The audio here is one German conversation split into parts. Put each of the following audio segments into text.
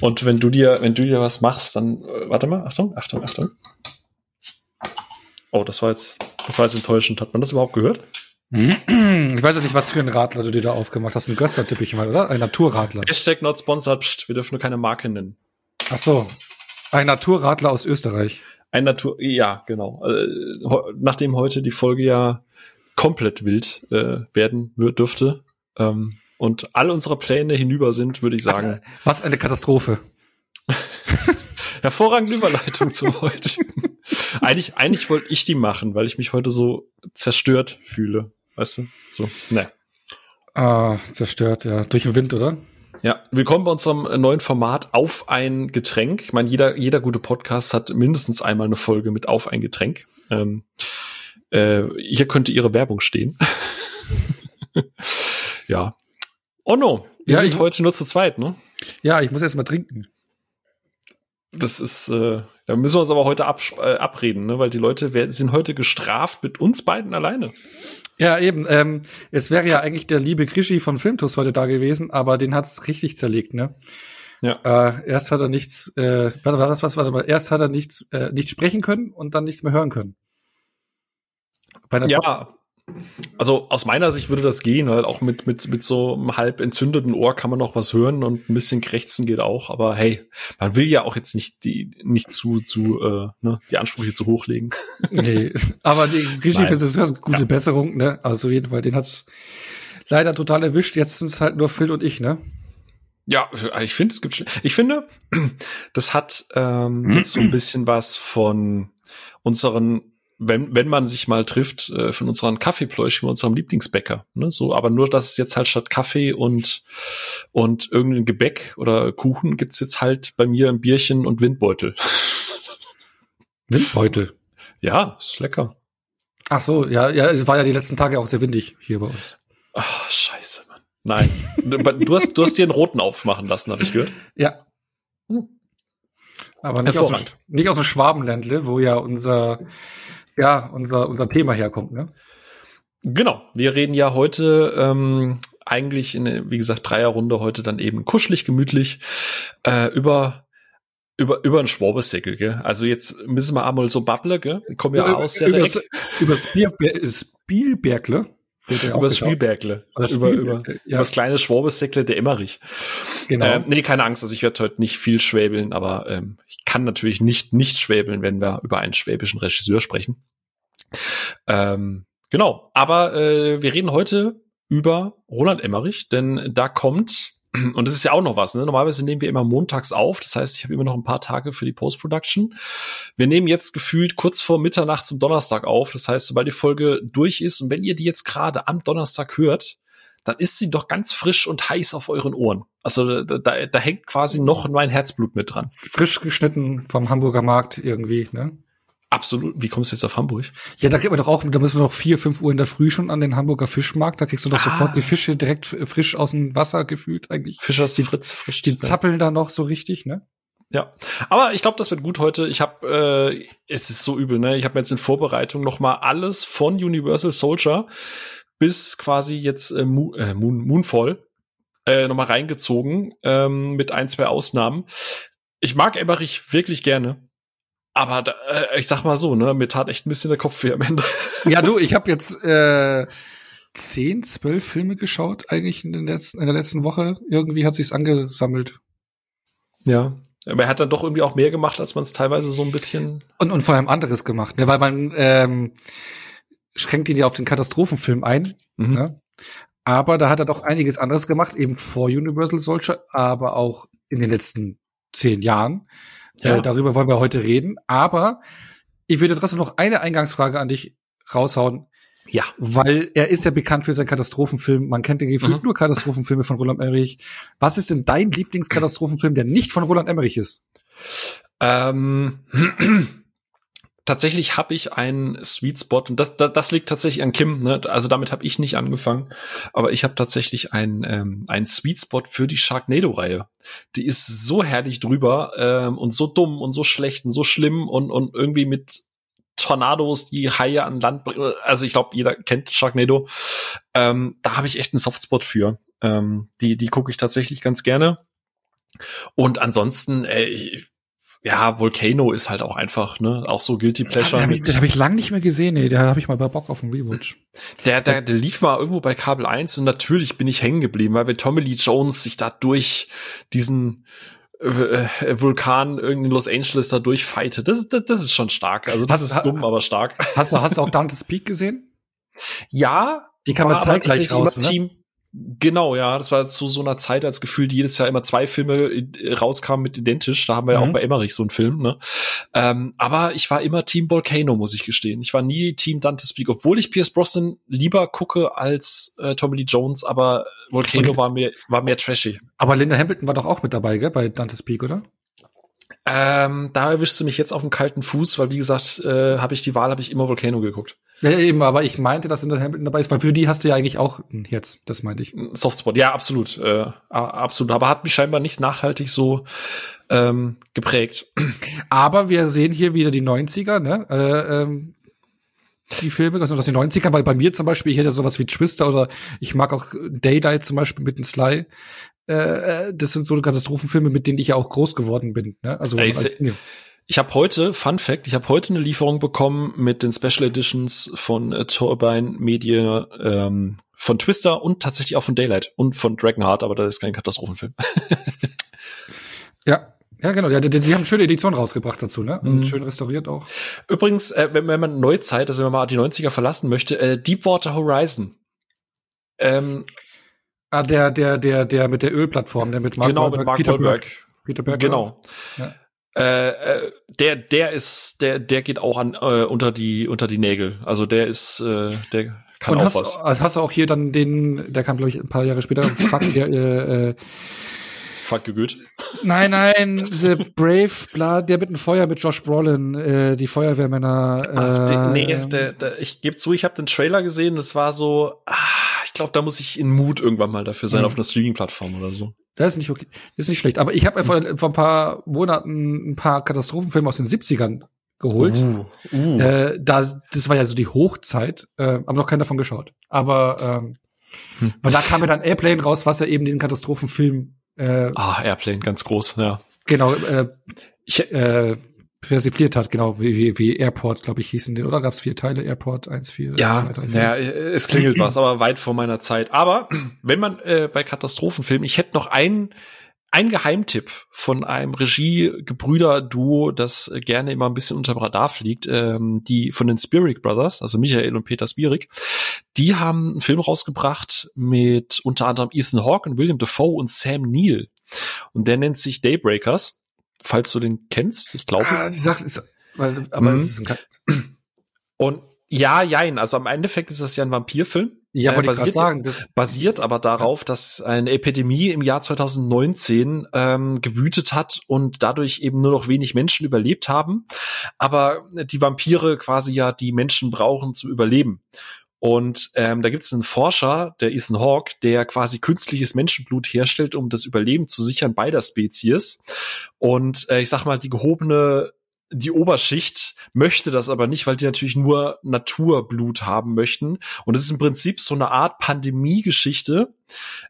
Und wenn du dir, wenn du dir was machst, dann, äh, warte mal, Achtung, Achtung, Achtung. Oh, das war jetzt, das war jetzt enttäuschend. Hat man das überhaupt gehört? Ich weiß ja nicht, was für ein Radler du dir da aufgemacht hast. Ein Göster tippe ich mal, oder? Ein Naturradler. Hashtag not sponsored, pst, wir dürfen nur keine Marke nennen. Ach so. Ein Naturradler aus Österreich. Ein Natur, ja, genau. Äh, nachdem heute die Folge ja komplett wild äh, werden dürfte ähm, und all unsere Pläne hinüber sind, würde ich sagen. Was eine Katastrophe. Hervorragende Überleitung zum heute. eigentlich, eigentlich wollte ich die machen, weil ich mich heute so zerstört fühle. Weißt du? So, ne. Ah, zerstört, ja. Durch den Wind, oder? Ja, willkommen bei unserem neuen Format Auf ein Getränk. Ich meine, jeder, jeder gute Podcast hat mindestens einmal eine Folge mit Auf ein Getränk. Ähm, äh, hier könnte ihre Werbung stehen. ja. Oh no, wir ja, sind ich, heute nur zu zweit, ne? Ja, ich muss erst mal trinken. Das ist, äh, da müssen wir uns aber heute ab, äh, abreden, ne? weil die Leute werden, sind heute gestraft mit uns beiden alleine. Ja, eben. Ähm, es wäre ja eigentlich der liebe Krischi von Filmtus heute da gewesen, aber den hat's richtig zerlegt, ne? Ja. Äh, erst hat er nichts, äh, was war das, was, warte mal, erst hat er nichts, äh, nicht sprechen können und dann nichts mehr hören können. ja, also aus meiner Sicht würde das gehen, halt auch mit, mit, mit so einem halb entzündeten Ohr kann man noch was hören und ein bisschen krächzen geht auch, aber hey, man will ja auch jetzt nicht die, nicht zu, zu, äh, ne, die Ansprüche zu hochlegen. Nee, aber die Regie ist eine gute ja. Besserung, ne, also jeden Fall, den hat's leider total erwischt, jetzt sind es halt nur Phil und ich, ne. Ja, ich finde, es gibt, ich finde, das hat ähm, jetzt so ein bisschen was von unseren wenn, wenn man sich mal trifft, äh, von unseren Kaffeepläuschen, von unserem Lieblingsbäcker. Ne? So, aber nur, dass es jetzt halt statt Kaffee und, und irgendein Gebäck oder Kuchen gibt's jetzt halt bei mir ein Bierchen und Windbeutel. Windbeutel? Ja, ist lecker. Ach so, ja, ja, es war ja die letzten Tage auch sehr windig hier bei uns. Ach, scheiße, Mann. Nein. du hast, du hast dir einen roten aufmachen lassen, habe ich gehört. Ja. Hm. Aber nicht aus, nicht aus dem Schwabenländle, wo ja unser ja unser, unser Thema herkommt, ne? Genau. Wir reden ja heute ähm, eigentlich in, wie gesagt, Dreierrunde heute dann eben kuschelig, gemütlich äh, über über über ein Schwabeseckel, gell? Also jetzt müssen wir einmal so babbeln, gell? Ich komme ja, ja aus der über, über Spielbergle. Über das Spielbergle. Über, über, ja. über das kleine Schwabessäckle der Emmerich. Genau. Ähm, nee, keine Angst, also ich werde heute nicht viel schwäbeln, aber ähm, ich kann natürlich nicht nicht schwäbeln, wenn wir über einen schwäbischen Regisseur sprechen. Ähm, genau, aber äh, wir reden heute über Roland Emmerich, denn da kommt und das ist ja auch noch was, ne? Normalerweise nehmen wir immer montags auf. Das heißt, ich habe immer noch ein paar Tage für die Post-Production. Wir nehmen jetzt gefühlt kurz vor Mitternacht zum Donnerstag auf. Das heißt, sobald die Folge durch ist und wenn ihr die jetzt gerade am Donnerstag hört, dann ist sie doch ganz frisch und heiß auf euren Ohren. Also da, da, da hängt quasi noch mein Herzblut mit dran. Frisch geschnitten vom Hamburger Markt irgendwie, ne? Absolut. Wie kommst du jetzt auf Hamburg? Ja, da kriegt man doch auch, da müssen wir doch vier, fünf Uhr in der Früh schon an den Hamburger Fischmarkt. Da kriegst du doch ah. sofort die Fische direkt frisch aus dem Wasser gefühlt eigentlich. Fischers die, Fritz frisch. Die zappeln da noch so richtig, ne? Ja, aber ich glaube, das wird gut heute. Ich habe, äh, es ist so übel, ne? Ich habe jetzt in Vorbereitung noch mal alles von Universal Soldier bis quasi jetzt äh, Moon, äh, Moon, Moonfall äh, noch mal reingezogen ähm, mit ein zwei Ausnahmen. Ich mag Emmerich wirklich gerne. Aber da, äh, ich sag mal so, ne, mir tat echt ein bisschen der Kopf weh am Ende. Ja, du, ich habe jetzt äh, zehn, zwölf Filme geschaut, eigentlich in, den letzten, in der letzten Woche. Irgendwie hat sich's angesammelt. Ja. Aber er hat dann doch irgendwie auch mehr gemacht, als man es teilweise so ein bisschen. Und, und vor allem anderes gemacht, ne? Weil man ähm, schränkt ihn ja auf den Katastrophenfilm ein. Mhm. Ne? Aber da hat er doch einiges anderes gemacht, eben vor Universal Soldier, aber auch in den letzten zehn Jahren. Ja. Äh, darüber wollen wir heute reden. Aber ich würde trotzdem noch eine Eingangsfrage an dich raushauen. Ja. Weil er ist ja bekannt für seinen Katastrophenfilm. Man kennt ja gefühlt mhm. nur Katastrophenfilme von Roland Emmerich. Was ist denn dein Lieblingskatastrophenfilm, der nicht von Roland Emmerich ist? Ähm, tatsächlich habe ich einen Sweet Spot und das, das, das liegt tatsächlich an Kim. Ne? Also damit habe ich nicht angefangen, aber ich habe tatsächlich einen ähm, einen Sweet Spot für die Sharknado-Reihe. Die ist so herrlich drüber ähm, und so dumm und so schlecht und so schlimm und und irgendwie mit Tornados, die Haie an Land bringen. Also ich glaube, jeder kennt Sharknado. Ähm, da habe ich echt einen Softspot für. Ähm, die die gucke ich tatsächlich ganz gerne. Und ansonsten, ey, ja, Volcano ist halt auch einfach, ne, auch so Guilty Pleasure. Den habe ich, hab ich lang nicht mehr gesehen, nee, da habe ich mal bei Bock auf einen Rewatch. Der, der, der lief mal irgendwo bei Kabel 1 und natürlich bin ich hängen geblieben, weil wenn Tommy Lee Jones sich da durch diesen äh, äh Vulkan irgendwie in Los Angeles da durchfightet, das, das, das ist schon stark. Also das hast, ist dumm, aber stark. Hast du, hast du auch Dante's Peak gesehen? Ja. Die kann man zeitgleich raus, ne? Team, Genau, ja, das war zu so einer Zeit, als gefühlt jedes Jahr immer zwei Filme äh, rauskamen mit identisch. Da haben wir ja auch mhm. bei Emmerich so einen Film, ne? Ähm, aber ich war immer Team Volcano, muss ich gestehen. Ich war nie Team Dante's Peak, obwohl ich Pierce Brosnan lieber gucke als äh, Tommy Lee Jones, aber Volcano war mir, war mehr trashy. Aber Linda Hamilton war doch auch mit dabei, gell, bei Dante's Peak, oder? Ähm, da erwischst du mich jetzt auf dem kalten Fuß, weil wie gesagt, äh, habe ich die Wahl, habe ich immer Volcano geguckt. Ja, eben, aber ich meinte, dass in der Hamilton dabei ist, weil für die hast du ja eigentlich auch ein Herz, das meinte ich. Softspot, ja, absolut, äh, absolut. Aber hat mich scheinbar nicht nachhaltig so ähm, geprägt. Aber wir sehen hier wieder die 90er, ne? Äh, ähm, die Filme, also aus den 90ern, weil bei mir zum Beispiel, ich hätte sowas wie Twister oder ich mag auch Daylight zum Beispiel mit dem Sly. Äh, äh, das sind so Katastrophenfilme, mit denen ich ja auch groß geworden bin. Ne? Also ich, als, ich habe heute, Fun Fact, ich habe heute eine Lieferung bekommen mit den Special Editions von äh, Turbine Media, ähm, von Twister und tatsächlich auch von Daylight und von Dragonheart, aber das ist kein Katastrophenfilm. ja, ja, genau. Ja, die, die haben schöne Edition rausgebracht dazu, ne? Und mhm. schön restauriert auch. Übrigens, äh, wenn, wenn man Neuzeit, also wenn man mal die 90er verlassen möchte, äh, Deepwater Horizon. Ähm, ah, der, der, der, der mit der Ölplattform, der mit Mark genau, Wahlberg, mit Mark Peter Wahlberg. Peter Berg. Genau. Ja. Äh, äh, der, der ist, der, der geht auch an äh, unter die unter die Nägel. Also der ist, äh, der kann Und auch hast, was. Also hast du auch hier dann den, der kam glaube ich ein paar Jahre später. Fuck, der, äh, äh, Fuck gegült. Nein, nein, The Brave, bla, der mit dem Feuer mit Josh Brolin, äh, die Feuerwehrmänner. Äh, Ach, nee, der, der, ich gebe zu, ich habe den Trailer gesehen. Das war so, ah, ich glaube, da muss ich in Mut irgendwann mal dafür sein mhm. auf einer Streaming-Plattform oder so. Das ist nicht okay. Das ist nicht schlecht. Aber ich habe mir vor, vor ein paar Monaten ein paar Katastrophenfilme aus den 70ern geholt. Uh, uh. Äh, da, das war ja so die Hochzeit, äh, aber noch keiner davon geschaut. Aber ähm, hm. weil da kam ja dann Airplane raus, was ja eben den Katastrophenfilm äh, Ah, Airplane, ganz groß, ja. Genau, äh, ich, äh, persifliert hat, genau, wie, wie, wie Airport, glaube ich, hießen den, oder gab es vier Teile, Airport, eins, vier, ja, zwei, drei, vier. Ja, es klingelt was, aber weit vor meiner Zeit. Aber wenn man äh, bei Katastrophenfilmen, ich hätte noch einen ein Geheimtipp von einem Regie-Gebrüder-Duo, das gerne immer ein bisschen unter Radar fliegt, ähm, die von den Spirik Brothers, also Michael und Peter Spirik, die haben einen Film rausgebracht mit unter anderem Ethan Hawke und William Dafoe und Sam Neill. Und der nennt sich Daybreakers falls du den kennst, ich glaube. Ah, sie sagt, ist, aber mhm. es ist ein Und ja, jein, also am Endeffekt ist das ja ein Vampirfilm. Ja, wollte äh, ich sagen. Das basiert aber darauf, dass eine Epidemie im Jahr 2019 ähm, gewütet hat und dadurch eben nur noch wenig Menschen überlebt haben. Aber die Vampire quasi ja die Menschen brauchen zum Überleben. Und ähm, da gibt es einen Forscher, der Ethan Hawke, der quasi künstliches Menschenblut herstellt, um das Überleben zu sichern beider Spezies. Und äh, ich sag mal, die gehobene die Oberschicht möchte das aber nicht, weil die natürlich nur Naturblut haben möchten. Und es ist im Prinzip so eine Art Pandemie-Geschichte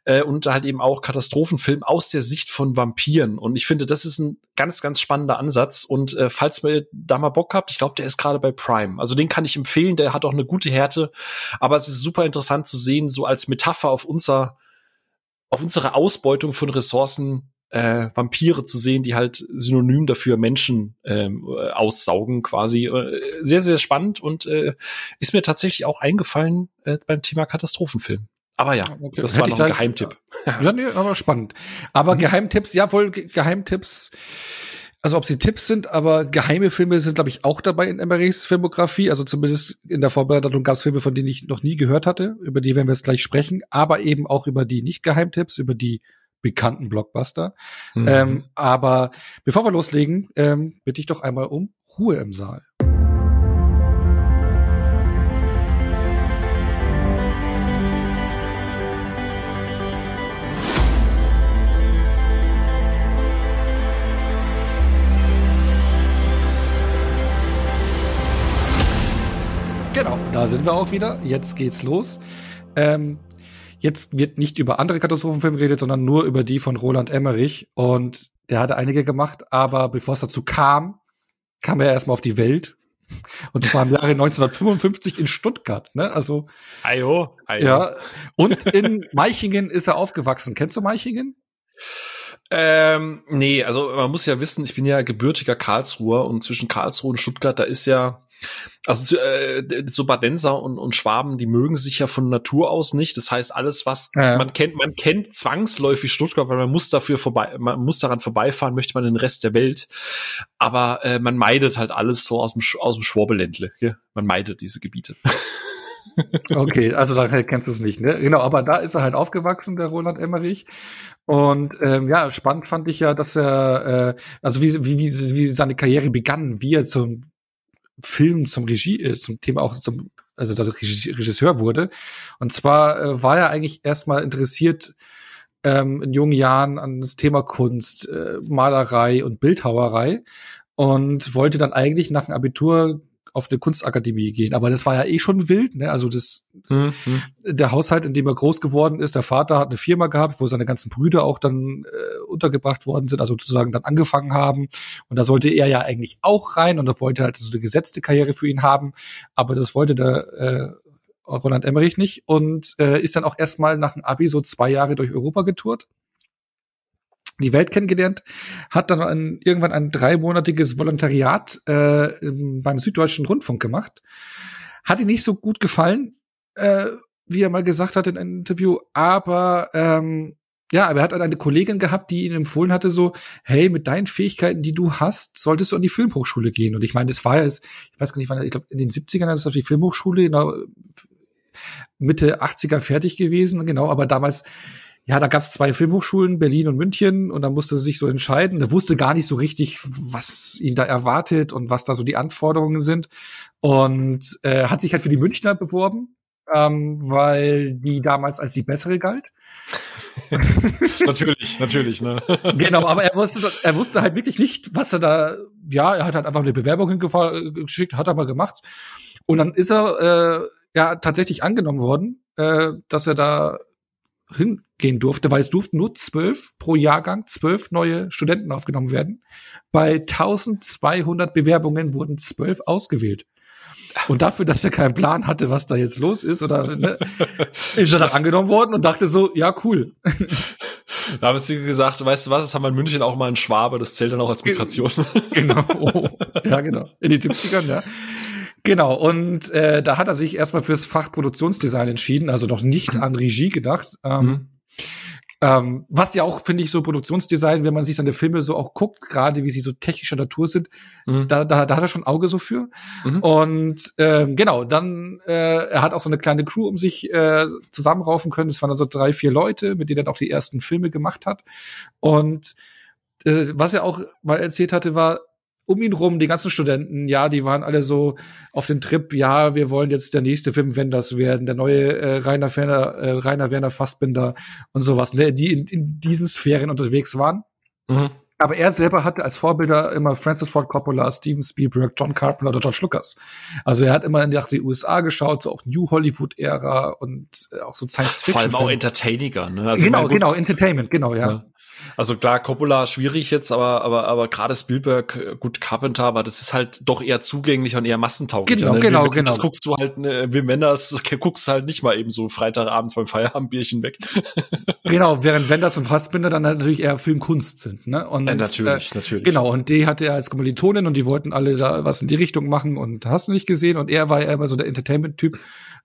äh, und halt eben auch Katastrophenfilm aus der Sicht von Vampiren. Und ich finde, das ist ein ganz, ganz spannender Ansatz. Und äh, falls ihr da mal Bock habt, ich glaube, der ist gerade bei Prime. Also den kann ich empfehlen, der hat auch eine gute Härte. Aber es ist super interessant zu sehen, so als Metapher auf unser auf unsere Ausbeutung von Ressourcen äh, Vampire zu sehen, die halt synonym dafür Menschen ähm, aussaugen quasi. Äh, sehr, sehr spannend und äh, ist mir tatsächlich auch eingefallen äh, beim Thema Katastrophenfilm. Aber ja, okay. das Hätte war noch ein Geheimtipp. Ja, nee, aber spannend. Aber mhm. Geheimtipps, ja wohl, Geheimtipps, also ob sie Tipps sind, aber geheime Filme sind, glaube ich, auch dabei in Emerys Filmografie. Also zumindest in der Vorbereitung gab es Filme, von denen ich noch nie gehört hatte. Über die werden wir jetzt gleich sprechen. Aber eben auch über die Nicht-Geheimtipps, über die bekannten Blockbuster. Mhm. Ähm, aber bevor wir loslegen, ähm, bitte ich doch einmal um Ruhe im Saal. Genau, da sind wir auch wieder. Jetzt geht's los. Ähm, jetzt wird nicht über andere Katastrophenfilme geredet, sondern nur über die von Roland Emmerich. Und der hatte einige gemacht, aber bevor es dazu kam, kam er erstmal auf die Welt. Und zwar im Jahre 1955 in Stuttgart, ne? Also. Ayo, ayo. Ja. Und in Meichingen ist er aufgewachsen. Kennst du Meichingen? Ähm, nee, also man muss ja wissen, ich bin ja gebürtiger Karlsruher und zwischen Karlsruhe und Stuttgart, da ist ja, also äh, so Badenser und, und Schwaben, die mögen sich ja von Natur aus nicht. Das heißt, alles, was ja. man kennt, man kennt zwangsläufig Stuttgart, weil man muss dafür vorbei, man muss daran vorbeifahren, möchte man den Rest der Welt. Aber äh, man meidet halt alles so aus dem, aus dem Schwabeländle. Ja? Man meidet diese Gebiete. Okay, also da kennst du es nicht, ne? Genau, aber da ist er halt aufgewachsen, der Roland Emmerich. Und ähm, ja, spannend fand ich ja, dass er, äh, also wie, wie, wie, wie seine Karriere begann, wie er zum Film, zum Regie, äh, zum Thema auch zum, also dass er Regisseur wurde. Und zwar äh, war er eigentlich erstmal interessiert ähm, in jungen Jahren an das Thema Kunst, äh, Malerei und Bildhauerei und wollte dann eigentlich nach dem Abitur auf eine Kunstakademie gehen. Aber das war ja eh schon wild, ne? Also das, mhm. der Haushalt, in dem er groß geworden ist, der Vater hat eine Firma gehabt, wo seine ganzen Brüder auch dann äh, untergebracht worden sind, also sozusagen dann angefangen haben. Und da sollte er ja eigentlich auch rein und er wollte halt so eine gesetzte Karriere für ihn haben. Aber das wollte der äh, Roland Emmerich nicht und äh, ist dann auch erstmal nach dem Abi so zwei Jahre durch Europa getourt die Welt kennengelernt, hat dann ein, irgendwann ein dreimonatiges Volontariat äh, beim Süddeutschen Rundfunk gemacht. Hat ihm nicht so gut gefallen, äh, wie er mal gesagt hat in einem Interview, aber ähm, ja, aber er hat eine Kollegin gehabt, die ihn empfohlen hatte, so, hey, mit deinen Fähigkeiten, die du hast, solltest du an die Filmhochschule gehen. Und ich meine, das war ja, ich weiß gar nicht, wann, ich glaube, in den 70ern ist auf die Filmhochschule, genau, Mitte 80er fertig gewesen, genau, aber damals ja, da gab es zwei Filmhochschulen, Berlin und München, und da musste sie sich so entscheiden. Er wusste gar nicht so richtig, was ihn da erwartet und was da so die Anforderungen sind. Und äh, hat sich halt für die Münchner beworben, ähm, weil die damals als die bessere galt. natürlich, natürlich, ne? genau, aber er wusste, er wusste halt wirklich nicht, was er da, ja, er hat halt einfach eine Bewerbung hingeschickt, hat er mal gemacht. Und dann ist er äh, ja tatsächlich angenommen worden, äh, dass er da hingehen durfte, weil es durften nur zwölf pro Jahrgang, zwölf neue Studenten aufgenommen werden. Bei 1200 Bewerbungen wurden zwölf ausgewählt. Und dafür, dass er keinen Plan hatte, was da jetzt los ist, oder ne, ist er dann angenommen worden und dachte so, ja, cool. Da haben sie gesagt, weißt du was, das haben wir in München auch mal ein Schwabe, das zählt dann auch als Migration. Genau. Oh, ja, genau. In den 70ern, ja. Genau, und äh, da hat er sich erstmal fürs Fach Produktionsdesign entschieden, also noch nicht mhm. an Regie gedacht. Ähm, mhm. Ähm, was ja auch, finde ich, so Produktionsdesign, wenn man sich seine Filme so auch guckt, gerade wie sie so technischer Natur sind, mhm. da, da, da hat er schon Auge so für. Mhm. Und ähm, genau, dann, äh, er hat auch so eine kleine Crew um sich äh, zusammenraufen können. Es waren also drei, vier Leute, mit denen er auch die ersten Filme gemacht hat. Und äh, was er auch mal erzählt hatte, war, um ihn rum, die ganzen Studenten, ja, die waren alle so auf den Trip, ja, wir wollen jetzt der nächste Film Wenders werden, der neue äh, Rainer Werner, äh, Rainer Werner Fassbinder und sowas, ne, die in, in diesen Sphären unterwegs waren. Mhm. Aber er selber hatte als Vorbilder immer Francis Ford Coppola, Steven Spielberg, John Carpenter oder George Lucas. Also er hat immer in die USA geschaut, so auch New Hollywood-Ära und äh, auch so Science Fiction. Vor allem auch Entertainiger, ne? Also genau, genau, Entertainment, genau, ja. ja. Also klar, Coppola schwierig jetzt, aber aber aber gerade Spielberg, äh, gut Carpenter, aber das ist halt doch eher zugänglicher und eher massentauglicher. Genau, genau, Wim, genau. Das guckst du halt, ne, Wim Wenders, guckst halt nicht mal eben so Freitagabends beim Feierabendbierchen weg. genau, während Wenders und Fassbinder dann natürlich eher Filmkunst sind, ne? Und, ja, natürlich, äh, natürlich. Genau, und die hatte er als Kommilitonin und die wollten alle da was in die Richtung machen und hast du nicht gesehen und er war ja immer so der Entertainment-Typ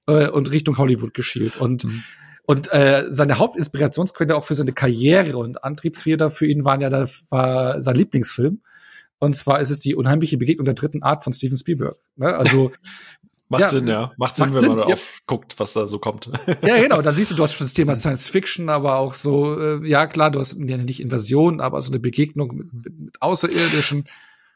äh, und Richtung Hollywood geschielt und mhm. Und äh, seine Hauptinspirationsquelle auch für seine Karriere und Antriebsfeder für ihn waren ja, da war sein Lieblingsfilm. Und zwar ist es die unheimliche Begegnung der dritten Art von Steven Spielberg. Ne? Also Macht ja, Sinn, ja. Macht Sinn, macht wenn Sinn, man ja. guckt, was da so kommt. Ja, genau. Da siehst du, du hast schon das Thema Science Fiction, aber auch so, äh, ja klar, du hast ja nicht Invasion, aber so eine Begegnung mit, mit Außerirdischen.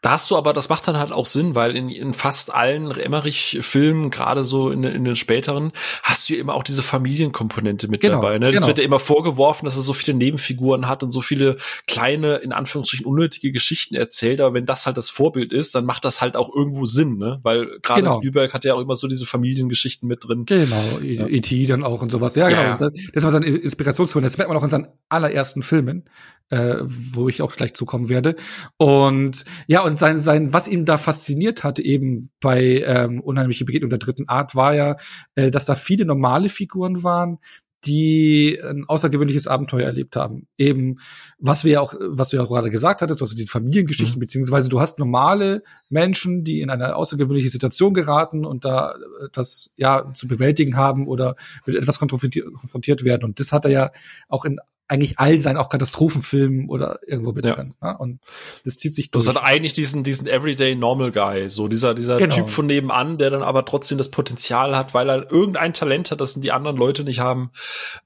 Da hast du aber, das macht dann halt auch Sinn, weil in, in fast allen Emmerich-Filmen, gerade so in, in, den späteren, hast du immer auch diese Familienkomponente mit genau, dabei. Ne? Das genau. wird ja immer vorgeworfen, dass er so viele Nebenfiguren hat und so viele kleine, in Anführungsstrichen, unnötige Geschichten erzählt. Aber wenn das halt das Vorbild ist, dann macht das halt auch irgendwo Sinn, ne? Weil gerade genau. Spielberg hat ja auch immer so diese Familiengeschichten mit drin. Genau, ja. E.T. dann auch und sowas. Ja, genau. Ja. Das war seine Inspirationsquelle. Das merkt man auch in seinen allerersten Filmen, äh, wo ich auch gleich zukommen werde. Und ja, und sein, sein, was ihn da fasziniert hatte, eben bei ähm, Unheimliche Begegnung der dritten Art, war ja, äh, dass da viele normale Figuren waren, die ein außergewöhnliches Abenteuer erlebt haben. Eben, was wir ja auch, was du ja auch gerade gesagt hattest, also die Familiengeschichten, mhm. beziehungsweise du hast normale Menschen, die in eine außergewöhnliche Situation geraten und da äh, das ja zu bewältigen haben oder mit etwas konfrontiert werden. Und das hat er ja auch in eigentlich all seinen auch Katastrophenfilmen oder irgendwo mit ja. drin. Ne? Und das zieht sich durch. Das hat eigentlich diesen, diesen Everyday Normal Guy, so dieser, dieser genau. Typ von nebenan, der dann aber trotzdem das Potenzial hat, weil er irgendein Talent hat, das die anderen Leute nicht haben.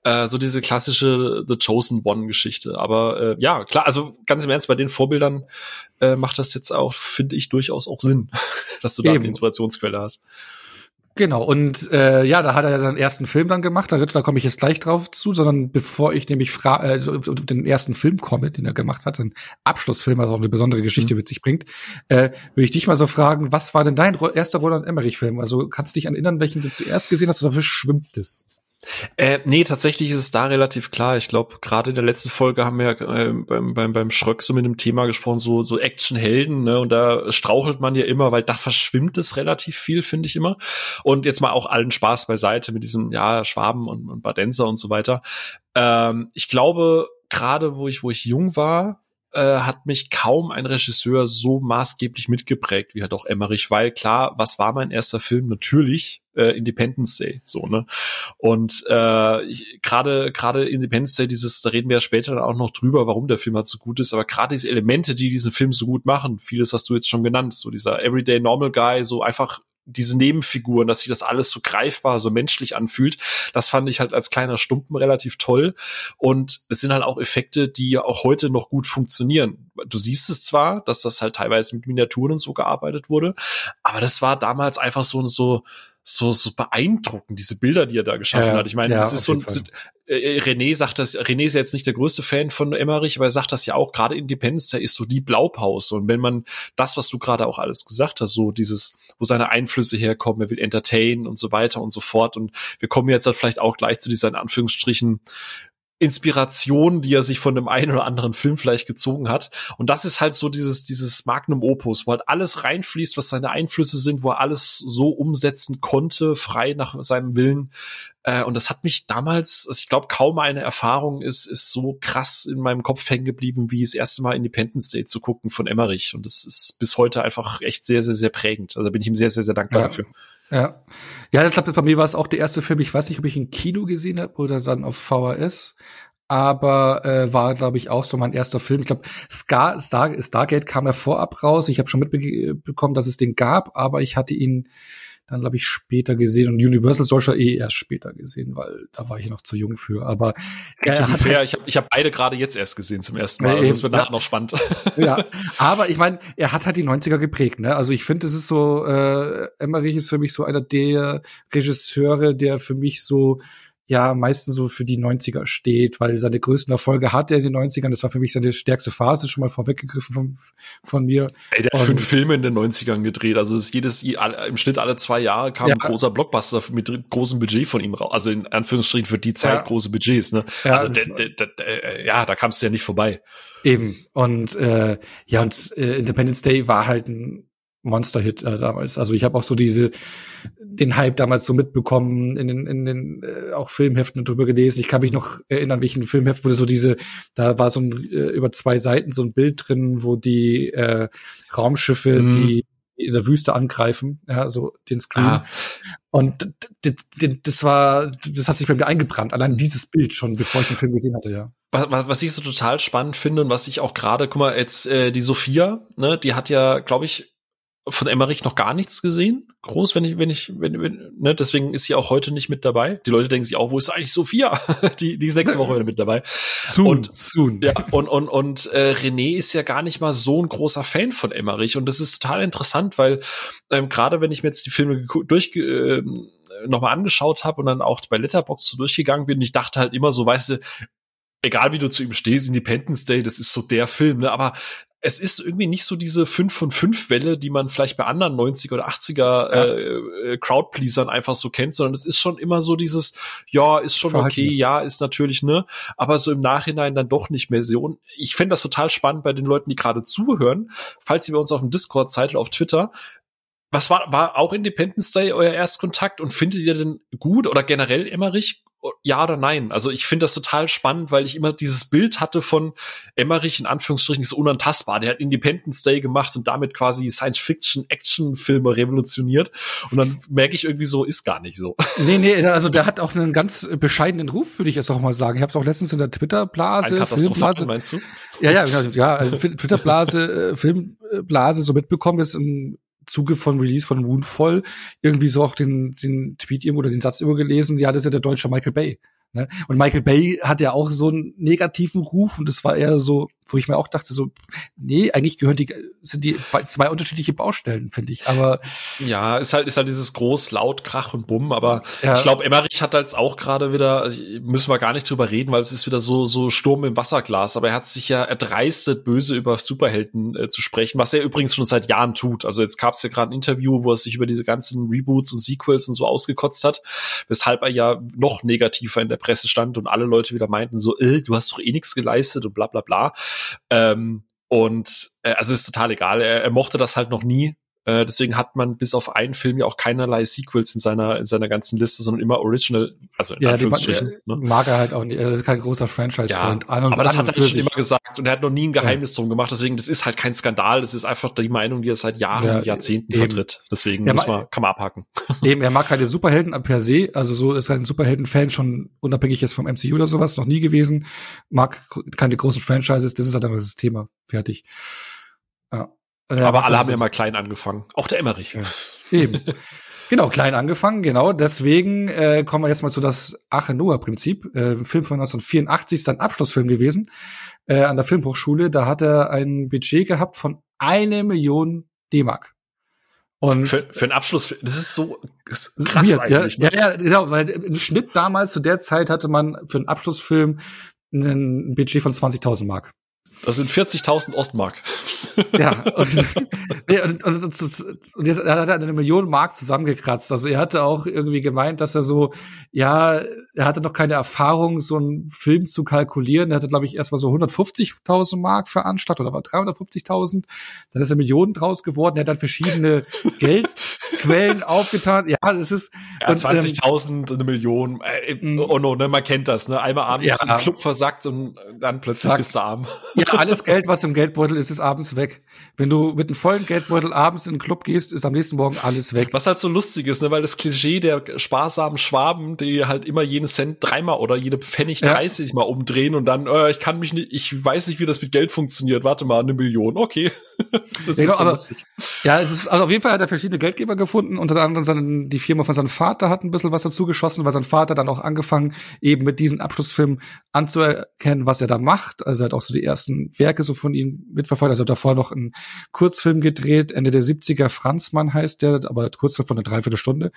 Äh, so diese klassische The Chosen One Geschichte. Aber äh, ja, klar, also ganz im Ernst, bei den Vorbildern äh, macht das jetzt auch, finde ich, durchaus auch Sinn, dass du da Eben. eine Inspirationsquelle hast. Genau, und äh, ja, da hat er ja seinen ersten Film dann gemacht, da, da komme ich jetzt gleich drauf zu, sondern bevor ich nämlich fra äh, den ersten Film komme, den er gemacht hat, sein Abschlussfilm, also auch eine besondere Geschichte mhm. mit sich bringt, äh, würde ich dich mal so fragen, was war denn dein erster Roland Emmerich-Film? Also kannst du dich erinnern, welchen du zuerst gesehen hast oder verschwimmt es? Äh, nee, tatsächlich ist es da relativ klar. Ich glaube, gerade in der letzten Folge haben wir äh, beim, beim, beim Schröck so mit dem Thema gesprochen, so, so Actionhelden, ne? Und da strauchelt man ja immer, weil da verschwimmt es relativ viel, finde ich immer. Und jetzt mal auch allen Spaß beiseite mit diesem, ja, Schwaben und, und Badenser und so weiter. Ähm, ich glaube, gerade wo ich, wo ich jung war, äh, hat mich kaum ein Regisseur so maßgeblich mitgeprägt wie halt auch Emmerich, weil klar, was war mein erster Film? Natürlich äh, Independence Day, so ne. Und äh, gerade gerade Independence Day, dieses, da reden wir ja später dann auch noch drüber, warum der Film halt so gut ist. Aber gerade diese Elemente, die diesen Film so gut machen, vieles hast du jetzt schon genannt, so dieser Everyday Normal Guy, so einfach diese Nebenfiguren, dass sich das alles so greifbar, so menschlich anfühlt. Das fand ich halt als kleiner Stumpen relativ toll. Und es sind halt auch Effekte, die ja auch heute noch gut funktionieren. Du siehst es zwar, dass das halt teilweise mit Miniaturen und so gearbeitet wurde, aber das war damals einfach so, so, so, so beeindruckend, diese Bilder, die er da geschaffen ja, hat. Ich meine, ja, das ist so ein, äh, äh, René sagt das, René ist ja jetzt nicht der größte Fan von Emmerich, aber er sagt das ja auch, gerade Independence Day ist so die Blaupause. Und wenn man das, was du gerade auch alles gesagt hast, so dieses, wo seine Einflüsse herkommen, er will entertain und so weiter und so fort. Und wir kommen jetzt halt vielleicht auch gleich zu dieser in Anführungsstrichen Inspiration, die er sich von dem einen oder anderen Film vielleicht gezogen hat. Und das ist halt so dieses, dieses Magnum Opus, wo halt alles reinfließt, was seine Einflüsse sind, wo er alles so umsetzen konnte, frei nach seinem Willen. Äh, und das hat mich damals, also ich glaube, kaum eine Erfahrung ist, ist so krass in meinem Kopf hängen geblieben, wie das erste Mal Independence Day zu gucken von Emmerich. Und das ist bis heute einfach echt sehr, sehr, sehr prägend. Also da bin ich ihm sehr, sehr, sehr dankbar ja. dafür. Ja. Ja, ich glaube, bei mir war es auch der erste Film. Ich weiß nicht, ob ich ihn Kino gesehen habe oder dann auf VHS. Aber äh, war, glaube ich, auch so mein erster Film. Ich glaube, Star, Star, Stargate kam ja vorab raus. Ich habe schon mitbekommen, dass es den gab, aber ich hatte ihn dann glaube ich später gesehen und Universal Soldier eh erst später gesehen, weil da war ich noch zu jung für. Aber er hat fair, halt, ich habe ich hab beide gerade jetzt erst gesehen zum ersten Mal. Äh, das wird ja, nachher noch spannend. Ja, aber ich meine, er hat halt die 90er geprägt. Ne? Also ich finde, es ist so, äh, Emmerich ist für mich so einer der Regisseure, der für mich so ja meistens so für die 90er steht, weil seine größten Erfolge hat er in den 90ern. Das war für mich seine stärkste Phase, schon mal vorweggegriffen von, von mir. Ey, der hat fünf Filme in den 90ern gedreht. Also ist jedes, im Schnitt alle zwei Jahre kam ja. ein großer Blockbuster mit großem Budget von ihm raus. Also in Anführungsstrichen für die Zeit ja. große Budgets, ne? Ja, also der, der, der, ja da kamst du ja nicht vorbei. Eben. Und äh, ja, und äh, Independence Day war halt ein Monster-Hit äh, damals. Also ich habe auch so diese den Hype damals so mitbekommen, in den, in den äh, auch Filmheften drüber gelesen. Ich kann mich noch erinnern, welchen Filmheft wurde so diese, da war so ein äh, über zwei Seiten so ein Bild drin, wo die äh, Raumschiffe, mhm. die in der Wüste angreifen, ja, so den Screen. Ah. Und das war, das hat sich bei mir eingebrannt, allein dieses Bild schon, bevor ich den Film gesehen hatte, ja. Was, was ich so total spannend finde und was ich auch gerade, guck mal, jetzt äh, die Sophia, ne, die hat ja, glaube ich, von Emmerich noch gar nichts gesehen. Groß, wenn ich, wenn ich, wenn, wenn ne, deswegen ist sie auch heute nicht mit dabei. Die Leute denken sich auch, wo ist eigentlich Sophia? die, die ist nächste Woche wieder mit dabei. Soon, und, soon. Ja, und, und, und äh, René ist ja gar nicht mal so ein großer Fan von Emmerich. Und das ist total interessant, weil ähm, gerade wenn ich mir jetzt die Filme durch äh, nochmal angeschaut habe und dann auch bei Letterbox so durchgegangen bin, ich dachte halt immer so, weißt du, egal wie du zu ihm stehst, Independence Day, das ist so der Film, ne? Aber es ist irgendwie nicht so diese 5 von 5 Welle, die man vielleicht bei anderen 90er oder 80er ja. äh, äh, Crowdpleasern einfach so kennt, sondern es ist schon immer so dieses, ja, ist schon Verhalten. okay, ja, ist natürlich, ne, aber so im Nachhinein dann doch nicht mehr so. Und ich fände das total spannend bei den Leuten, die gerade zuhören, falls ihr bei uns auf dem Discord seid oder auf Twitter, was war, war auch Independence Day euer Erstkontakt und findet ihr denn gut oder generell Emmerich? Ja oder nein? Also ich finde das total spannend, weil ich immer dieses Bild hatte von Emmerich in Anführungsstrichen ist unantastbar. Der hat Independence Day gemacht und damit quasi Science-Fiction-Action-Filme revolutioniert. Und dann merke ich irgendwie so, ist gar nicht so. Nee, nee, also der hat auch einen ganz bescheidenen Ruf, würde ich jetzt auch mal sagen. Ich habe es auch letztens in der Twitter-Blase, Filmblase, meinst du? Ja, ja, ja, also Twitter-Blase, äh, Filmblase so mitbekommen, jetzt im Zuge von Release von Moonfall irgendwie so auch den, den Tweet irgendwo oder den Satz immer gelesen, ja, das ist ja der deutsche Michael Bay. Ne? Und Michael Bay hat ja auch so einen negativen Ruf und das war eher so, wo ich mir auch dachte, so, nee, eigentlich gehören die, sind die zwei unterschiedliche Baustellen, finde ich. Aber ja, ist halt, ist halt dieses groß, laut, Krach und Bumm. Aber ja. ich glaube, Emmerich hat halt auch gerade wieder, müssen wir gar nicht drüber reden, weil es ist wieder so, so Sturm im Wasserglas. Aber er hat sich ja erdreistet, böse über Superhelden äh, zu sprechen, was er übrigens schon seit Jahren tut. Also jetzt gab es ja gerade ein Interview, wo er sich über diese ganzen Reboots und Sequels und so ausgekotzt hat, weshalb er ja noch negativer in der Presse stand und alle Leute wieder meinten so, äh, du hast doch eh nichts geleistet und bla bla bla. Ähm, und äh, also ist total egal. Er, er mochte das halt noch nie. Äh, deswegen hat man bis auf einen Film ja auch keinerlei Sequels in seiner in seiner ganzen Liste, sondern immer Original, also in ja, Anführungsstrichen. Die, ne? Mag er halt auch nicht. Er ist kein großer franchise ja, aber das hat er schon immer gesagt und er hat noch nie ein Geheimnis ja. drum gemacht. Deswegen, das ist halt kein Skandal. Das ist einfach die Meinung, die er seit Jahren, ja, Jahrzehnten eben. vertritt. Deswegen ja, muss man, kann man abhaken. Eben, er mag keine Superhelden per se. Also so ist er ein Superhelden-Fan schon unabhängig jetzt vom MCU oder sowas noch nie gewesen. Mag keine großen Franchises. Das ist halt einfach das Thema. Fertig. Ja. Ja, aber alle haben ja mal klein angefangen. Auch der Emmerich. Ja. Eben. genau, klein angefangen, genau. Deswegen äh, kommen wir jetzt mal zu das Ache-Noah-Prinzip. Äh, Film von 1984 ist sein Abschlussfilm gewesen äh, an der Filmhochschule. Da hat er ein Budget gehabt von eine Million D-Mark. Und für, für einen Abschluss, das ist so das ist krass mir, eigentlich. Ja, ne? ja, ja, genau, weil im Schnitt damals zu der Zeit hatte man für einen Abschlussfilm ein Budget von 20.000 Mark. Das sind 40.000 Ostmark. Ja, und, nee, und, und, und jetzt hat er eine Million Mark zusammengekratzt. Also er hatte auch irgendwie gemeint, dass er so, ja, er hatte noch keine Erfahrung, so einen Film zu kalkulieren. Er hatte, glaube ich, erst mal so 150.000 Mark veranschlagt oder war 350.000. Dann ist er Millionen draus geworden. Er hat dann verschiedene Geldquellen aufgetan. Ja, das ist. Ja, 20.000, ähm, eine Million. Äh, mm. oh no, ne, man kennt das, ne? Einmal abends ja. im Club versackt und dann plötzlich Zack. bist du arm. Ja, alles Geld, was im Geldbeutel ist, ist abends weg. Wenn du mit einem vollen Geldbeutel abends in den Club gehst, ist am nächsten Morgen alles weg. Was halt so lustig ist, ne, weil das Klischee der sparsamen Schwaben, die halt immer jeden Cent dreimal oder jede Pfennig ja. 30 mal umdrehen und dann, äh, ich kann mich nicht, ich weiß nicht, wie das mit Geld funktioniert. Warte mal, eine Million, okay. das ja, ist so aber, lustig. Ja, es ist, also auf jeden Fall hat er verschiedene Geldgeber gefunden. Unter anderem seinen, die Firma von seinem Vater hat ein bisschen was dazu geschossen, weil sein Vater dann auch angefangen, eben mit diesen Abschlussfilmen anzuerkennen, was er da macht. Also er hat auch so die ersten Werke so von ihm mitverfolgt. Also davor noch einen Kurzfilm gedreht, Ende der 70er, Franzmann heißt der, aber Kurzfilm von einer Dreiviertelstunde.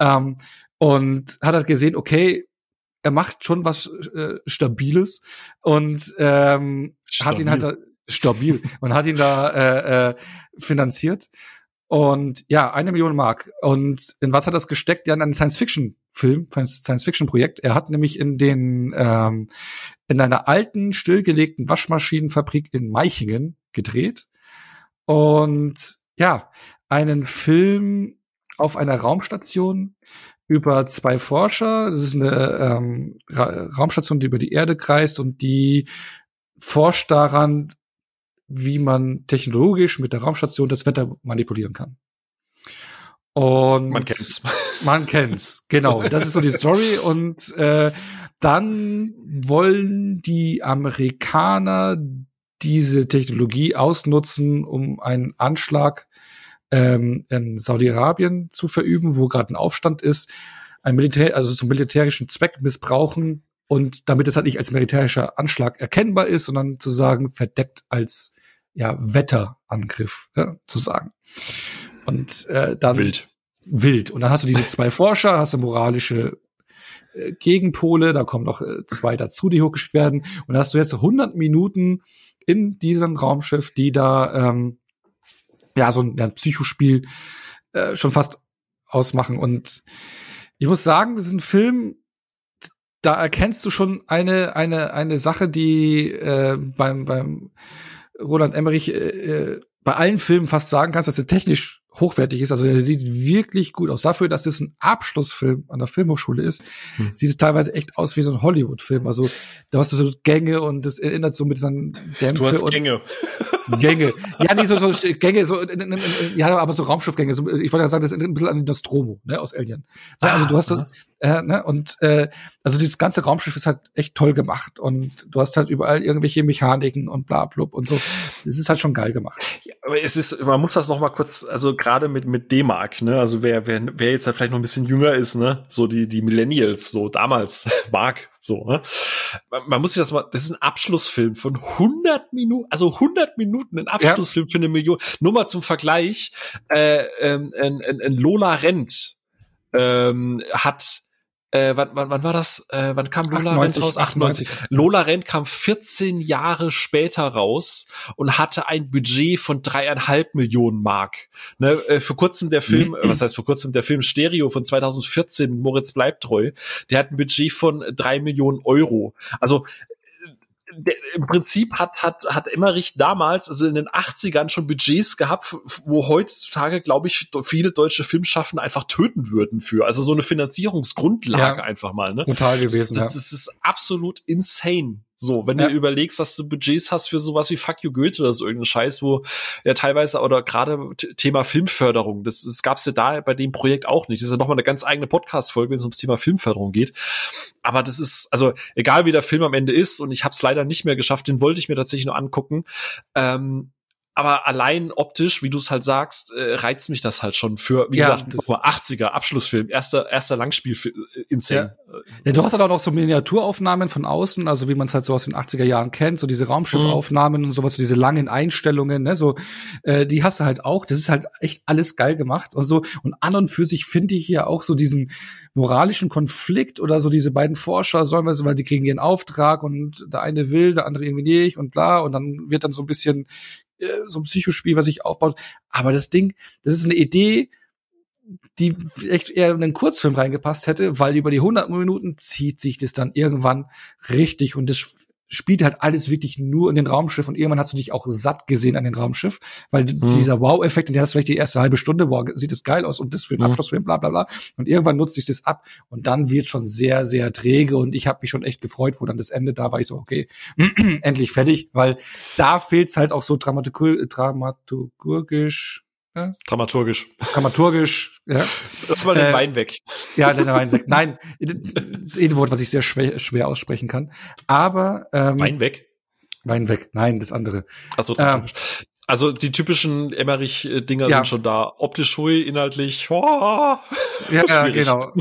Ähm, und hat halt gesehen, okay, er macht schon was äh, Stabiles und ähm, hat ihn halt stabil und hat ihn da äh, äh, finanziert. Und ja, eine Million Mark. Und in was hat das gesteckt? Ja, in einen Science-Fiction-Film, Science-Fiction-Projekt. Er hat nämlich in den ähm, in einer alten, stillgelegten Waschmaschinenfabrik in Meichingen gedreht. Und ja, einen Film auf einer Raumstation über zwei Forscher. Das ist eine ähm, Ra Raumstation, die über die Erde kreist und die forscht daran, wie man technologisch mit der Raumstation das Wetter manipulieren kann. Und man kennt's. Man kennt's, genau. Das ist so die Story. Und äh, dann wollen die Amerikaner diese Technologie ausnutzen, um einen Anschlag ähm, in Saudi-Arabien zu verüben, wo gerade ein Aufstand ist, ein Militär, also zum militärischen Zweck missbrauchen und damit es halt nicht als militärischer Anschlag erkennbar ist, sondern zu sagen, verdeckt als ja, Wetterangriff ja, zu sagen. Und äh, dann wild. Wild. Und dann hast du diese zwei Forscher, hast du moralische äh, Gegenpole, da kommen noch äh, zwei dazu, die hochgeschickt werden. Und da hast du jetzt 100 Minuten in diesem Raumschiff, die da ähm, ja so ein ja, Psychospiel äh, schon fast ausmachen. Und ich muss sagen, das ist ein Film, da erkennst du schon eine eine eine Sache, die äh, beim beim Roland Emmerich äh, äh, bei allen Filmen fast sagen kannst, dass er technisch hochwertig ist. Also er sieht wirklich gut aus. Dafür, dass es ein Abschlussfilm an der Filmhochschule ist, hm. sieht es teilweise echt aus wie so ein Hollywood-Film. Also da hast du so Gänge und das erinnert so mit diesen Dämpfe. Du hast Gänge. Gänge. Ja, nee, so, so Gänge, so, ja, aber so Raumschiffgänge. So, ich wollte ja sagen, das erinnert ein bisschen an den Nostromo, ne, aus Alien. Ah, also du hast, ah. äh, ne, und äh, also dieses ganze Raumschiff ist halt echt toll gemacht und du hast halt überall irgendwelche Mechaniken und bla blub und so. Das ist halt schon geil gemacht. Ja, aber es ist, man muss das noch mal kurz, also gerade mit mit D-Mark, ne, also wer wer wer jetzt halt vielleicht noch ein bisschen jünger ist, ne, so die die Millennials, so damals, Mark, so, ne? Man, man, muss sich das mal, das ist ein Abschlussfilm von 100 Minuten, also 100 Minuten, ein Abschlussfilm ja. für eine Million. Nur mal zum Vergleich, äh, ähm, ein, ein, ein Lola Rent ähm, hat äh, wann, wann, wann war das? Äh, wann kam Lola 98, Rent raus? 98. 98. Lola Rent kam 14 Jahre später raus und hatte ein Budget von dreieinhalb Millionen Mark. Ne, äh, für kurzem der Film, mhm. was heißt für kurzem der Film Stereo von 2014, Moritz bleibt treu, der hat ein Budget von drei Millionen Euro. Also der, im Prinzip hat, hat, hat Emmerich damals, also in den 80ern schon Budgets gehabt, wo heutzutage, glaube ich, viele deutsche Filmschaffende einfach töten würden für. Also so eine Finanzierungsgrundlage ja, einfach mal. Ne? Total gewesen. Das, das, das ist absolut insane. So, wenn ja. du überlegst, was du Budgets hast für sowas wie Fuck You Goethe oder so irgendein Scheiß, wo ja teilweise oder gerade Thema Filmförderung, das, das gab's ja da bei dem Projekt auch nicht. Das ist ja nochmal eine ganz eigene Podcast-Folge, wenn es ums Thema Filmförderung geht. Aber das ist, also egal wie der Film am Ende ist, und ich habe es leider nicht mehr geschafft, den wollte ich mir tatsächlich nur angucken. Ähm, aber allein optisch, wie du es halt sagst, äh, reizt mich das halt schon für, wie ja, gesagt, mal, 80er Abschlussfilm, erster erster Langspiel äh, insane. Ja. ja. du hast halt auch noch so Miniaturaufnahmen von außen, also wie man es halt so aus den 80er Jahren kennt, so diese Raumschiffaufnahmen mhm. und sowas, so diese langen Einstellungen, ne, so äh, die hast du halt auch. Das ist halt echt alles geil gemacht und so und an und für sich finde ich ja auch so diesen moralischen Konflikt oder so diese beiden Forscher sollen wir so, weil die kriegen ihren Auftrag und der eine will, der andere irgendwie nicht und bla und dann wird dann so ein bisschen so ein Psychospiel, was sich aufbaut. Aber das Ding, das ist eine Idee, die echt eher in einen Kurzfilm reingepasst hätte, weil über die 100 Minuten zieht sich das dann irgendwann richtig und das spielt halt alles wirklich nur in den Raumschiff und irgendwann hast du dich auch satt gesehen an den Raumschiff, weil mhm. dieser Wow-Effekt, der hast vielleicht die erste halbe Stunde, wow, sieht es geil aus und das für den. Abschlussfilm, bla bla bla. Und irgendwann nutzt sich das ab und dann wird schon sehr, sehr träge und ich habe mich schon echt gefreut, wo dann das Ende da war, ich so, okay, endlich fertig, weil da fehlt's halt auch so dramaturgisch, ja? Dramaturgisch. Dramaturgisch, ja. Lass mal den äh, Wein weg. Ja, den Wein weg. Nein, das ist eh ein Wort, was ich sehr schwer, schwer aussprechen kann. Aber ähm, Wein weg? Wein weg. Nein, das andere. Also, ähm, also die typischen Emmerich-Dinger ja. sind schon da. Optisch hui, inhaltlich. Oh, ja, genau.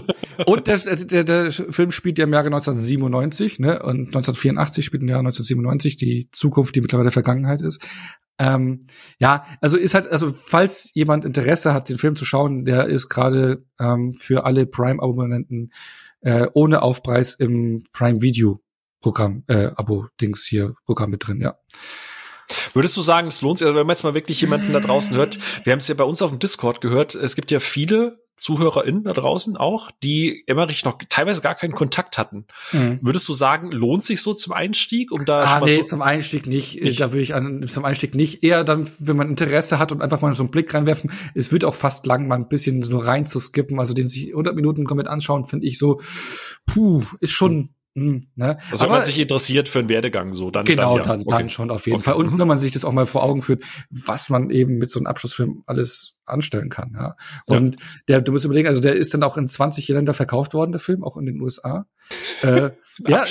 Und der, der, der Film spielt ja im Jahre 1997, ne? Und 1984 spielt im Jahre 1997 die Zukunft, die mittlerweile Vergangenheit ist. Ähm, ja, also ist halt, also falls jemand Interesse hat, den Film zu schauen, der ist gerade ähm, für alle Prime-Abonnenten äh, ohne Aufpreis im Prime Video Programm, äh, Abo-Dings hier Programm mit drin, ja. Würdest du sagen, es lohnt sich, also wenn man jetzt mal wirklich jemanden da draußen hört, wir haben es ja bei uns auf dem Discord gehört, es gibt ja viele ZuhörerInnen da draußen auch, die Emmerich noch teilweise gar keinen Kontakt hatten. Mhm. Würdest du sagen, lohnt sich so zum Einstieg, um da ah, nee, so zum Einstieg nicht. nicht. Da würde ich an, zum Einstieg nicht. Eher dann, wenn man Interesse hat und einfach mal so einen Blick reinwerfen. Es wird auch fast lang, mal ein bisschen so rein zu skippen. Also den sich 100 Minuten komplett anschauen, finde ich so, puh, ist schon hm, ne? Also wenn man sich interessiert für einen Werdegang, so dann genau, dann, ja. dann, okay. dann schon auf jeden okay. Fall. Und wenn man sich das auch mal vor Augen führt, was man eben mit so einem Abschlussfilm alles anstellen kann. Ja. Und ja. der, du musst überlegen, also der ist dann auch in 20 Länder verkauft worden, der Film, auch in den USA. äh, ja,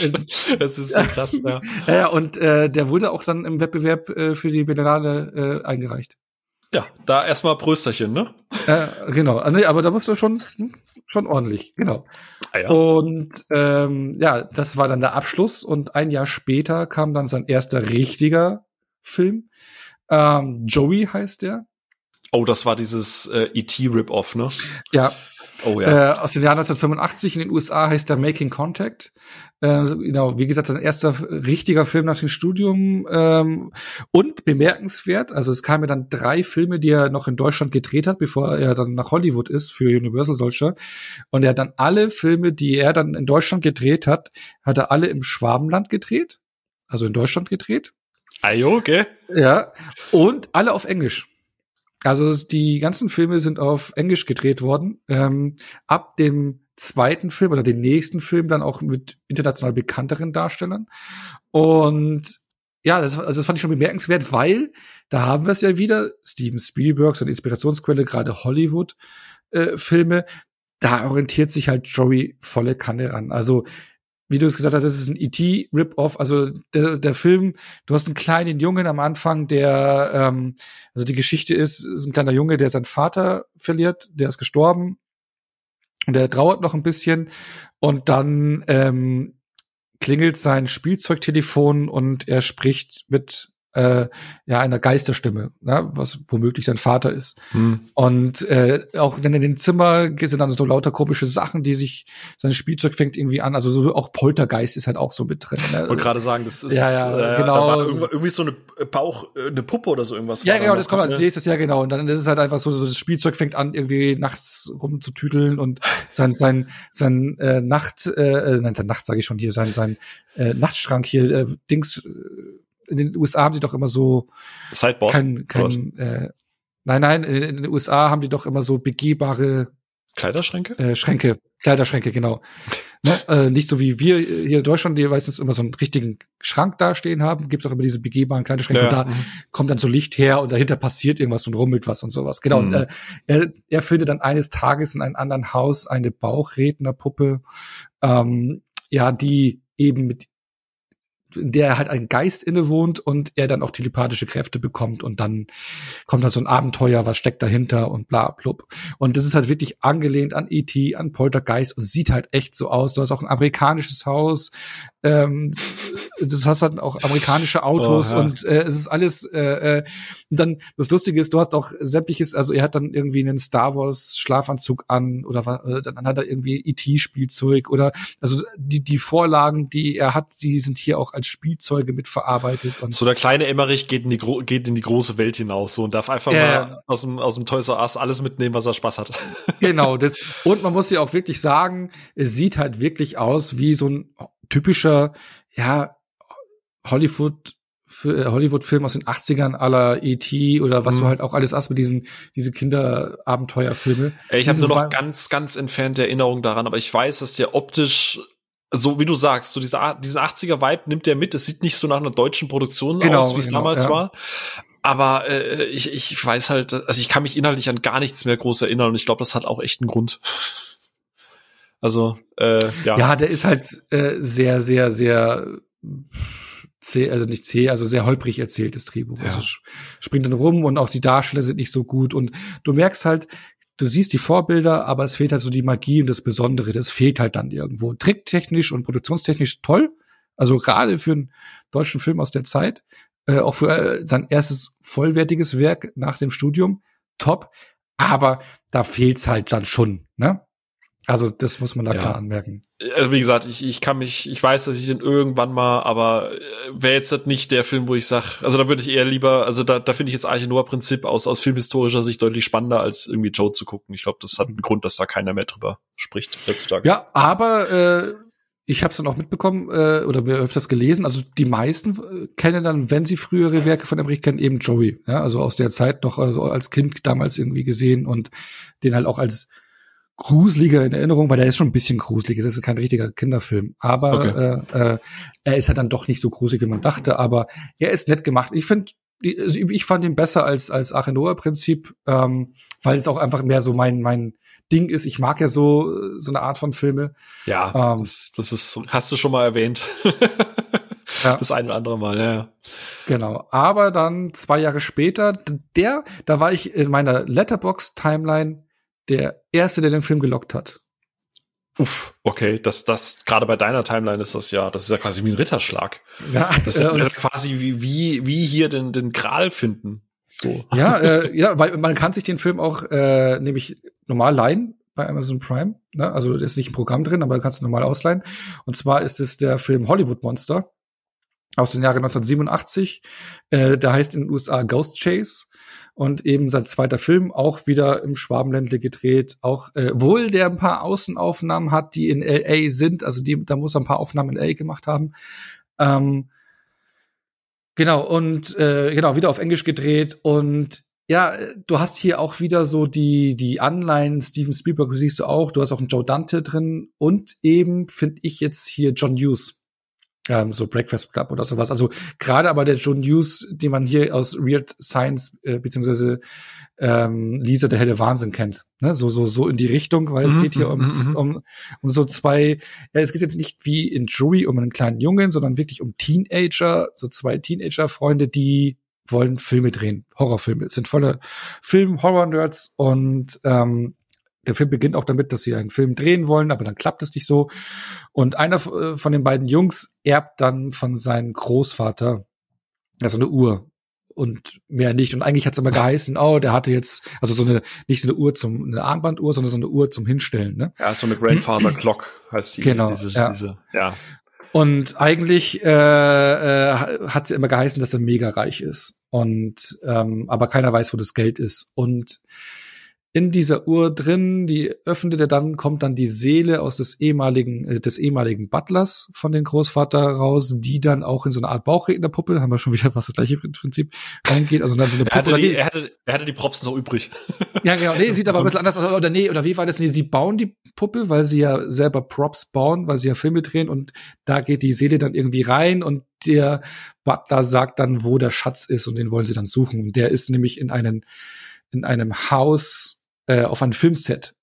das ist so krass. ja. ja, und äh, der wurde auch dann im Wettbewerb äh, für die Biennale äh, eingereicht. Ja, da erstmal Prösterchen, ne? Äh, genau, ah, nee, aber da musst du schon, schon ordentlich, genau. Ah, ja. Und ähm, ja, das war dann der Abschluss und ein Jahr später kam dann sein erster richtiger Film. Ähm, Joey heißt der. Oh, das war dieses äh, E.T.-Rip-Off, ne? Ja, Oh, ja. äh, aus dem Jahr 1985 in den USA heißt der Making Contact. Äh, genau, wie gesagt, sein erster richtiger Film nach dem Studium. Ähm, und bemerkenswert, also es kamen ja dann drei Filme, die er noch in Deutschland gedreht hat, bevor er dann nach Hollywood ist für Universal solcher. Und er hat dann alle Filme, die er dann in Deutschland gedreht hat, hat er alle im Schwabenland gedreht. Also in Deutschland gedreht. Ah, okay. Ja. Und alle auf Englisch. Also die ganzen Filme sind auf Englisch gedreht worden. Ähm, ab dem zweiten Film oder den nächsten Film dann auch mit international bekannteren Darstellern. Und ja, das, also das fand ich schon bemerkenswert, weil da haben wir es ja wieder, Steven Spielberg, seine Inspirationsquelle, gerade Hollywood-Filme, äh, da orientiert sich halt Joey volle Kanne ran. Also wie du es gesagt hast, das ist ein E.T.-Rip-Off. Also der, der Film, du hast einen kleinen Jungen am Anfang, der, ähm, also die Geschichte ist, ist ein kleiner Junge, der seinen Vater verliert, der ist gestorben und der trauert noch ein bisschen und dann ähm, klingelt sein Spielzeugtelefon und er spricht mit äh, ja einer Geisterstimme, ne, was womöglich sein Vater ist. Hm. Und äh, auch in den Zimmer sind dann so lauter komische Sachen, die sich sein Spielzeug fängt irgendwie an. Also so auch Poltergeist ist halt auch so mit drin. Ne? Wollte gerade sagen, das ist ja, ja, äh, genau. irgendwie so eine Bauch, äh, eine Puppe oder so irgendwas. Ja, genau, das kommt als nächstes, ja genau. Und dann ist es halt einfach so, so das Spielzeug fängt an irgendwie nachts rumzutüdeln und sein sein sein äh, Nacht, äh, nein, sein Nacht sage ich schon hier, sein sein äh, Nachtschrank hier äh, Dings in den USA haben sie doch immer so Sideboard. Kein, kein, äh, nein, nein, in den USA haben die doch immer so begehbare Kleiderschränke? Äh, Schränke, Kleiderschränke, genau. ne? äh, nicht so wie wir hier in Deutschland, die meistens immer so einen richtigen Schrank dastehen haben, gibt's auch immer diese begehbaren Kleiderschränke. Ja. Und da mhm. kommt dann so Licht her und dahinter passiert irgendwas und rummelt was und sowas. Genau. Mhm. Und äh, er, er findet dann eines Tages in einem anderen Haus eine Bauchrednerpuppe, ähm, ja, die eben mit in der halt ein Geist innewohnt und er dann auch telepathische Kräfte bekommt und dann kommt halt so ein Abenteuer, was steckt dahinter und bla blub. Und das ist halt wirklich angelehnt an E.T., an Poltergeist und sieht halt echt so aus. Du hast auch ein amerikanisches Haus, ähm, das hast halt auch amerikanische Autos oh, ja. und äh, es ist alles äh, äh, und dann das Lustige ist, du hast auch sämtliches, also er hat dann irgendwie einen Star Wars Schlafanzug an oder äh, dann hat er irgendwie E.T. Spielzeug oder also die die Vorlagen, die er hat, die sind hier auch als Spielzeuge mitverarbeitet und so der kleine Emmerich geht in die Gro geht in die große Welt hinaus so und darf einfach äh, mal aus dem aus dem Toys R Us alles mitnehmen, was er Spaß hat. genau, das und man muss ja auch wirklich sagen, es sieht halt wirklich aus wie so ein typischer, ja, Hollywood äh, Hollywood-Film aus den 80ern aller E.T. oder was mhm. du halt auch alles hast mit diesen diese Kinderabenteuerfilme. Ich habe nur noch ganz ganz entfernte Erinnerungen daran, aber ich weiß, dass der optisch so wie du sagst, so dieser diesen 80er Vibe nimmt der mit. Es sieht nicht so nach einer deutschen Produktion genau, aus, wie es genau, damals ja. war. Aber äh, ich, ich weiß halt, also ich kann mich inhaltlich an gar nichts mehr groß erinnern und ich glaube, das hat auch echt einen Grund. Also, äh, ja. Ja, der ist halt äh, sehr, sehr, sehr zäh, also nicht zäh, also sehr holprig erzähltes Drehbuch. Ja. Also springt dann rum und auch die Darsteller sind nicht so gut und du merkst halt, du siehst die Vorbilder, aber es fehlt halt so die Magie und das Besondere, das fehlt halt dann irgendwo. Tricktechnisch und produktionstechnisch toll, also gerade für einen deutschen Film aus der Zeit, äh, auch für äh, sein erstes vollwertiges Werk nach dem Studium, top, aber da fehlt's halt dann schon, ne? Also das muss man da ja. klar anmerken. Also wie gesagt, ich, ich kann mich, ich weiß, dass ich den irgendwann mal, aber äh, wäre jetzt halt nicht der Film, wo ich sag, also da würde ich eher lieber, also da, da finde ich jetzt eigentlich nur Prinzip aus, aus filmhistorischer Sicht deutlich spannender, als irgendwie Joe zu gucken. Ich glaube, das hat einen Grund, dass da keiner mehr drüber spricht heutzutage. Ja, aber äh, ich habe es dann auch mitbekommen äh, oder mir öfters gelesen. Also die meisten äh, kennen dann, wenn sie frühere Werke von Emmerich kennen, eben Joey. Ja, also aus der Zeit noch also als Kind damals irgendwie gesehen und den halt auch als gruseliger in Erinnerung, weil der ist schon ein bisschen gruselig. Es ist kein richtiger Kinderfilm, aber okay. äh, äh, er ist halt dann doch nicht so gruselig, wie man dachte. Aber er ist nett gemacht. Ich finde, also ich fand ihn besser als als Achenoa Prinzip, ähm, weil es auch einfach mehr so mein mein Ding ist. Ich mag ja so so eine Art von Filme. Ja, ähm, das, das ist hast du schon mal erwähnt. Ja. Das ein oder andere Mal, ja. Genau. Aber dann zwei Jahre später, der, da war ich in meiner Letterbox-Timeline der Erste, der den Film gelockt hat. Uff, okay, das, das, gerade bei deiner Timeline ist das ja, das ist ja quasi wie ein Ritterschlag. Ja, das ist ja, das ist quasi wie, wie, wie hier den, den Gral finden. So. Ja, äh, ja, weil man kann sich den Film auch äh, nämlich normal leihen bei Amazon Prime. Ne? Also ist nicht ein Programm drin, aber kannst du normal ausleihen. Und zwar ist es der Film Hollywood Monster aus den Jahren 1987. Äh, der heißt in den USA Ghost Chase und eben sein zweiter Film auch wieder im Schwabenländle gedreht. Auch äh, wohl der ein paar Außenaufnahmen hat, die in LA sind, also die, da muss er ein paar Aufnahmen in LA gemacht haben. Ähm, genau und äh, genau wieder auf Englisch gedreht und ja, du hast hier auch wieder so die die Anleihen Steven Spielberg siehst du auch. Du hast auch einen Joe Dante drin und eben finde ich jetzt hier John Hughes ähm, so Breakfast Club oder sowas. Also gerade aber der John Hughes, den man hier aus Weird Science äh, beziehungsweise ähm, Lisa der helle Wahnsinn kennt, ne? so so so in die Richtung, weil es mhm, geht hier mhm, mhm. um um so zwei. Ja, es geht jetzt nicht wie in Jury um einen kleinen Jungen, sondern wirklich um Teenager, so zwei Teenager-Freunde, die wollen Filme drehen, Horrorfilme, es sind volle Film-Horror-Nerds und ähm, der Film beginnt auch damit, dass sie einen Film drehen wollen, aber dann klappt es nicht so. Und einer äh, von den beiden Jungs erbt dann von seinem Großvater also eine Uhr und mehr nicht. Und eigentlich hat es immer geheißen, oh, der hatte jetzt, also so eine, nicht so eine Uhr zum, eine Armbanduhr, sondern so eine Uhr zum Hinstellen, ne? Ja, so eine Grandfather Clock heißt die. Genau. Diese, ja. Diese, ja. Und eigentlich äh, äh, hat sie immer geheißen, dass er mega reich ist. Und ähm, aber keiner weiß, wo das Geld ist. Und in dieser Uhr drin, die öffnet er dann, kommt dann die Seele aus des ehemaligen, äh, des ehemaligen Butlers von den Großvater raus, die dann auch in so eine Art Bauchrednerpuppe, haben wir schon wieder fast das gleiche Prinzip, reingeht, also dann so eine Puppe. Er hatte die, er hatte, er hatte die Props noch übrig. Ja, genau, nee, sieht aber ein bisschen anders aus, oder nee, oder wie war das? Nee, sie bauen die Puppe, weil sie ja selber Props bauen, weil sie ja Filme drehen und da geht die Seele dann irgendwie rein und der Butler sagt dann, wo der Schatz ist und den wollen sie dann suchen. Und der ist nämlich in einem, in einem Haus, äh, auf ein Filmset,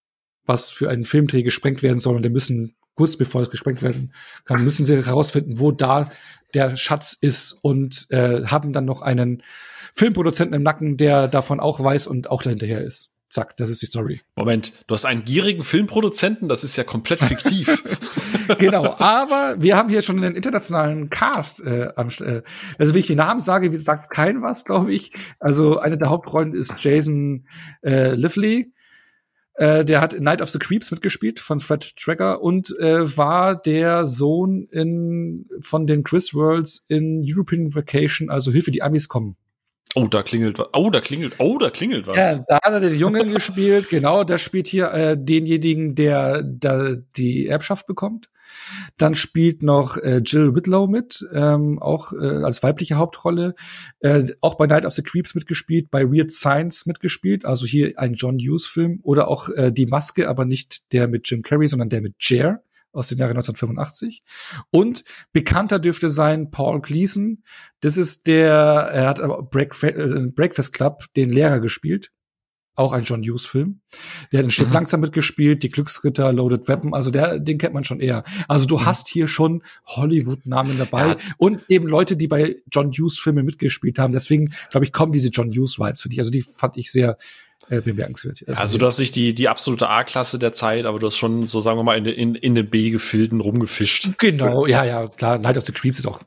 was für einen Filmdreh gesprengt werden soll. Und die müssen, kurz bevor es gesprengt werden kann, müssen sie herausfinden, wo da der Schatz ist und äh, haben dann noch einen Filmproduzenten im Nacken, der davon auch weiß und auch dahinterher ist. Zack, das ist die Story. Moment, du hast einen gierigen Filmproduzenten, das ist ja komplett fiktiv. genau, aber wir haben hier schon einen internationalen Cast äh, am äh, Also wenn ich den Namen sage, sagt es kein was, glaube ich. Also eine der Hauptrollen ist Jason äh, Lively. Äh, der hat in Night of the Creeps mitgespielt von Fred Tracker und äh, war der Sohn in, von den Chris Worlds in European Vacation, also Hilfe, die Amis kommen. Oh, da klingelt was. Oh, da klingelt. Oh, da klingelt was. Ja, da hat er den Jungen gespielt. Genau, der spielt hier äh, denjenigen, der da die Erbschaft bekommt. Dann spielt noch äh, Jill Whitlow mit, ähm, auch äh, als weibliche Hauptrolle. Äh, auch bei Night of the Creeps mitgespielt, bei Weird Science mitgespielt, also hier ein John Hughes Film oder auch äh, Die Maske, aber nicht der mit Jim Carrey, sondern der mit Jer aus dem Jahre 1985. Und bekannter dürfte sein Paul Gleason. Das ist der, er hat aber äh, Breakfast Club den Lehrer gespielt. Auch ein John Hughes Film. Der hat in Stirb mhm. langsam mitgespielt, die Glücksritter, Loaded Weapon, also der, den kennt man schon eher. Also du mhm. hast hier schon Hollywood-Namen dabei ja. und eben Leute, die bei John Hughes Filmen mitgespielt haben. Deswegen, glaube ich, kommen diese John Hughes Vibes für dich. Also die fand ich sehr, äh, bemerkenswert. Also, also du hast nicht die, die absolute A-Klasse der Zeit, aber du hast schon, so sagen wir mal, in, in, in den B-Gefilden rumgefischt. Genau, ja, ja, klar. Night of the Creeps ist auch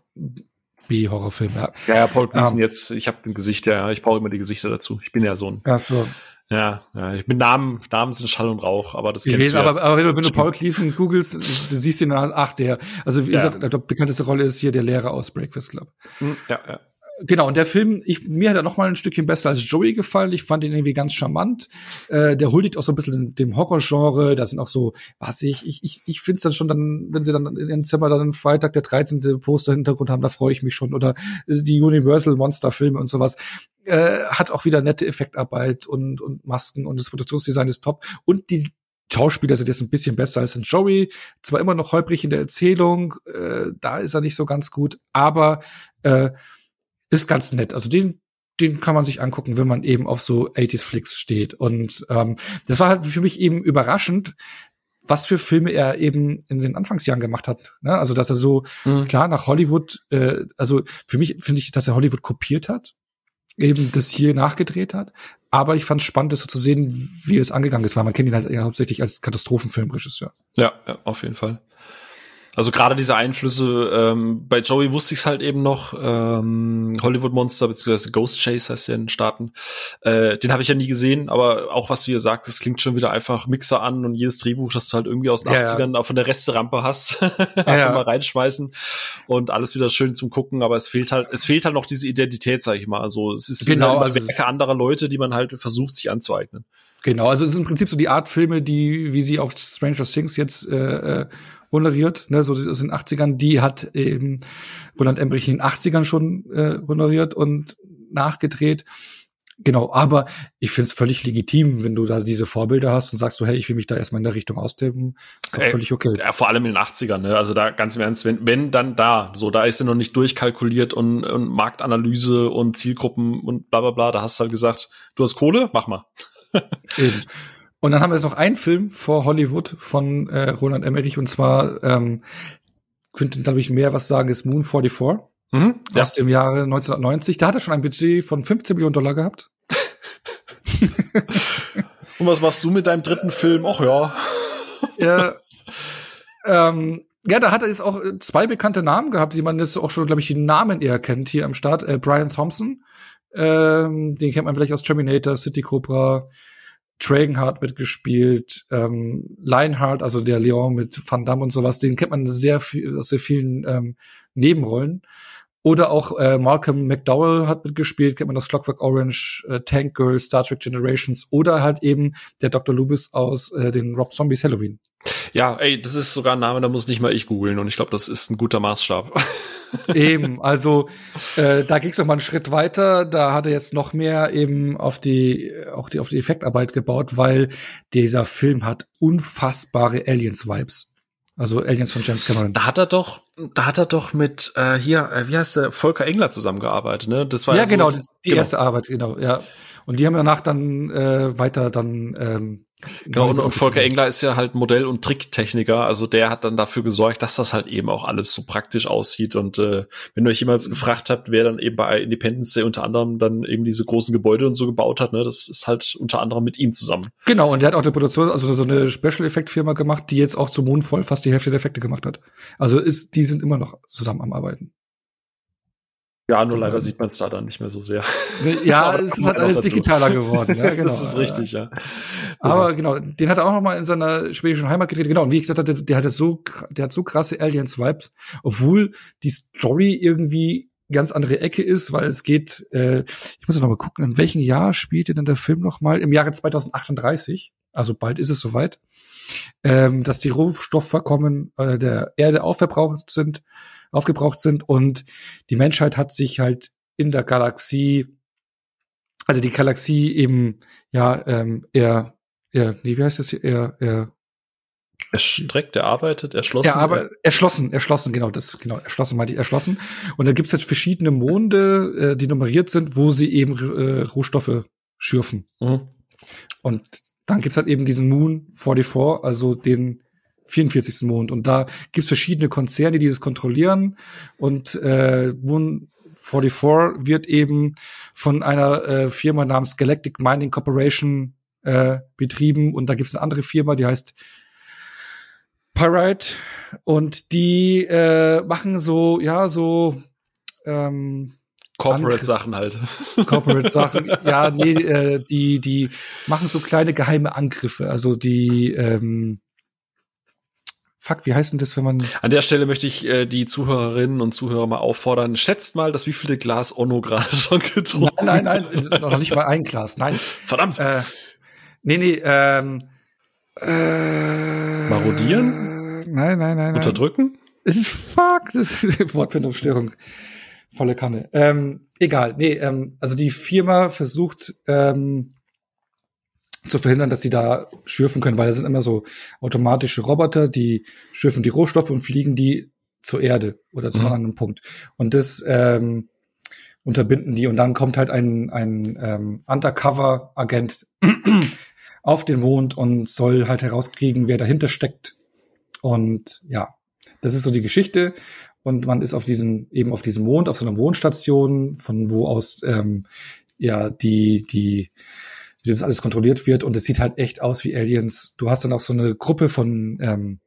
B-Horrorfilm, ja. Ja, ja, Paul Gleason um, ähm, jetzt, ich habe ein Gesicht, ja, ich brauche immer die Gesichter dazu. Ich bin ja so ein. Ach so. Ja, ja, ich bin Namen, Namen sind Schall und Rauch, aber das ich weiß, aber, aber wenn du, wenn du Paul Gleason googelst, du siehst ihn, ach, der, also wie ja. gesagt, die bekannteste Rolle ist hier der Lehrer aus Breakfast Club. Hm, ja, ja genau, und der Film, ich, mir hat er noch mal ein Stückchen besser als Joey gefallen. Ich fand ihn irgendwie ganz charmant. Äh, der huldigt auch so ein bisschen dem, Horrorgenre. Da sind auch so, was ich, ich, ich, ich finde es dann schon dann, wenn sie dann ihrem Zimmer dann Freitag der 13. Poster Hintergrund haben, da freue ich mich schon. Oder die Universal Monster Filme und sowas. Äh, hat auch wieder nette Effektarbeit und, und Masken und das Produktionsdesign ist top. Und die Schauspieler sind jetzt ein bisschen besser als in Joey. Zwar immer noch holprig in der Erzählung, äh, da ist er nicht so ganz gut, aber äh, ist ganz nett. Also den den kann man sich angucken, wenn man eben auf so 80s Flicks steht. Und ähm, das war halt für mich eben überraschend, was für Filme er eben in den Anfangsjahren gemacht hat. Ne? Also dass er so mhm. klar nach Hollywood, äh, also für mich finde ich, dass er Hollywood kopiert hat, eben das hier nachgedreht hat. Aber ich fand es spannend, das so zu sehen, wie es angegangen ist, weil man kennt ihn halt ja hauptsächlich als Katastrophenfilmregisseur. Ja, ja, auf jeden Fall. Also gerade diese Einflüsse, ähm, bei Joey wusste ich es halt eben noch, ähm, Hollywood Monster bzw. Ghost Chase heißt ja in den Staaten. Äh, den habe ich ja nie gesehen, aber auch was du hier sagst, es klingt schon wieder einfach Mixer an und jedes Drehbuch, das du halt irgendwie aus den ja, 80ern ja. von der Resterampe hast, einfach ja, mal reinschmeißen und alles wieder schön zum Gucken, aber es fehlt halt, es fehlt halt noch diese Identität, sag ich mal. Also es ist genau, halt also Werke anderer Leute, die man halt versucht, sich anzueignen. Genau, also es ist im Prinzip so die Art Filme, die, wie sie auch Stranger Things jetzt äh, äh honoriert, ne, so aus den 80ern, die hat eben Roland Emmerich in den 80ern schon äh, honoriert und nachgedreht. Genau, aber ich finde es völlig legitim, wenn du da diese Vorbilder hast und sagst so, hey, ich will mich da erstmal in der Richtung ausleben. Ist doch völlig okay. Ja, vor allem in den 80ern, ne? Also da ganz im Ernst, wenn, wenn dann da, so da ist er noch nicht durchkalkuliert und, und Marktanalyse und Zielgruppen und bla bla bla, da hast du halt gesagt, du hast Kohle, mach mal. Eben. Und dann haben wir jetzt noch einen Film vor Hollywood von äh, Roland Emmerich und zwar ähm, könnte, glaube ich, mehr was sagen, ist Moon 44 mhm, ja. aus dem Jahre 1990. Da hat er schon ein Budget von 15 Millionen Dollar gehabt. und was machst du mit deinem dritten Film? Ach ja. ja, ähm, ja, da hat er jetzt auch äh, zwei bekannte Namen gehabt, die man jetzt auch schon, glaube ich, die Namen eher kennt hier am Start. Äh, Brian Thompson, ähm, den kennt man vielleicht aus Terminator, City Cobra, Dragonheart mitgespielt, ähm, Lionheart, also der Leon mit Van Damme und sowas, den kennt man sehr viel, aus sehr vielen ähm, Nebenrollen. Oder auch äh, Malcolm McDowell hat mitgespielt, kennt man das Clockwork Orange, äh, Tank Girl, Star Trek Generations oder halt eben der Dr. Lubis aus äh, den Rob Zombies Halloween. Ja, ey, das ist sogar ein Name, da muss nicht mal ich googeln und ich glaube, das ist ein guter Maßstab. eben, also äh, da ging es noch mal einen Schritt weiter. Da hat er jetzt noch mehr eben auf die auch die auf die Effektarbeit gebaut, weil dieser Film hat unfassbare Aliens-Vibes. Also Aliens von James Cameron. Da hat er doch, da hat er doch mit äh, hier, äh, wie heißt der, Volker Engler zusammengearbeitet, ne? Das war ja, ja so, genau, die, die genau. erste Arbeit, genau, ja. Und die haben danach dann äh, weiter dann ähm, Genau, und, und Volker Engler ist ja halt Modell- und Tricktechniker, also der hat dann dafür gesorgt, dass das halt eben auch alles so praktisch aussieht. Und äh, wenn ihr euch jemals gefragt habt, wer dann eben bei Independence Day unter anderem dann eben diese großen Gebäude und so gebaut hat, ne, das ist halt unter anderem mit ihm zusammen. Genau, und der hat auch eine Produktion, also so eine Special-Effekt-Firma gemacht, die jetzt auch zum Mond voll fast die Hälfte der Effekte gemacht hat. Also ist, die sind immer noch zusammen am Arbeiten. Ja, nur leider sieht man es da dann nicht mehr so sehr. Ja, es ist halt alles digitaler geworden. Ja, genau. das ist richtig, ja. Aber genau, den hat er auch noch mal in seiner schwedischen Heimat gedreht. Genau, und wie ich gesagt hatte, der hat so, der hat so krasse Aliens-Vibes, obwohl die Story irgendwie ganz andere Ecke ist, weil es geht, äh, ich muss noch mal gucken, in welchem Jahr spielte denn der Film noch mal? Im Jahre 2038, also bald ist es soweit, ähm, dass die Rohstoffvorkommen äh, der Erde aufverbraucht sind aufgebraucht sind und die Menschheit hat sich halt in der Galaxie, also die Galaxie eben, ja, ähm, eher, eher, nee, wie heißt das hier, eher, eher, Erstreckt, erarbeitet, erschlossen. Ja, aber erschlossen, erschlossen, genau, das, genau, erschlossen meinte ich, erschlossen. Und da gibt's jetzt verschiedene Monde, äh, die nummeriert sind, wo sie eben äh, Rohstoffe schürfen. Mhm. Und dann gibt's halt eben diesen Moon 44, also den 44. Mond. Und da gibt's verschiedene Konzerne, die das kontrollieren. Und äh, Moon 44 wird eben von einer äh, Firma namens Galactic Mining Corporation äh, betrieben. Und da gibt's eine andere Firma, die heißt Pyrite. Und die äh, machen so, ja, so ähm, Corporate-Sachen halt. Corporate-Sachen, ja, nee, äh, die, die machen so kleine geheime Angriffe. Also die, ähm, Fuck, wie heißt denn das, wenn man. An der Stelle möchte ich äh, die Zuhörerinnen und Zuhörer mal auffordern. Schätzt mal, dass wievielte Glas Onno gerade schon getrunken Nein, nein, nein, noch nicht mal ein Glas, nein. Verdammt. Äh, nee, nee, ähm. Äh, Marodieren? Nein, nein, nein. Unterdrücken? Es ist fuck, das ist Wortfindungsstörung. Volle Kanne. Ähm, egal, nee, ähm, also die Firma versucht, ähm, zu verhindern, dass sie da schürfen können, weil das sind immer so automatische Roboter, die schürfen die Rohstoffe und fliegen die zur Erde oder zu mhm. einem anderen Punkt. Und das ähm, unterbinden die und dann kommt halt ein, ein ähm, Undercover-Agent auf den Mond und soll halt herauskriegen, wer dahinter steckt. Und ja, das ist so die Geschichte. Und man ist auf diesem, eben auf diesem Mond, auf so einer Mondstation, von wo aus ähm, ja die, die, wie das alles kontrolliert wird. Und es sieht halt echt aus wie Aliens. Du hast dann auch so eine Gruppe von ähm,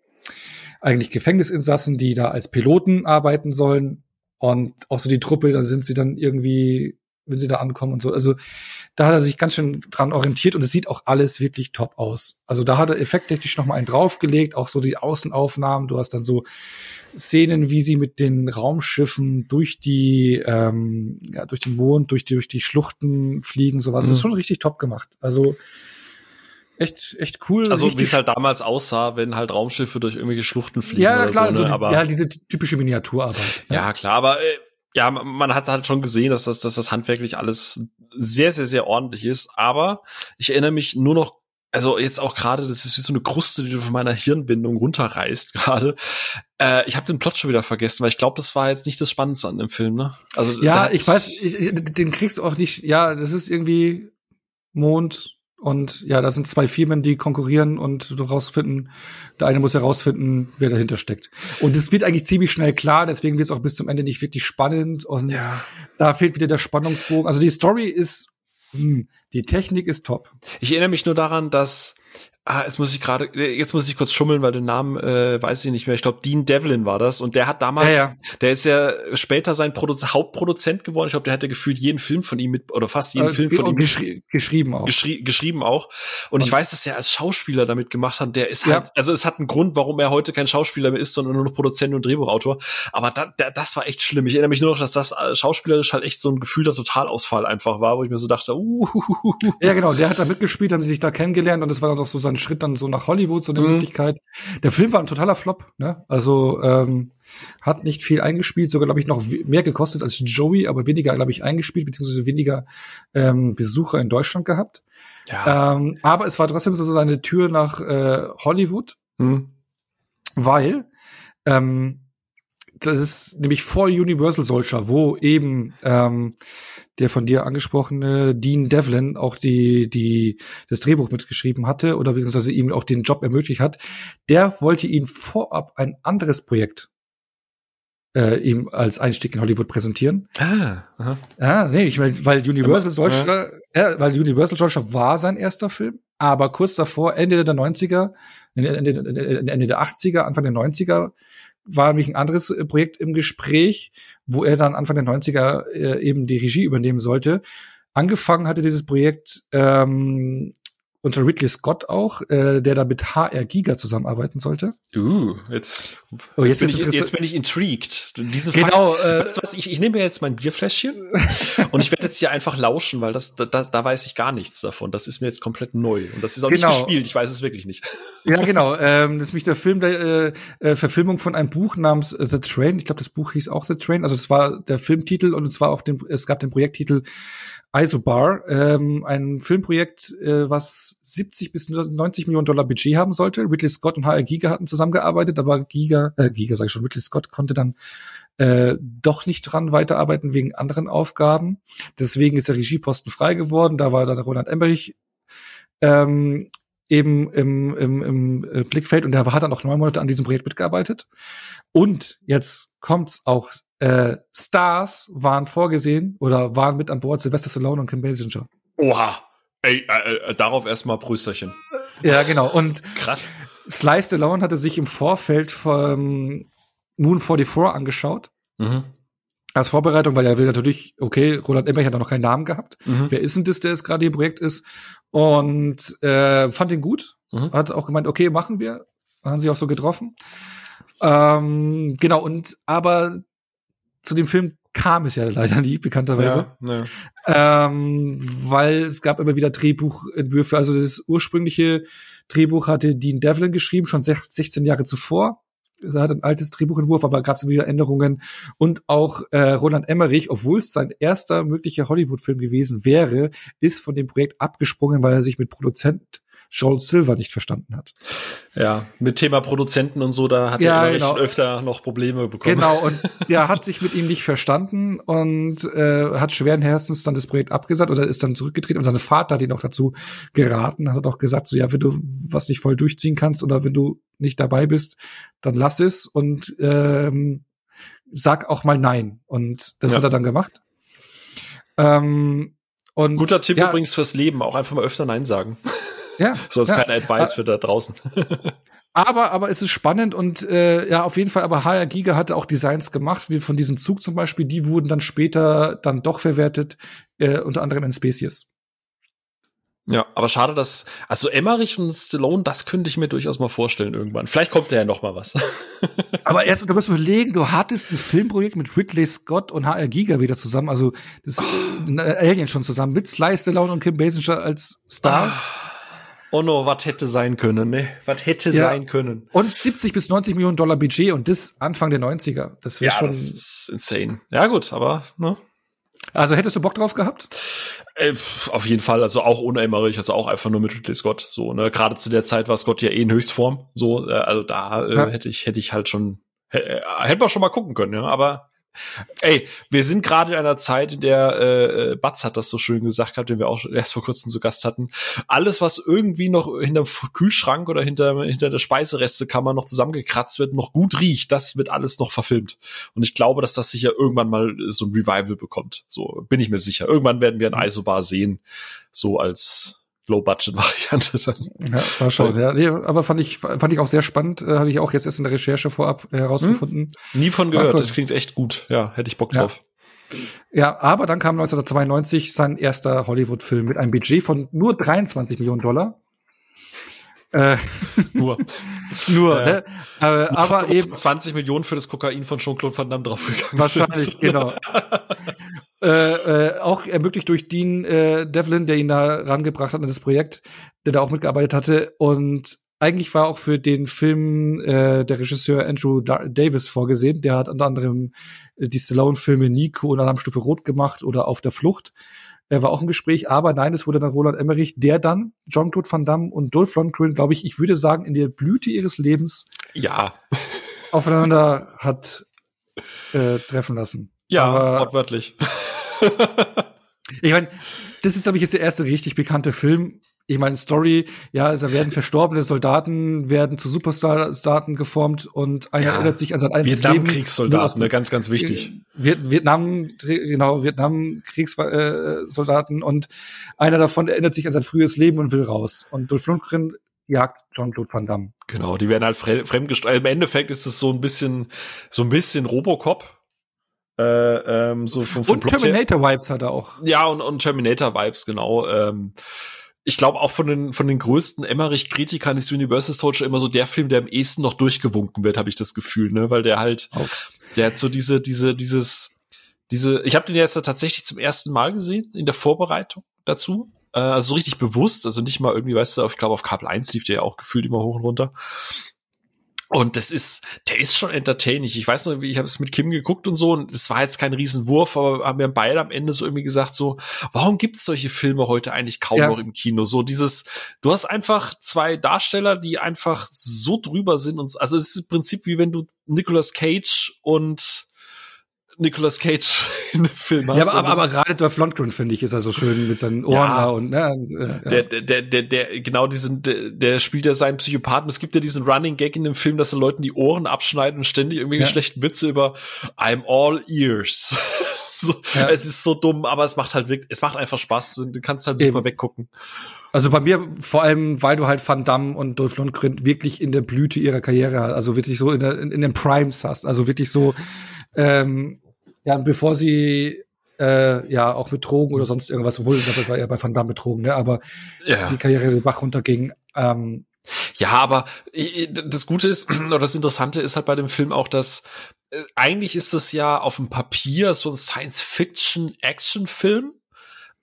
eigentlich Gefängnisinsassen, die da als Piloten arbeiten sollen. Und auch so die Truppe, da sind sie dann irgendwie wenn sie da ankommen und so. Also da hat er sich ganz schön dran orientiert und es sieht auch alles wirklich top aus. Also da hat er effekttechnisch noch mal einen draufgelegt, auch so die Außenaufnahmen. Du hast dann so Szenen, wie sie mit den Raumschiffen durch die, ähm, ja, durch den Mond, durch die, durch die Schluchten fliegen, sowas. Mhm. Das ist schon richtig top gemacht. Also echt, echt cool. Also wie es halt damals aussah, wenn halt Raumschiffe durch irgendwelche Schluchten fliegen. Ja, oder klar, so, ne? also die, aber ja, diese typische Miniaturarbeit. Ne? Ja, klar, aber äh, ja, man hat halt schon gesehen, dass das, dass das handwerklich alles sehr, sehr, sehr ordentlich ist. Aber ich erinnere mich nur noch, also jetzt auch gerade, das ist wie so eine Kruste, die du von meiner Hirnbindung runterreißt gerade. Äh, ich habe den Plot schon wieder vergessen, weil ich glaube, das war jetzt nicht das Spannendste an dem Film, ne? Also ja, ich weiß, ich, den kriegst du auch nicht. Ja, das ist irgendwie Mond, und ja, da sind zwei Firmen, die konkurrieren und rausfinden, der eine muss herausfinden, wer dahinter steckt. Und es wird eigentlich ziemlich schnell klar, deswegen wird es auch bis zum Ende nicht wirklich spannend. Und ja. da fehlt wieder der Spannungsbogen. Also die Story ist, die Technik ist top. Ich erinnere mich nur daran, dass Ah, jetzt muss ich gerade, jetzt muss ich kurz schummeln, weil den Namen äh, weiß ich nicht mehr. Ich glaube, Dean Devlin war das. Und der hat damals, ja, ja. der ist ja später sein Produ Hauptproduzent geworden. Ich glaube, der hatte gefühlt jeden Film von ihm mit, oder fast jeden äh, Film von ihm geschri geschrieben auch. Geschri geschrieben auch. Und, und, ich weiß, dass er als Schauspieler damit gemacht hat. Der ist halt, ja. also es hat einen Grund, warum er heute kein Schauspieler mehr ist, sondern nur noch Produzent und Drehbuchautor. Aber da, da, das war echt schlimm. Ich erinnere mich nur noch, dass das äh, schauspielerisch halt echt so ein gefühlter Totalausfall einfach war, wo ich mir so dachte, uh. Ja, genau, der hat da mitgespielt, haben sie sich da kennengelernt und das war dann doch so sein Schritt dann so nach Hollywood so eine mhm. Möglichkeit. Der Film war ein totaler Flop, ne? Also ähm, hat nicht viel eingespielt, sogar glaube ich noch mehr gekostet als Joey, aber weniger glaube ich eingespielt beziehungsweise weniger ähm, Besucher in Deutschland gehabt. Ja. Ähm, aber es war trotzdem so seine Tür nach äh, Hollywood, mhm. weil ähm, das ist nämlich vor Universal Soldier, wo eben ähm, der von dir angesprochene Dean Devlin auch die, die, das Drehbuch mitgeschrieben hatte oder beziehungsweise ihm auch den Job ermöglicht hat, der wollte ihn vorab ein anderes Projekt äh, ihm als Einstieg in Hollywood präsentieren. Ah, aha. Ja, nee, ich meine, weil Universal Deutschland, ja, weil Universal Deutschland war sein erster Film, aber kurz davor, Ende der 90er, Ende, Ende, Ende der 80er, Anfang der 90er, war nämlich ein anderes äh, Projekt im Gespräch, wo er dann Anfang der 90er äh, eben die Regie übernehmen sollte. Angefangen hatte dieses Projekt ähm, unter Ridley Scott auch, äh, der da mit HR Giga zusammenarbeiten sollte. Uh, jetzt, oh, jetzt, jetzt, bin, ich, jetzt bin ich intrigued. Diese genau. Fakt, äh, weißt du was, ich, ich nehme mir jetzt mein Bierfläschchen und ich werde jetzt hier einfach lauschen, weil das, da, da weiß ich gar nichts davon. Das ist mir jetzt komplett neu und das ist auch genau. nicht gespielt. Ich weiß es wirklich nicht. Ja, genau. Ähm, das ist mich der Film der äh, äh, Verfilmung von einem Buch namens The Train. Ich glaube, das Buch hieß auch The Train. Also es war der Filmtitel und es war auch den, es gab den Projekttitel Isobar, ähm, ein Filmprojekt, äh, was 70 bis 90 Millionen Dollar Budget haben sollte. Ridley Scott und HR Giga hatten zusammengearbeitet, aber Giga, äh, Giga sage ich schon, Ridley Scott konnte dann äh, doch nicht dran weiterarbeiten wegen anderen Aufgaben. Deswegen ist der Regieposten frei geworden. Da war dann Roland Emmerich ähm, eben im, im, im äh, Blickfeld und der hat dann auch neun Monate an diesem Projekt mitgearbeitet. Und jetzt kommt's auch äh, Stars waren vorgesehen oder waren mit an Bord, Sylvester Stallone und Kim Basinger. Oha. Ey, äh, äh, darauf erstmal Prüsterchen. Ja, genau. Und krass. Sly Stallone hatte sich im Vorfeld von Moon 44 angeschaut. Mhm. Als Vorbereitung, weil er will natürlich, okay, Roland Emmerich hat noch keinen Namen gehabt. Mhm. Wer ist denn das, der es gerade im Projekt ist? Und äh, fand ihn gut. Mhm. Hat auch gemeint, okay, machen wir. Haben sie auch so getroffen. Ähm, genau, und aber zu dem Film kam es ja leider nie, bekannterweise. Ja, ja. Ähm, weil es gab immer wieder Drehbuchentwürfe. Also das ursprüngliche Drehbuch hatte Dean Devlin geschrieben, schon 16 Jahre zuvor. Er hat ein altes Drehbuchentwurf, aber gab es immer wieder Änderungen. Und auch äh, Roland Emmerich, obwohl es sein erster möglicher Hollywood-Film gewesen wäre, ist von dem Projekt abgesprungen, weil er sich mit Produzent Joel Silver nicht verstanden hat. Ja, mit Thema Produzenten und so, da hat ja, er genau. schon öfter noch Probleme bekommen. Genau, und der hat sich mit ihm nicht verstanden und äh, hat schweren Herzens dann das Projekt abgesagt oder ist dann zurückgetreten und sein Vater hat ihn auch dazu geraten, hat auch gesagt, so ja, wenn du was nicht voll durchziehen kannst oder wenn du nicht dabei bist, dann lass es und ähm, sag auch mal nein. Und das ja. hat er dann gemacht. Ähm, und, Guter Tipp ja, übrigens fürs Leben, auch einfach mal öfter Nein sagen. Ja. so als ja. kein Advice für da draußen. aber, aber es ist spannend und äh, ja, auf jeden Fall, aber HR Giga hatte auch Designs gemacht, wie von diesem Zug zum Beispiel, die wurden dann später dann doch verwertet, äh, unter anderem in Species. Ja, aber schade, dass also Emmerich und Stallone, das könnte ich mir durchaus mal vorstellen irgendwann. Vielleicht kommt da ja noch mal was. aber erst, du musst überlegen, du hattest ein Filmprojekt mit Ridley Scott und HR Giga wieder zusammen, also das oh. Alien schon zusammen mit Sly Stallone und Kim Basinger als Stars. Oh no, was hätte sein können, ne? Was hätte ja. sein können. Und 70 bis 90 Millionen Dollar Budget und das Anfang der 90er. Das wäre ja, schon. Das ist insane. Ja, gut, aber, ne? Also hättest du Bock drauf gehabt? Äh, auf jeden Fall, also auch ohne Emmerich, also auch einfach nur mit Ridley Scott. So, ne, gerade zu der Zeit war Scott ja eh in Höchstform. So, äh, also da äh, ja. hätte ich, hätte ich halt schon, hätte hätt man schon mal gucken können, ja. Aber Ey, wir sind gerade in einer Zeit, in der äh, äh Batz hat das so schön gesagt, den wir auch erst vor kurzem zu Gast hatten. Alles, was irgendwie noch hinterm Kühlschrank oder hinter, hinter der Speiserestekammer noch zusammengekratzt wird, noch gut riecht, das wird alles noch verfilmt. Und ich glaube, dass das sicher irgendwann mal so ein Revival bekommt. So bin ich mir sicher. Irgendwann werden wir ein Isobar sehen, so als Low-Budget-Variante dann. Ja, war schon, ja. Nee, aber fand ich, fand ich auch sehr spannend. Äh, Habe ich auch jetzt erst in der Recherche vorab äh, herausgefunden. Hm? Nie von gehört. Das klingt echt gut. Ja, hätte ich Bock drauf. Ja. ja, aber dann kam 1992 sein erster Hollywood-Film mit einem Budget von nur 23 Millionen Dollar. Äh, nur. nur, äh, ne? Äh, aber eben 20 Millionen für das Kokain von Jean-Claude Van Damme draufgegangen. Wahrscheinlich, sind. genau. Äh, äh, auch ermöglicht durch Dean äh, Devlin, der ihn da rangebracht hat an das Projekt, der da auch mitgearbeitet hatte. Und eigentlich war auch für den Film äh, der Regisseur Andrew da Davis vorgesehen. Der hat unter anderem äh, die Stallone-Filme Nico und Alarmstufe Rot gemacht oder Auf der Flucht. Er war auch im Gespräch, aber nein, es wurde dann Roland Emmerich, der dann Jean-Claude Van Damme und Dolph Lundgren, glaube ich, ich würde sagen, in der Blüte ihres Lebens ja aufeinander hat äh, treffen lassen. Ja, wortwörtlich. Ich meine, das ist, glaube ich, jetzt der erste richtig bekannte Film. Ich meine, Story, ja, also werden verstorbene Soldaten, werden zu Supersoldaten geformt und einer ja, erinnert sich an sein eigenes Vietnam Leben. Vietnam-Kriegssoldaten, ne, ganz, ganz wichtig. Vietnam, genau, Vietnam-Kriegssoldaten und einer davon erinnert sich an sein frühes Leben und will raus. Und Dolph Lundgren jagt Jean-Claude Van Damme. Genau, die werden halt fremdgesteuert. Im Endeffekt ist es so ein bisschen, so ein bisschen Robocop, äh, ähm, so vom, vom und Terminator-Vibes hat er auch. Ja, und, und Terminator-Vibes, genau. Ähm, ich glaube auch von den von den größten Emmerich-Kritikern ist Universal Soldier immer so der Film, der am ehesten noch durchgewunken wird, habe ich das Gefühl, ne, weil der halt, oh. der hat so diese diese dieses diese, ich habe den jetzt tatsächlich zum ersten Mal gesehen in der Vorbereitung dazu, äh, also so richtig bewusst, also nicht mal irgendwie, weißt du, ich glaube auf Kabel 1 lief der ja auch gefühlt immer hoch und runter. Und das ist, der ist schon entertaining. Ich weiß noch, wie ich habe es mit Kim geguckt und so, und es war jetzt kein Riesenwurf, aber haben wir beide am Ende so irgendwie gesagt, so, warum gibt's solche Filme heute eigentlich kaum ja. noch im Kino? So dieses, du hast einfach zwei Darsteller, die einfach so drüber sind und also es ist im Prinzip wie wenn du Nicolas Cage und Nicolas Cage in dem Film hast. Ja, aber, aber, aber gerade Dolph Lundgren, finde ich, ist er so schön mit seinen Ohren ja, da und, ne, und, äh, der, der, der, der, genau diesen, der, der spielt ja seinen Psychopathen. Es gibt ja diesen Running Gag in dem Film, dass er Leuten die Ohren abschneiden und ständig irgendwie ja. schlechten Witze über I'm all ears. so, ja. Es ist so dumm, aber es macht halt wirklich, es macht einfach Spaß. Du kannst halt super Eben. weggucken. Also bei mir vor allem, weil du halt Van Damme und Dolph Lundgren wirklich in der Blüte ihrer Karriere, also wirklich so in, der, in, in den Primes hast, also wirklich so ähm, ja, bevor sie äh, ja auch mit Drogen oder sonst irgendwas, obwohl das war ja bei Van Damme betrogen, ne? aber ja. die Karriere den Bach runterging. Ähm, ja, aber das Gute ist, oder das Interessante ist halt bei dem Film auch, dass äh, eigentlich ist es ja auf dem Papier so ein Science-Fiction-Action-Film,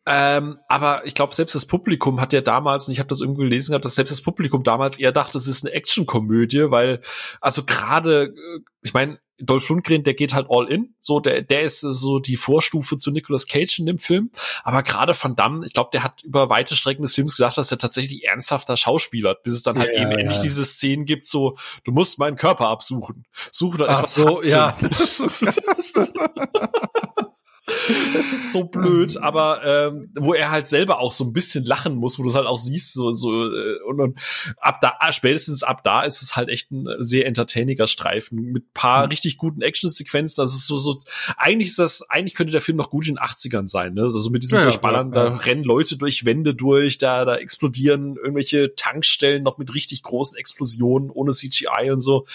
Ähm, aber ich glaube, selbst das Publikum hat ja damals, und ich habe das irgendwie gelesen gehabt, dass selbst das Publikum damals eher dachte, es ist eine Actionkomödie, weil, also gerade, äh, ich meine, Dolph Lundgren, der geht halt all in, so der der ist so die Vorstufe zu Nicolas Cage in dem Film, aber gerade Van Damme, ich glaube, der hat über weite Strecken des Films gesagt, dass er tatsächlich ernsthafter Schauspieler, bis es dann halt ja, eben ja. endlich diese Szenen gibt, so du musst meinen Körper absuchen, suche dann Ach so, ja. Das ist so, Das ist so blöd, mhm. aber ähm, wo er halt selber auch so ein bisschen lachen muss, wo du es halt auch siehst, so, so äh, und, und ab da, spätestens ab da ist es halt echt ein sehr entertainiger Streifen mit paar mhm. richtig guten Actionsequenzen. Also so, so, eigentlich ist das, eigentlich könnte der Film noch gut in den 80ern sein, ne? Also so mit diesem ja, Durchballern, ja, ja. da rennen Leute durch Wände durch, da, da explodieren irgendwelche Tankstellen noch mit richtig großen Explosionen ohne CGI und so.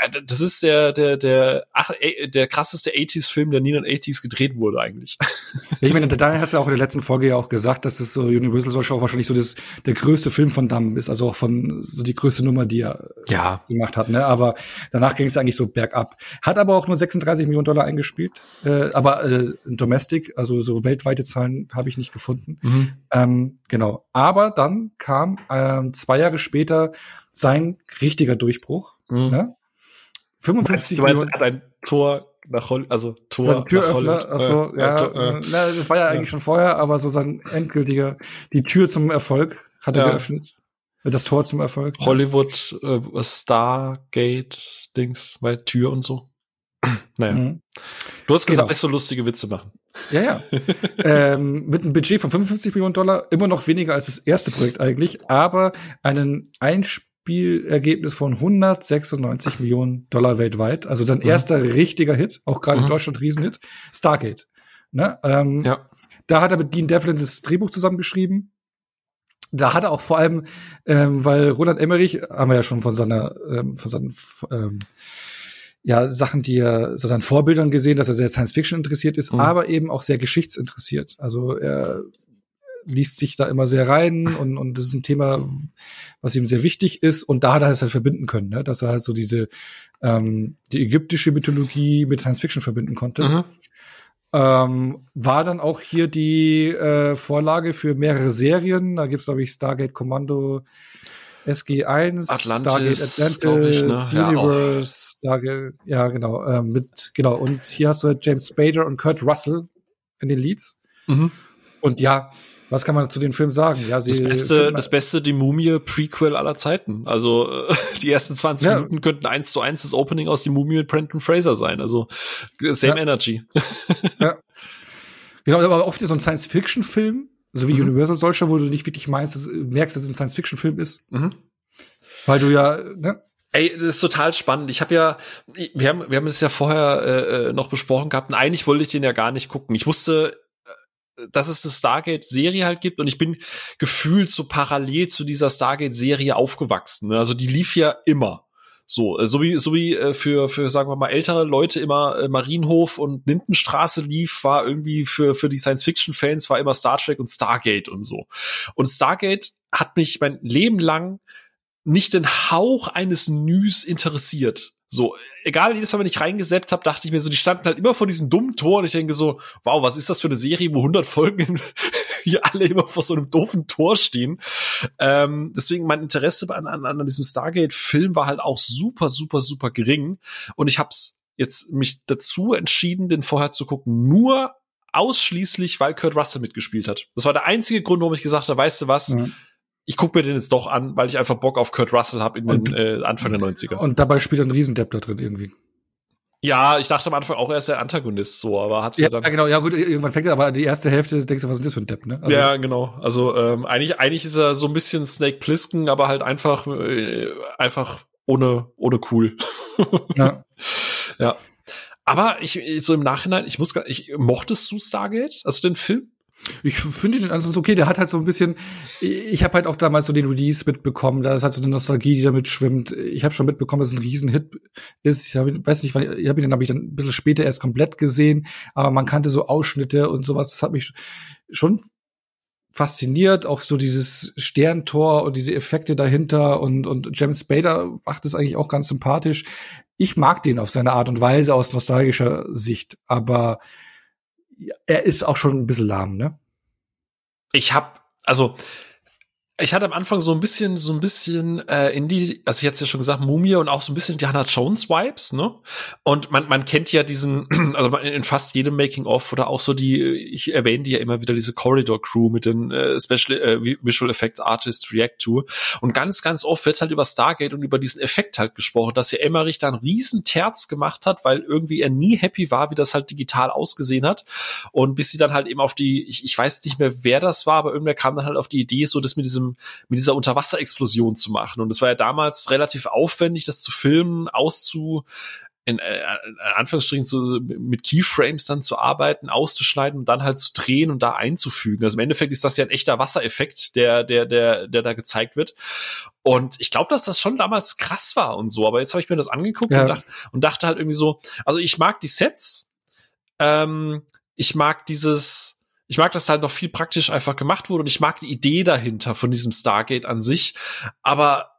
Äh, das ist der, der, der, ach, äh, der krasseste 80s-Film, der nie in den 80s gedreht wurde eigentlich. Ich meine, Daniel hast ja auch in der letzten Folge ja auch gesagt, dass es so Universal Social auch wahrscheinlich so das, der größte Film von Damm ist, also auch von so die größte Nummer, die er ja. gemacht hat. Ne? Aber danach ging es eigentlich so bergab. Hat aber auch nur 36 Millionen Dollar eingespielt, äh, aber äh, Domestic, also so weltweite Zahlen habe ich nicht gefunden. Mhm. Ähm, genau. Aber dann kam ähm, zwei Jahre später sein richtiger Durchbruch. Mhm. Ne? 55 du meinst, Millionen. Er hat ein Tor nach Holland, also Tor Türöffner, ach so, ja, ja, äh, na, das war ja eigentlich schon vorher, aber so sein endgültiger, die Tür zum Erfolg hat er ja. geöffnet. Das Tor zum Erfolg. Hollywood, äh, Stargate, Dings, weil Tür und so. naja. Mhm. Du hast gesagt, genau. nicht so lustige Witze machen. Ja, ja. ähm, mit einem Budget von 55 Millionen Dollar, immer noch weniger als das erste Projekt eigentlich, aber einen Einspiel Spielergebnis von 196 Millionen Dollar weltweit. Also sein mhm. erster richtiger Hit, auch gerade mhm. in Deutschland Riesenhit, Stargate. Ne? Ähm, ja. Da hat er mit Dean Devlin das Drehbuch zusammengeschrieben. Da hat er auch vor allem, ähm, weil Roland Emmerich, haben wir ja schon von seiner, ähm, von seinen ähm, ja, Sachen, die er, so seinen Vorbildern gesehen, dass er sehr Science Fiction interessiert ist, mhm. aber eben auch sehr geschichtsinteressiert. Also er liest sich da immer sehr rein und, und das ist ein Thema, was ihm sehr wichtig ist. Und da hat er es halt verbinden können, ne? dass er halt so diese ähm, die ägyptische Mythologie mit Science Fiction verbinden konnte. Mhm. Ähm, war dann auch hier die äh, Vorlage für mehrere Serien. Da gibt's glaube ich, Stargate Commando SG1, Atlantis, Stargate Atlantis, ne? Universe, ja, Stargate, ja genau, äh, mit, genau. Und hier hast du James Spader und Kurt Russell in den Leads. Mhm. Und ja, was kann man zu den Filmen sagen? Ja, sie das beste, das beste die Mumie Prequel aller Zeiten. Also äh, die ersten 20 ja. Minuten könnten eins zu eins das Opening aus die Mumie mit Brendan Fraser sein. Also same ja. Energy. ja. Genau, aber oft so ein Science-Fiction-Film, so wie mhm. Universal solcher, wo du nicht wirklich meinst, dass, merkst, dass es ein Science-Fiction-Film ist. Mhm. Weil du ja, ne? Ey, das ist total spannend. Ich habe ja, wir haben, wir haben es ja vorher äh, äh, noch besprochen gehabt und eigentlich wollte ich den ja gar nicht gucken. Ich wusste dass es eine Stargate-Serie halt gibt und ich bin gefühlt so parallel zu dieser Stargate-Serie aufgewachsen. Ne? Also die lief ja immer. So, äh, so wie, so wie äh, für, für, sagen wir mal, ältere Leute immer äh, Marienhof und Lindenstraße lief, war irgendwie für, für die Science-Fiction-Fans war immer Star Trek und Stargate und so. Und Stargate hat mich mein Leben lang nicht den Hauch eines Nüs interessiert. So, egal, jedes Mal, wenn ich reingesetzt habe, dachte ich mir so, die standen halt immer vor diesem dummen Tor und ich denke so, wow, was ist das für eine Serie, wo 100 Folgen hier alle immer vor so einem doofen Tor stehen. Ähm, deswegen mein Interesse an, an, an diesem Stargate-Film war halt auch super, super, super gering und ich habe jetzt mich dazu entschieden, den vorher zu gucken, nur ausschließlich, weil Kurt Russell mitgespielt hat. Das war der einzige Grund, warum ich gesagt habe, weißt du was, mhm ich gucke mir den jetzt doch an, weil ich einfach Bock auf Kurt Russell habe in den und, äh, Anfang der 90er. Und dabei spielt er ein Riesendepp da drin irgendwie. Ja, ich dachte am Anfang auch, er ist der Antagonist so, aber hat ja, dann. Ja, genau, ja gut, irgendwann fängt er, aber die erste Hälfte denkst du, was ist das für ein Depp, ne? Also, ja, genau. Also ähm, eigentlich, eigentlich ist er so ein bisschen Snake Plissken, aber halt einfach, äh, einfach ohne, ohne cool. ja. ja. Aber ich, so im Nachhinein, ich muss, ich mochtest du Stargate, also den Film? Ich finde den ansonsten okay. Der hat halt so ein bisschen. Ich habe halt auch damals so den Release mitbekommen. Da ist halt so eine Nostalgie, die damit schwimmt. Ich habe schon mitbekommen, dass es ein Riesenhit ist. Ich hab, weiß nicht, wann, ich habe ihn dann habe ich dann ein bisschen später erst komplett gesehen. Aber man kannte so Ausschnitte und sowas. Das hat mich schon fasziniert. Auch so dieses Sterntor und diese Effekte dahinter und und James Spader macht es eigentlich auch ganz sympathisch. Ich mag den auf seine Art und Weise aus nostalgischer Sicht. Aber er ist auch schon ein bisschen lahm, ne? ich habe, also ich hatte am Anfang so ein bisschen, so ein bisschen äh, in die, also ich hatte ja schon gesagt, Mumie und auch so ein bisschen Diana Jones Vibes, ne? Und man, man kennt ja diesen, also in fast jedem Making of oder auch so die, ich erwähne die ja immer wieder diese Corridor Crew mit den äh, Special äh, Visual Effects Artists React to. Und ganz, ganz oft wird halt über Stargate und über diesen Effekt halt gesprochen, dass ja Emmerich da einen riesen Terz gemacht hat, weil irgendwie er nie happy war, wie das halt digital ausgesehen hat. Und bis sie dann halt eben auf die, ich, ich weiß nicht mehr, wer das war, aber irgendwer kam dann halt auf die Idee, so das mit diesem mit dieser Unterwasserexplosion zu machen. Und es war ja damals relativ aufwendig, das zu filmen, auszu, in, äh, in Anführungsstrichen zu, mit Keyframes dann zu arbeiten, auszuschneiden und dann halt zu drehen und da einzufügen. Also im Endeffekt ist das ja ein echter Wassereffekt, der, der, der, der da gezeigt wird. Und ich glaube, dass das schon damals krass war und so. Aber jetzt habe ich mir das angeguckt ja. und, dachte, und dachte halt irgendwie so, also ich mag die Sets, ähm, ich mag dieses, ich mag, dass halt noch viel praktisch einfach gemacht wurde und ich mag die Idee dahinter von diesem Stargate an sich. Aber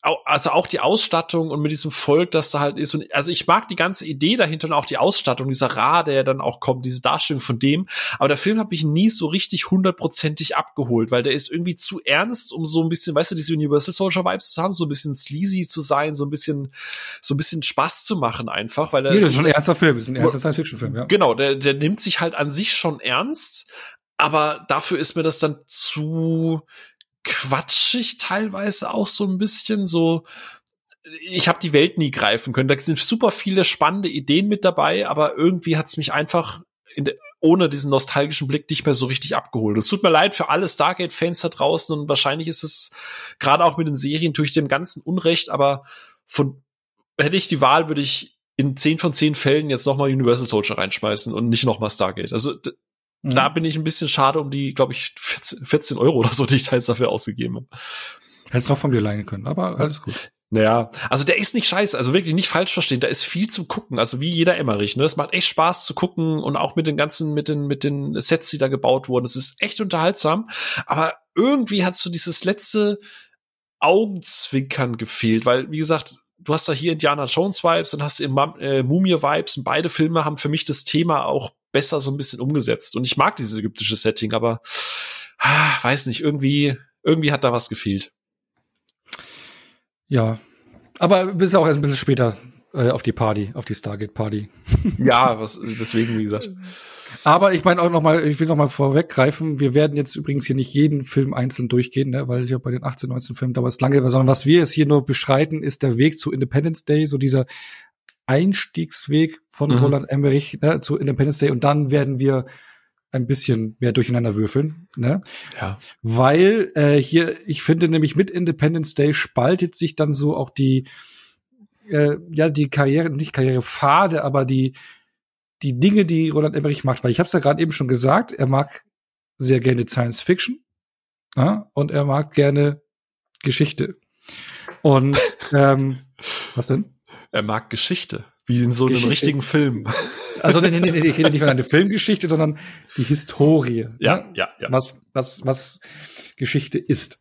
also auch die Ausstattung und mit diesem Volk, das da halt ist. Und also ich mag die ganze Idee dahinter und auch die Ausstattung, dieser Ra, der dann auch kommt, diese Darstellung von dem. Aber der Film hat mich nie so richtig hundertprozentig abgeholt, weil der ist irgendwie zu ernst, um so ein bisschen, weißt du, diese Universal Soldier Vibes zu haben, so ein bisschen sleazy zu sein, so ein bisschen, so ein bisschen Spaß zu machen einfach, weil er. Nee, das ist schon ein erster Film, das ist ein erster Science-Fiction-Film, ja. Genau, der, der nimmt sich halt an sich schon ernst, aber dafür ist mir das dann zu, quatschig teilweise auch so ein bisschen so ich habe die Welt nie greifen können. Da sind super viele spannende Ideen mit dabei, aber irgendwie hat's mich einfach de, ohne diesen nostalgischen Blick nicht mehr so richtig abgeholt. Es tut mir leid für alle Stargate-Fans da draußen und wahrscheinlich ist es gerade auch mit den Serien durch dem ganzen Unrecht, aber von hätte ich die Wahl, würde ich in zehn von zehn Fällen jetzt nochmal Universal Soldier reinschmeißen und nicht nochmal Stargate. Also. Da bin ich ein bisschen schade um die, glaube ich, 14, 14, Euro oder so, die ich da jetzt dafür ausgegeben habe. Hättest noch von mir leihen können, aber alles gut. Naja, also der ist nicht scheiße, also wirklich nicht falsch verstehen, da ist viel zum gucken, also wie jeder Emmerich, ne? Das macht echt Spaß zu gucken und auch mit den ganzen, mit den, mit den Sets, die da gebaut wurden. Es ist echt unterhaltsam, aber irgendwie hat so dieses letzte Augenzwinkern gefehlt, weil, wie gesagt, du hast da hier Indiana Jones Vibes, dann hast du äh, Mumie Vibes und beide Filme haben für mich das Thema auch besser so ein bisschen umgesetzt. Und ich mag dieses ägyptische Setting, aber ah, weiß nicht, irgendwie, irgendwie hat da was gefehlt. Ja, aber bist auch erst ein bisschen später äh, auf die Party, auf die Stargate Party. ja, was, deswegen, wie gesagt. Aber ich meine auch noch mal, ich will noch mal vorweggreifen, wir werden jetzt übrigens hier nicht jeden Film einzeln durchgehen, ne, weil ja bei den 18, 19 Filmen dauert es lange, sondern was wir jetzt hier nur beschreiten, ist der Weg zu Independence Day, so dieser Einstiegsweg von mhm. Roland Emmerich ne, zu Independence Day und dann werden wir ein bisschen mehr durcheinander würfeln, ne? Ja. Weil äh, hier, ich finde nämlich mit Independence Day spaltet sich dann so auch die, äh, ja, die Karriere, nicht Karrierepfade, aber die, die Dinge, die Roland Emmerich macht. Weil ich habe es ja gerade eben schon gesagt, er mag sehr gerne Science Fiction ja, und er mag gerne Geschichte. Und ähm, was denn? Er mag Geschichte. Wie in so Geschichte. einem richtigen Film. Also, nee, nee, nee, ich rede nicht von einer Filmgeschichte, sondern die Historie. Ja, ne? ja, ja. Was, was, was Geschichte ist.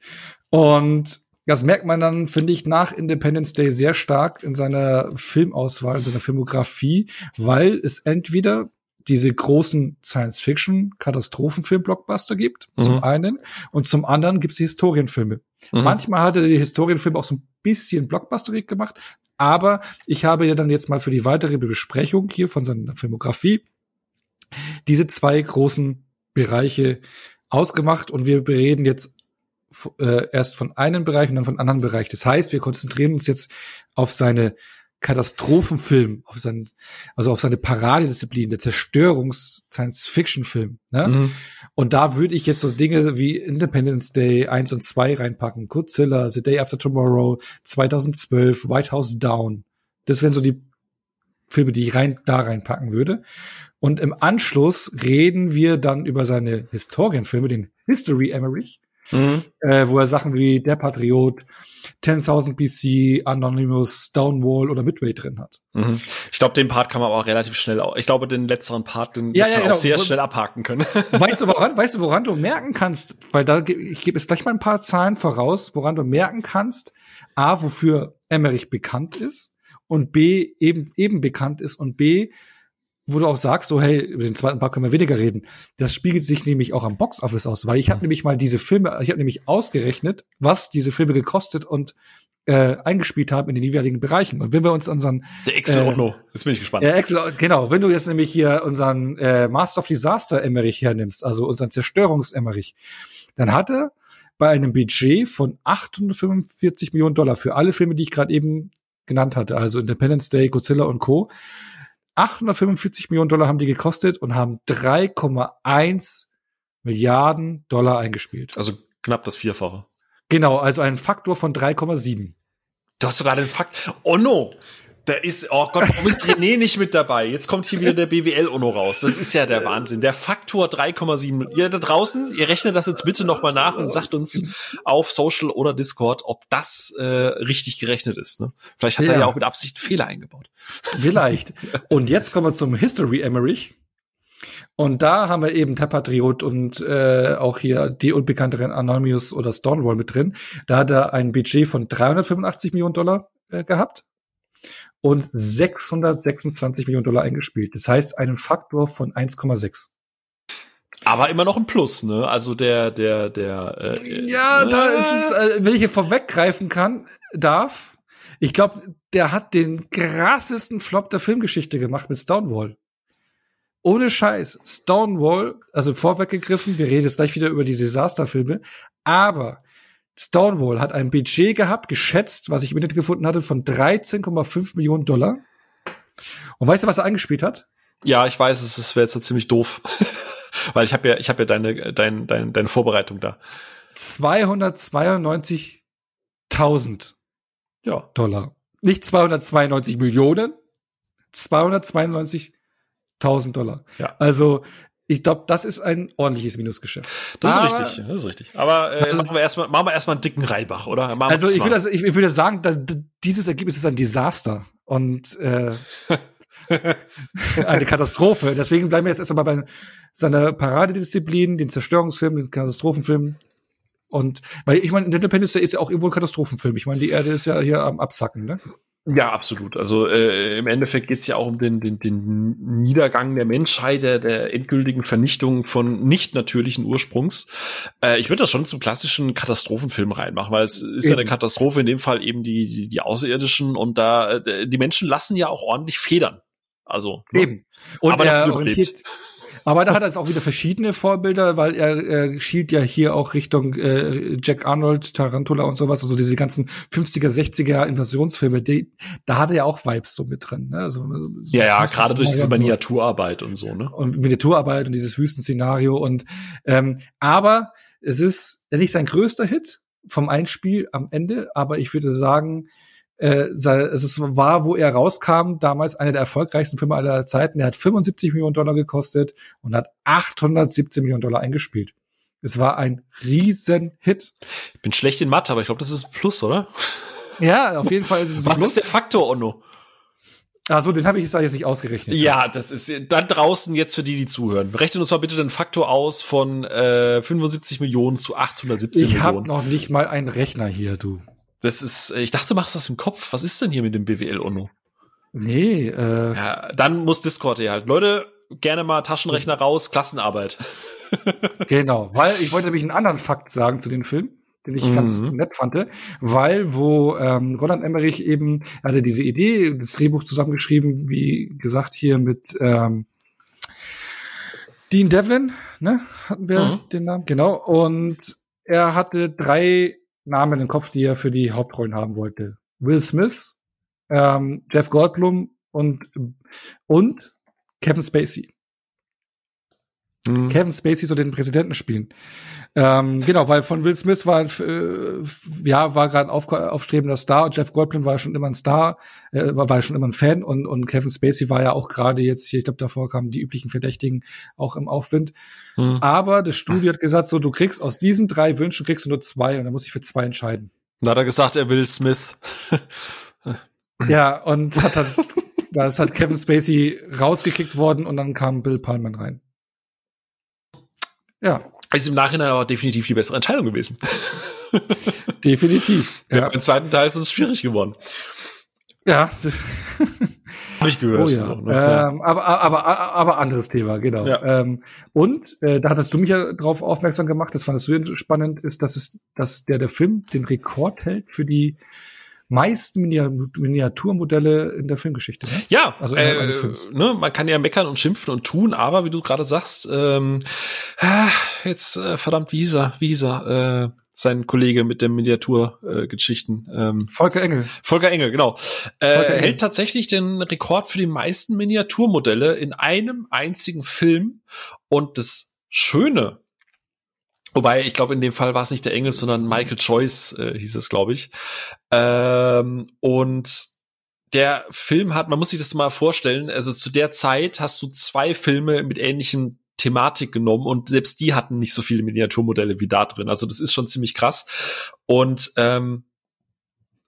Und das merkt man dann, finde ich, nach Independence Day sehr stark in seiner Filmauswahl, in seiner Filmografie, weil es entweder diese großen Science-Fiction-Katastrophenfilm-Blockbuster gibt, mhm. zum einen, und zum anderen gibt es die Historienfilme. Mhm. Manchmal hatte die Historienfilme auch so ein bisschen blockbusterig gemacht, aber ich habe ja dann jetzt mal für die weitere Besprechung hier von seiner Filmografie diese zwei großen Bereiche ausgemacht und wir reden jetzt äh, erst von einem Bereich und dann von einem anderen Bereich. Das heißt, wir konzentrieren uns jetzt auf seine Katastrophenfilm, auf sein, also auf seine Paradedisziplin, der Zerstörungs-Science-Fiction-Film. Ne? Mhm. Und da würde ich jetzt so Dinge wie Independence Day 1 und 2 reinpacken, Godzilla, The Day After Tomorrow, 2012, White House Down. Das wären so die Filme, die ich rein da reinpacken würde. Und im Anschluss reden wir dann über seine Historienfilme, den History Emmerich, mhm. äh, wo er Sachen wie Der Patriot, 10.000 BC, Anonymous, Stonewall oder Midway drin hat. Mhm. Ich glaube, den Part kann man aber auch relativ schnell, ich glaube, den letzteren Part, den ja, ja, man genau. auch sehr schnell abhaken können. Weißt du, woran, weißt du, woran du merken kannst, weil da, ich gebe jetzt gleich mal ein paar Zahlen voraus, woran du merken kannst, A, wofür Emmerich bekannt ist und B, eben, eben bekannt ist und B, wo du auch sagst, so hey, über den zweiten Part können wir weniger reden. Das spiegelt sich nämlich auch am Boxoffice aus, weil ich habe mhm. nämlich mal diese Filme, ich habe nämlich ausgerechnet, was diese Filme gekostet und äh, eingespielt haben in den jeweiligen Bereichen. Und wenn wir uns unseren der Excel äh, jetzt bin ich gespannt. Äh, Excel, genau, wenn du jetzt nämlich hier unseren äh, Master of Disaster Emmerich hernimmst, also unseren Zerstörungs Emmerich, dann hatte bei einem Budget von 845 Millionen Dollar für alle Filme, die ich gerade eben genannt hatte, also Independence Day, Godzilla und Co. 845 Millionen Dollar haben die gekostet und haben 3,1 Milliarden Dollar eingespielt. Also knapp das Vierfache. Genau, also ein Faktor von 3,7. Du hast sogar den Fakt. Oh no! Da ist, oh Gott, warum ist René nicht mit dabei? Jetzt kommt hier wieder der BWL-Ono raus. Das ist ja der Wahnsinn. Der Faktor 3,7. Ihr da draußen, ihr rechnet das jetzt bitte nochmal nach und sagt uns auf Social oder Discord, ob das äh, richtig gerechnet ist. Ne? Vielleicht hat ja. er ja auch mit Absicht Fehler eingebaut. Vielleicht. Und jetzt kommen wir zum History Emmerich. Und da haben wir eben Tapatriot und äh, auch hier die unbekannteren Anonymous oder Stonewall mit drin. Da hat er ein Budget von 385 Millionen Dollar äh, gehabt und 626 Millionen Dollar eingespielt. Das heißt einen Faktor von 1,6. Aber immer noch ein Plus, ne? Also der, der, der. Äh, ja, äh, da ist es, äh, wenn ich hier vorweggreifen kann, darf. Ich glaube, der hat den krassesten Flop der Filmgeschichte gemacht mit Stonewall. Ohne Scheiß. Stonewall, also vorweggegriffen, wir reden jetzt gleich wieder über die Disasterfilme, aber Stonewall hat ein Budget gehabt, geschätzt, was ich im Internet gefunden hatte, von 13,5 Millionen Dollar. Und weißt du, was er eingespielt hat? Ja, ich weiß, es wäre jetzt ziemlich doof. Weil ich habe ja, ich habe ja deine, deine, deine, deine Vorbereitung da. 292.000 ja. Dollar. Nicht 292 Millionen, 292 1000 Dollar. Ja. Also ich glaube, das ist ein ordentliches Minusgeschäft. Das ist Aber, richtig, das ist richtig. Aber äh, also, machen wir erstmal, machen wir erstmal einen dicken Reibach, oder? Machen also ich würde, ich, ich würde sagen, dass, dieses Ergebnis ist ein Desaster und äh, eine Katastrophe. Deswegen bleiben wir jetzt erstmal bei seiner Paradedisziplin, den Zerstörungsfilm, den Katastrophenfilm. Und weil ich meine, Independence Day ist ja auch irgendwo ein Katastrophenfilm. Ich meine, die Erde ist ja hier am Absacken, ne? Ja, absolut. Also äh, im Endeffekt geht es ja auch um den, den, den Niedergang der Menschheit, der, der endgültigen Vernichtung von nicht natürlichen Ursprungs. Äh, ich würde das schon zum klassischen Katastrophenfilm reinmachen, weil es ist eben. ja eine Katastrophe, in dem Fall eben die, die, die Außerirdischen und da äh, die Menschen lassen ja auch ordentlich Federn. Also ne? eben. Und aber er orientiert, aber da hat er jetzt auch wieder verschiedene Vorbilder, weil er, er schielt ja hier auch Richtung äh, Jack Arnold, Tarantula und sowas, also diese ganzen 50er, 60er Invasionsfilme, die, da hat er ja auch Vibes so mit drin. Ne? Also, ja, ja, gerade durch diese Miniaturarbeit und so, ne? Und Miniaturarbeit und dieses Wüstenszenario und ähm, aber es ist nicht sein größter Hit vom Einspiel am Ende, aber ich würde sagen, äh, es war, wo er rauskam, damals einer der erfolgreichsten Filme aller Zeiten. Er hat 75 Millionen Dollar gekostet und hat 817 Millionen Dollar eingespielt. Es war ein Riesenhit. Ich bin schlecht in Mathe, aber ich glaube, das ist ein Plus, oder? Ja, auf jeden Fall ist es ein Was Plus. Was ist der Faktor, Onno? Ach so, den habe ich jetzt, jetzt nicht ausgerechnet. Ja, das ist dann draußen jetzt für die, die zuhören. Rechnen uns mal bitte den Faktor aus von äh, 75 Millionen zu 817 ich Millionen. Ich habe noch nicht mal einen Rechner hier, du. Das ist, äh, ich dachte, du machst das im Kopf. Was ist denn hier mit dem BWL Uno? Nee, äh. Ja, dann muss Discord hier halt. Leute, gerne mal Taschenrechner raus, Klassenarbeit. genau, weil ich wollte nämlich einen anderen Fakt sagen zu dem Film, den ich mhm. ganz nett fand, weil wo ähm, Roland Emmerich eben er hatte diese Idee, das Drehbuch zusammengeschrieben, wie gesagt hier mit ähm, Dean Devlin, ne, hatten wir mhm. den Namen, genau, und er hatte drei Namen im Kopf, die er für die Hauptrollen haben wollte. Will Smith, ähm, Jeff Goldblum und, und Kevin Spacey. Mhm. Kevin Spacey soll den Präsidenten spielen. Ähm, genau, weil von Will Smith war, äh, ja, war gerade ein auf, aufstrebender Star und Jeff Goldblum war schon immer ein Star, äh, war, war schon immer ein Fan und, und Kevin Spacey war ja auch gerade jetzt hier, ich glaube, davor kamen die üblichen Verdächtigen auch im Aufwind. Mhm. Aber das Studio hat gesagt, so, du kriegst aus diesen drei Wünschen kriegst du nur zwei und dann muss ich für zwei entscheiden. Da hat er gesagt, er will Smith. ja, und hat dann, da ist halt Kevin Spacey rausgekickt worden und dann kam Bill Pullman rein. Ja. Ist im Nachhinein aber definitiv die bessere Entscheidung gewesen. definitiv. Ja. Im zweiten Teil ist es schwierig geworden. Ja. Habe ich gehört. Oh ja. Noch, ähm, aber, aber, aber anderes Thema, genau. Ja. Ähm, und äh, da hattest du mich ja drauf aufmerksam gemacht, das fandest du spannend, ist, dass es, dass der, der Film den Rekord hält für die meisten Miniaturmodelle in der Filmgeschichte. Ne? Ja, also äh, ne, man kann ja meckern und schimpfen und tun, aber wie du gerade sagst, ähm, ah, jetzt äh, verdammt, wie hieß er, wie hieß er, äh, sein Kollege mit den Miniaturgeschichten. Äh, ähm, Volker Engel. Volker Engel, genau. Äh, Volker Engel. hält tatsächlich den Rekord für die meisten Miniaturmodelle in einem einzigen Film. Und das Schöne Wobei, ich glaube, in dem Fall war es nicht der Engel, sondern Michael Joyce äh, hieß es, glaube ich. Ähm, und der Film hat, man muss sich das mal vorstellen, also zu der Zeit hast du zwei Filme mit ähnlichen Thematik genommen und selbst die hatten nicht so viele Miniaturmodelle wie da drin. Also das ist schon ziemlich krass. Und ähm,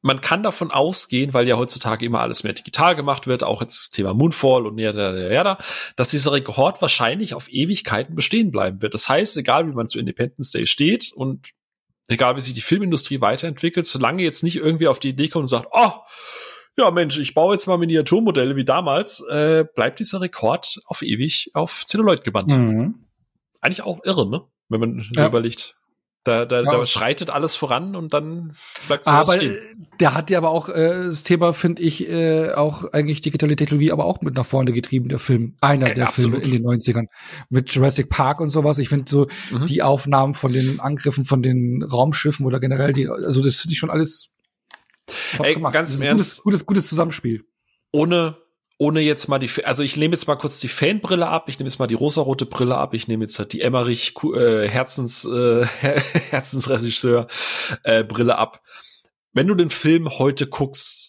man kann davon ausgehen, weil ja heutzutage immer alles mehr digital gemacht wird, auch jetzt Thema Moonfall und ja, ja, ja, dass dieser Rekord wahrscheinlich auf Ewigkeiten bestehen bleiben wird. Das heißt, egal wie man zu Independence Day steht und egal wie sich die Filmindustrie weiterentwickelt, solange jetzt nicht irgendwie auf die Idee kommt und sagt, oh, ja Mensch, ich baue jetzt mal Miniaturmodelle wie damals, äh, bleibt dieser Rekord auf ewig auf Celluloid gebannt. Mhm. Eigentlich auch irre, ne? Wenn man ja. überlegt. Da, da, ja. da schreitet alles voran und dann bleibt so Aber stehen. der hat ja aber auch äh, das Thema, finde ich, äh, auch eigentlich digitale Technologie, aber auch mit nach vorne getrieben, der Film. Einer äh, der absolut. Filme in den 90ern. Mit Jurassic Park und sowas. Ich finde so mhm. die Aufnahmen von den Angriffen von den Raumschiffen oder generell die, also das finde ich schon alles Ey, ganz im Ernst. Gutes, gutes, gutes Zusammenspiel. Ohne ohne jetzt mal die, also ich nehme jetzt mal kurz die Fanbrille ab, ich nehme jetzt mal die rosarote Brille ab, ich nehme jetzt halt die Emmerich äh, Herzens äh, Herzensregisseur äh, Brille ab. Wenn du den Film heute guckst,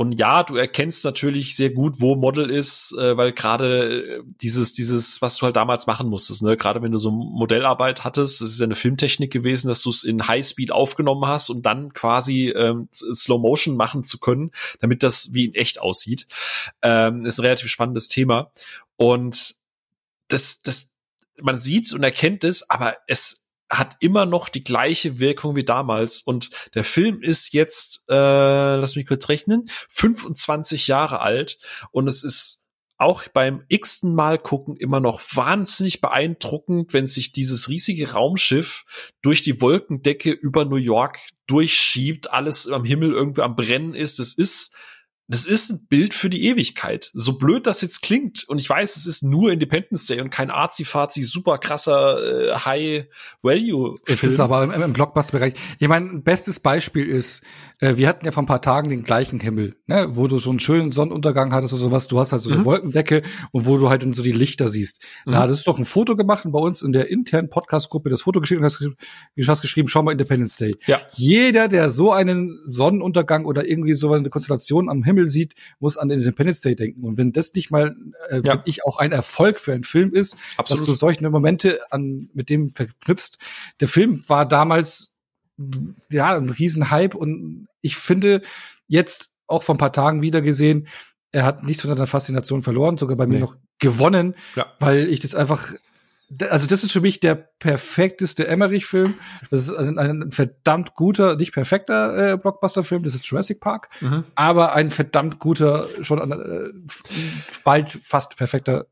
und ja, du erkennst natürlich sehr gut, wo Model ist, äh, weil gerade äh, dieses, dieses, was du halt damals machen musstest, ne, gerade wenn du so Modellarbeit hattest, das ist ja eine Filmtechnik gewesen, dass du es in Highspeed aufgenommen hast, um dann quasi ähm, Slow Motion machen zu können, damit das wie in echt aussieht. Ähm, ist ein relativ spannendes Thema. Und das, das, man sieht und erkennt es, aber es hat immer noch die gleiche Wirkung wie damals. Und der Film ist jetzt, äh, lass mich kurz rechnen, 25 Jahre alt und es ist auch beim x-ten Mal gucken immer noch wahnsinnig beeindruckend, wenn sich dieses riesige Raumschiff durch die Wolkendecke über New York durchschiebt, alles am Himmel irgendwie am Brennen ist. Es ist das ist ein Bild für die Ewigkeit. So blöd das jetzt klingt, und ich weiß, es ist nur Independence Day und kein arzi-fazi, super krasser äh, High-Value. Es ist aber im, im Blockbuster-Bereich. Ich meine, bestes Beispiel ist, äh, wir hatten ja vor ein paar Tagen den gleichen Himmel, ne, wo du so einen schönen Sonnenuntergang hattest oder sowas. Du hast halt so eine mhm. Wolkendecke und wo du halt dann so die Lichter siehst. Mhm. Da hattest du doch ein Foto gemacht und bei uns in der internen Podcast-Gruppe das Foto geschrieben und hast, hast geschrieben, schau mal Independence Day. Ja. Jeder, der so einen Sonnenuntergang oder irgendwie so eine Konstellation am Himmel sieht, muss an den Independence Day denken. Und wenn das nicht mal, äh, ja. ich, auch ein Erfolg für einen Film ist, Absolut. dass du solche Momente an, mit dem verknüpfst. Der Film war damals ja, ein Riesenhype und ich finde jetzt auch vor ein paar Tagen wieder gesehen, er hat nichts von seiner Faszination verloren, sogar bei nee. mir noch gewonnen, ja. weil ich das einfach also das ist für mich der perfekteste Emmerich-Film. Das ist ein, ein, verdammt guter, nicht perfekter äh, Blockbuster-Film, das ist Jurassic Park, mhm. aber ein verdammt guter, schon äh, bald fast perfekter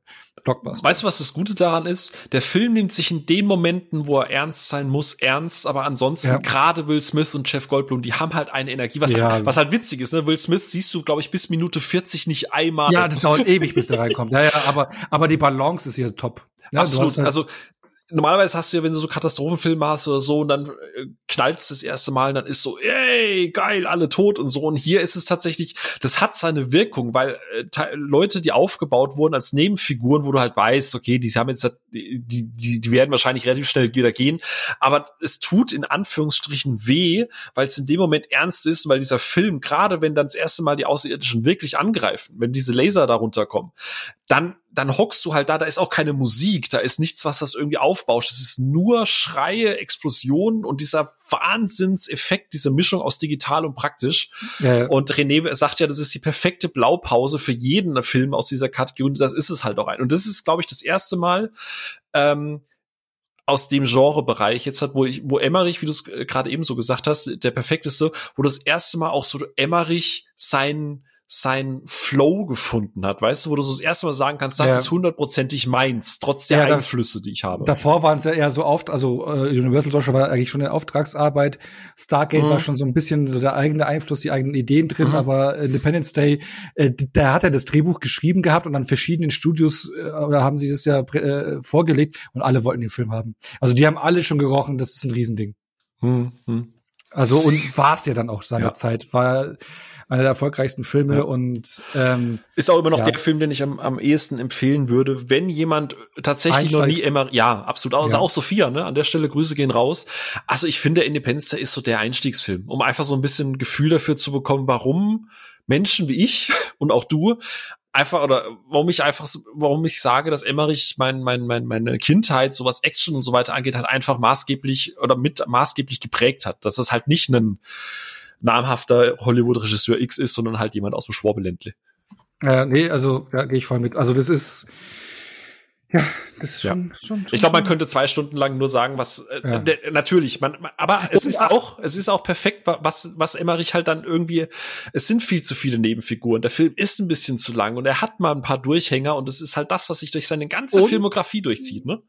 Blockbuster. Weißt du, was das Gute daran ist? Der Film nimmt sich in den Momenten, wo er ernst sein muss, ernst, aber ansonsten ja. gerade Will Smith und Jeff Goldblum, die haben halt eine Energie, was, ja. halt, was halt witzig ist. Ne? Will Smith siehst du, glaube ich, bis Minute 40 nicht einmal. Ja, das dauert ewig, bis der reinkommt. Ja, ja, aber, aber die Balance ist hier top. Ja, Absolut. Halt also normalerweise hast du ja, wenn du so Katastrophenfilme hast oder so, und dann äh, knallt es das erste Mal, und dann ist so, ey, geil, alle tot und so. Und hier ist es tatsächlich, das hat seine Wirkung, weil äh, Leute, die aufgebaut wurden als Nebenfiguren, wo du halt weißt, okay, die haben jetzt, die, die, die werden wahrscheinlich relativ schnell wieder gehen, aber es tut in Anführungsstrichen weh, weil es in dem Moment ernst ist, weil dieser Film, gerade wenn dann das erste Mal die Außerirdischen wirklich angreifen, wenn diese Laser darunter kommen, dann dann hockst du halt da, da ist auch keine Musik, da ist nichts, was das irgendwie aufbauscht. Es ist nur Schreie, Explosionen und dieser Wahnsinnseffekt, diese Mischung aus digital und praktisch. Ja, ja. Und René sagt ja, das ist die perfekte Blaupause für jeden Film aus dieser Kategorie. Und das ist es halt auch ein. Und das ist, glaube ich, das erste Mal, ähm, aus dem Genrebereich jetzt hat, wo ich, wo Emmerich, wie du es gerade eben so gesagt hast, der perfekteste, wo das erste Mal auch so Emmerich sein sein Flow gefunden hat, weißt du, wo du so das erste Mal sagen kannst, das ja. ist hundertprozentig meins, trotz der ja, Einflüsse, die ich habe. Davor waren es ja eher so oft, also äh, Universal Social war eigentlich schon eine Auftragsarbeit, Stargate mhm. war schon so ein bisschen so der eigene Einfluss, die eigenen Ideen drin, mhm. aber Independence Day, äh, da hat er das Drehbuch geschrieben gehabt und an verschiedenen Studios äh, oder haben sie das ja äh, vorgelegt und alle wollten den Film haben. Also die haben alle schon gerochen, das ist ein Riesending. Mhm. Also und war es ja dann auch seiner ja. Zeit, war einer der erfolgreichsten Filme ja. und ähm, ist auch immer noch ja. der Film, den ich am, am ehesten empfehlen würde, wenn jemand tatsächlich Einsteig. noch nie immer, ja, absolut, also ja. auch Sophia, ne, an der Stelle Grüße gehen raus. Also ich finde, Independence Day ist so der Einstiegsfilm, um einfach so ein bisschen Gefühl dafür zu bekommen, warum Menschen wie ich und auch du einfach oder warum ich einfach warum ich sage, dass Emmerich mein, mein, mein, meine Kindheit, so was Action und so weiter angeht, halt einfach maßgeblich oder mit maßgeblich geprägt hat. Dass das halt nicht ein namhafter Hollywood-Regisseur X ist, sondern halt jemand aus dem Schwabeländle. Äh, nee, also ja, gehe ich voll mit. Also das ist ja, das ist schon, ja. schon, schon Ich glaube, man könnte zwei Stunden lang nur sagen, was äh, ja. der, natürlich, man, aber es ist auch, es ist auch perfekt, was was Emmerich halt dann irgendwie. Es sind viel zu viele Nebenfiguren. Der Film ist ein bisschen zu lang und er hat mal ein paar Durchhänger und es ist halt das, was sich durch seine ganze und, Filmografie durchzieht, ne?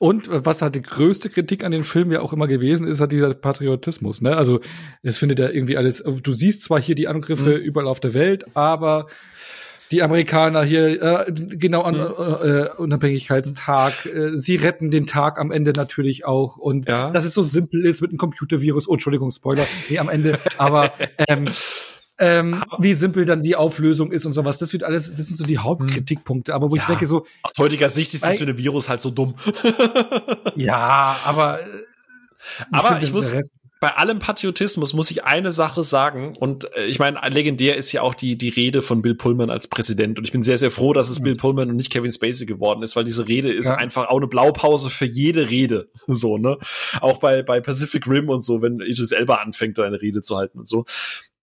Und äh, was halt die größte Kritik an den Film ja auch immer gewesen ist, hat dieser Patriotismus. Ne? Also es findet ja irgendwie alles. Du siehst zwar hier die Angriffe mhm. überall auf der Welt, aber die Amerikaner hier äh, genau an mhm. äh, Unabhängigkeitstag, äh, sie retten den Tag am Ende natürlich auch und ja. dass es so simpel ist mit einem Computervirus. Oh, Entschuldigung, Spoiler, nee, am Ende, aber ähm, ähm, wie simpel dann die Auflösung ist und sowas. Das wird alles, das sind so die Hauptkritikpunkte. Aber wo ja, ich denke so. Aus heutiger Sicht ist das für ein Virus halt so dumm. ja, aber. Äh, aber ich muss, bei allem Patriotismus muss ich eine Sache sagen und äh, ich meine, legendär ist ja auch die die Rede von Bill Pullman als Präsident und ich bin sehr sehr froh, dass es ja. Bill Pullman und nicht Kevin Spacey geworden ist, weil diese Rede ist ja. einfach auch eine Blaupause für jede Rede, so ne, auch bei bei Pacific Rim und so, wenn Idris Elba anfängt, eine Rede zu halten und so.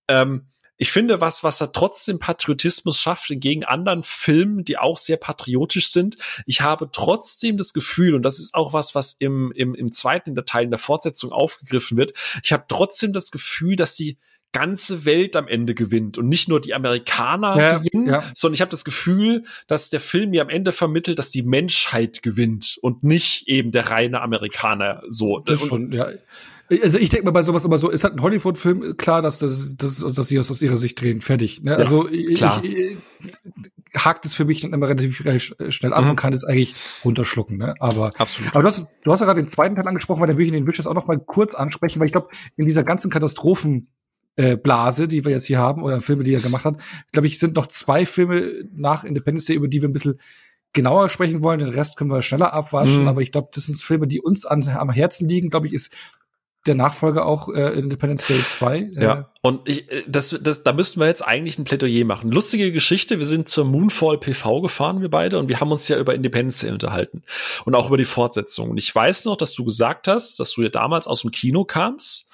Ähm, ich finde, was, was er trotzdem Patriotismus schafft, gegen anderen Filmen, die auch sehr patriotisch sind. Ich habe trotzdem das Gefühl, und das ist auch was, was im, im, im zweiten, Teil in der Fortsetzung aufgegriffen wird. Ich habe trotzdem das Gefühl, dass die ganze Welt am Ende gewinnt und nicht nur die Amerikaner ja, gewinnen, ja. sondern ich habe das Gefühl, dass der Film mir am Ende vermittelt, dass die Menschheit gewinnt und nicht eben der reine Amerikaner so. Das schon, ja. Also ich denke mal bei sowas immer so, ist halt ein Hollywood-Film, klar, dass, das, dass, dass sie das aus ihrer Sicht drehen, fertig. Ne? Ja, also klar. ich, ich hakt es für mich dann immer relativ schnell ab mhm. und kann es eigentlich runterschlucken. Ne? Aber, Absolut. aber du hast, du hast ja gerade den zweiten Teil angesprochen, weil dann will ich den Witches auch noch mal kurz ansprechen, weil ich glaube, in dieser ganzen Katastrophen äh, Blase, die wir jetzt hier haben, oder Filme, die er gemacht hat, glaube ich, sind noch zwei Filme nach Independence Day, über die wir ein bisschen genauer sprechen wollen. Den Rest können wir schneller abwaschen, mhm. aber ich glaube, das sind Filme, die uns an, am Herzen liegen, glaube ich, ist der Nachfolger auch äh, Independence Day 2. Äh. Ja, und ich, äh, das, das, da müssten wir jetzt eigentlich ein Plädoyer machen. Lustige Geschichte, wir sind zur Moonfall PV gefahren, wir beide, und wir haben uns ja über Independence Day unterhalten und auch über die Fortsetzung. Und ich weiß noch, dass du gesagt hast, dass du ja damals aus dem Kino kamst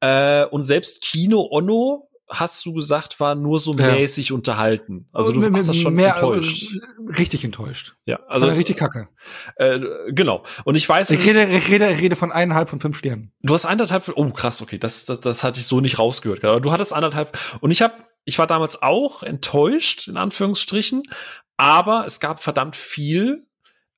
äh, und selbst Kino Onno hast du gesagt, war nur so ja. mäßig unterhalten. Also du warst das schon mehr, enttäuscht. Äh, richtig enttäuscht. Ja, also richtig kacke. Äh, genau. Und ich weiß, ich rede, ich rede, ich rede von eineinhalb von fünf Sternen. Du hast eineinhalb. Oh krass, okay, das, das, das hatte ich so nicht rausgehört. Aber du hattest anderthalb. Und ich habe, ich war damals auch enttäuscht in Anführungsstrichen, aber es gab verdammt viel,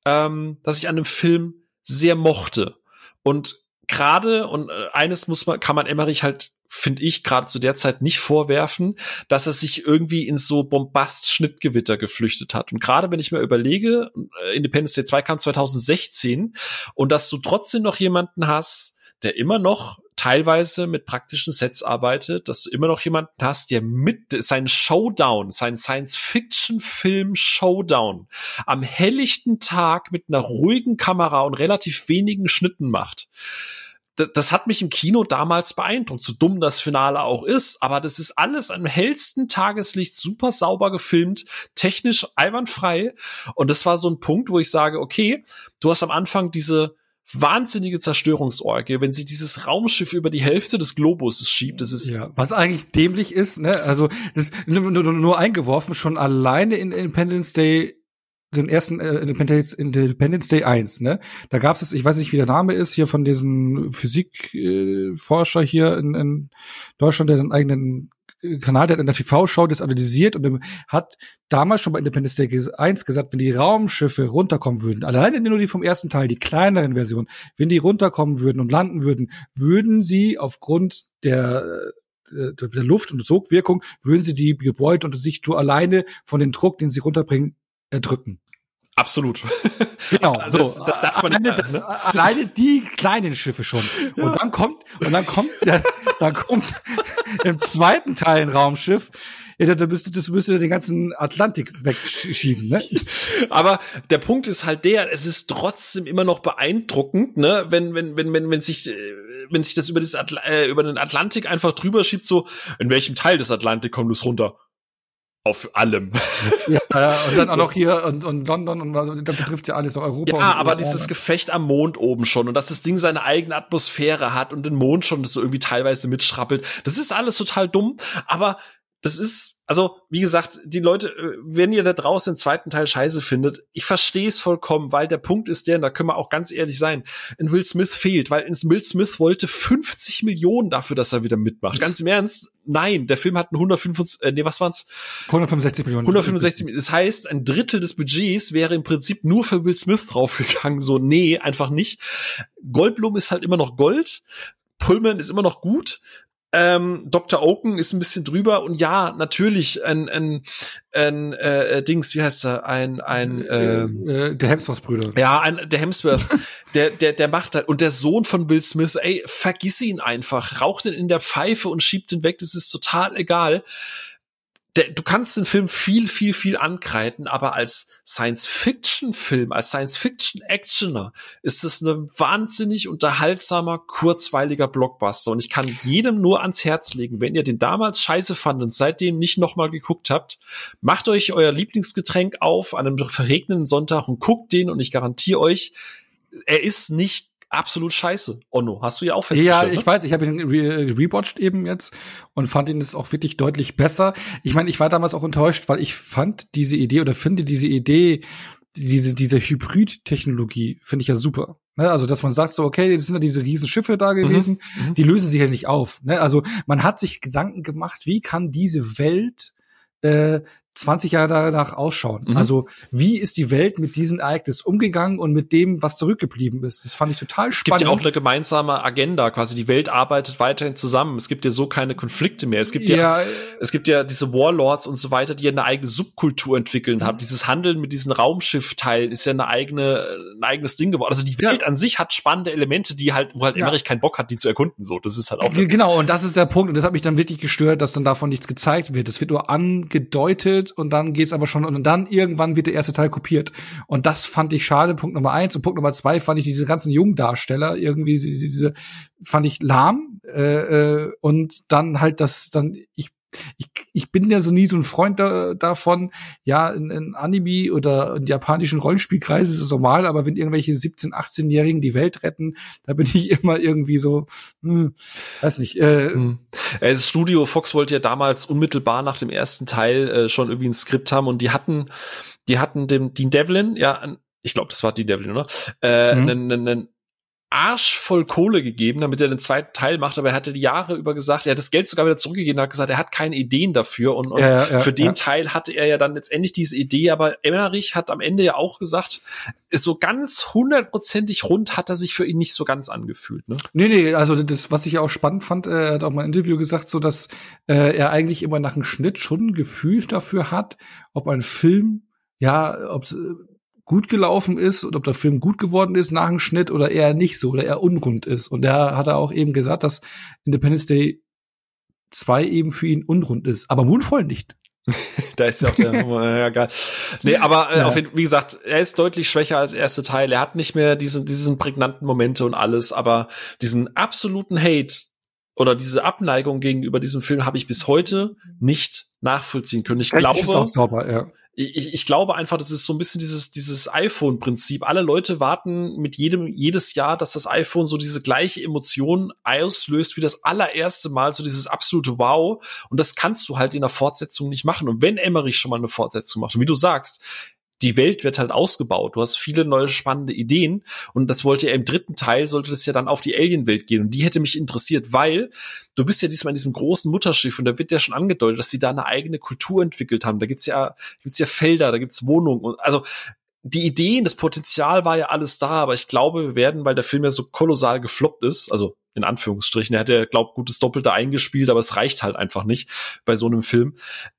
ähm, dass ich an dem Film sehr mochte. Und gerade und äh, eines muss man kann man Emmerich halt finde ich gerade zu der Zeit nicht vorwerfen, dass er sich irgendwie in so Bombast-Schnittgewitter geflüchtet hat. Und gerade wenn ich mir überlege, äh, Independence Day 2 kam 2016 und dass du trotzdem noch jemanden hast, der immer noch teilweise mit praktischen Sets arbeitet, dass du immer noch jemanden hast, der mit seinen Showdown, seinen Science-Fiction-Film Showdown am helllichten Tag mit einer ruhigen Kamera und relativ wenigen Schnitten macht das hat mich im Kino damals beeindruckt, so dumm das Finale auch ist, aber das ist alles am hellsten Tageslicht super sauber gefilmt, technisch einwandfrei und das war so ein Punkt, wo ich sage, okay, du hast am Anfang diese wahnsinnige Zerstörungsorgie, wenn sie dieses Raumschiff über die Hälfte des Globus schiebt, das ist ja, was eigentlich dämlich ist, ne? Also das nur, nur, nur eingeworfen schon alleine in Independence Day den ersten äh, Independence, Independence Day 1, ne? Da gab es, ich weiß nicht, wie der Name ist, hier von diesem Physikforscher äh, hier in, in Deutschland, der seinen eigenen Kanal, der hat in der TV-Show das analysiert und hat damals schon bei Independence Day 1 gesagt, wenn die Raumschiffe runterkommen würden, alleine nur die vom ersten Teil, die kleineren Versionen, wenn die runterkommen würden und landen würden, würden sie aufgrund der äh, der Luft- und Sogwirkung, würden sie die Gebäude unter sich nur alleine von dem Druck, den sie runterbringen, erdrücken. Absolut. Genau, also so. Das, das darf man alleine, nicht, ne? alleine die kleinen Schiffe schon. Ja. Und dann kommt, und dann kommt, der, dann kommt im zweiten Teil ein Raumschiff. Ja, da müsste, das müsste den ganzen Atlantik wegschieben, ne? Aber der Punkt ist halt der, es ist trotzdem immer noch beeindruckend, ne, wenn, wenn, wenn, wenn, wenn sich, wenn sich das über das Atl äh, über den Atlantik einfach drüber schiebt, so, in welchem Teil des Atlantik kommt es runter? Auf allem. Ja, und dann auch noch hier und, und London und da betrifft ja alles Europa. Ja, aber dieses ne? Gefecht am Mond oben schon und dass das Ding seine eigene Atmosphäre hat und den Mond schon so irgendwie teilweise mitschrappelt, das ist alles total dumm, aber das ist, also, wie gesagt, die Leute, äh, wenn ihr da draußen den zweiten Teil scheiße findet, ich verstehe es vollkommen, weil der Punkt ist der, und da können wir auch ganz ehrlich sein, in Will Smith fehlt, weil in Will Smith wollte 50 Millionen dafür, dass er wieder mitmacht. Ganz im Ernst, nein, der Film hat 125, äh, nee, was waren's? 165 Millionen. 165 Millionen. Das heißt, ein Drittel des Budgets wäre im Prinzip nur für Will Smith draufgegangen. So, nee, einfach nicht. Goldblum ist halt immer noch Gold. Pullman ist immer noch gut. Ähm, Dr. Oaken ist ein bisschen drüber und ja, natürlich ein, ein, ein äh, Dings, wie heißt er? Ein, ein äh, äh, der Hemsworth-Brüder. Ja, ein, der Hemsworth. der, der, der macht halt. Und der Sohn von Will Smith, ey, vergiss ihn einfach. Raucht ihn in der Pfeife und schiebt ihn weg. Das ist total egal der, du kannst den Film viel, viel, viel ankreiden, aber als Science-Fiction-Film, als Science-Fiction-Actioner ist es ein wahnsinnig unterhaltsamer, kurzweiliger Blockbuster. Und ich kann jedem nur ans Herz legen, wenn ihr den damals scheiße fandet und seitdem nicht nochmal geguckt habt, macht euch euer Lieblingsgetränk auf an einem verregneten Sonntag und guckt den und ich garantiere euch, er ist nicht absolut scheiße. Onno, hast du ja auch festgestellt. Ja, ich ne? weiß, ich habe ihn re rewatcht eben jetzt und fand ihn jetzt auch wirklich deutlich besser. Ich meine, ich war damals auch enttäuscht, weil ich fand diese Idee oder finde diese Idee, diese, diese Hybrid-Technologie finde ich ja super. Ne? Also, dass man sagt so, okay, das sind ja diese riesen Schiffe da mhm, gewesen, mhm. die lösen sich ja nicht auf. Ne? Also, man hat sich Gedanken gemacht, wie kann diese Welt äh, 20 Jahre danach ausschauen. Mhm. Also wie ist die Welt mit diesem Ereignis umgegangen und mit dem, was zurückgeblieben ist? Das fand ich total spannend. Es gibt ja auch eine gemeinsame Agenda, quasi die Welt arbeitet weiterhin zusammen. Es gibt ja so keine Konflikte mehr. Es gibt ja, ja es gibt ja diese Warlords und so weiter, die ja eine eigene Subkultur entwickeln haben. Mhm. Dieses Handeln mit diesen Raumschiffteilen ist ja eine eigene, ein eigenes Ding geworden. Also die Welt ja. an sich hat spannende Elemente, die halt, wo halt ja. Emmerich keinen Bock hat, die zu erkunden. So, das ist halt auch. Genau, und das ist der Punkt. Und das hat mich dann wirklich gestört, dass dann davon nichts gezeigt wird. Es wird nur angedeutet kopiert und dann geht's aber schon und dann irgendwann wird der erste Teil kopiert. Und das fand ich schade, Punkt Nummer eins. Und Punkt Nummer zwei fand ich diese ganzen Jungdarsteller irgendwie, diese, fand ich lahm. Äh, äh, und dann halt das, dann, ich ich, ich bin ja so nie so ein Freund da, davon, ja, in, in Anime oder in japanischen Rollenspielkreisen ist es normal, aber wenn irgendwelche 17-, 18-Jährigen die Welt retten, da bin ich immer irgendwie so, hm, weiß nicht. Äh, hm. Äh, das Studio Fox wollte ja damals unmittelbar nach dem ersten Teil äh, schon irgendwie ein Skript haben und die hatten, die hatten dem Dean Devlin, ja, ich glaube, das war Dean Devlin, oder? Äh, mhm. einen, einen, Arsch voll Kohle gegeben, damit er den zweiten Teil macht, aber er hatte die Jahre über gesagt, er hat das Geld sogar wieder zurückgegeben, hat gesagt, er hat keine Ideen dafür und, und ja, ja, für den ja. Teil hatte er ja dann letztendlich diese Idee, aber Emmerich hat am Ende ja auch gesagt, so ganz hundertprozentig rund hat er sich für ihn nicht so ganz angefühlt, ne? Nee, nee, also das, was ich auch spannend fand, er hat auch mal ein Interview gesagt, so dass äh, er eigentlich immer nach einem Schnitt schon ein Gefühl dafür hat, ob ein Film ja, ob gut gelaufen ist und ob der Film gut geworden ist nach dem Schnitt oder eher nicht so oder eher unrund ist. Und da hat er auch eben gesagt, dass Independence Day 2 eben für ihn unrund ist, aber Moonfall nicht. da ist ja auch der ja geil. Nee, aber äh, ja. auf jeden, wie gesagt, er ist deutlich schwächer als erste Teil. Er hat nicht mehr diesen diesen prägnanten Momente und alles, aber diesen absoluten Hate oder diese Abneigung gegenüber diesem Film habe ich bis heute nicht nachvollziehen können. Ich Recht glaube, sauber, ja ich, ich glaube einfach, das ist so ein bisschen dieses, dieses iPhone-Prinzip. Alle Leute warten mit jedem, jedes Jahr, dass das iPhone so diese gleiche Emotion auslöst wie das allererste Mal, so dieses absolute Wow. Und das kannst du halt in der Fortsetzung nicht machen. Und wenn Emmerich schon mal eine Fortsetzung macht, und wie du sagst, die Welt wird halt ausgebaut. Du hast viele neue spannende Ideen und das wollte er im dritten Teil, sollte das ja dann auf die Alien-Welt gehen und die hätte mich interessiert, weil du bist ja diesmal in diesem großen Mutterschiff und da wird ja schon angedeutet, dass sie da eine eigene Kultur entwickelt haben. Da gibt's ja, gibt's ja Felder, da gibt's Wohnungen und also die Ideen, das Potenzial war ja alles da, aber ich glaube, wir werden, weil der Film ja so kolossal gefloppt ist, also in Anführungsstrichen, er hat ja, glaub, gutes Doppelte eingespielt, aber es reicht halt einfach nicht bei so einem Film.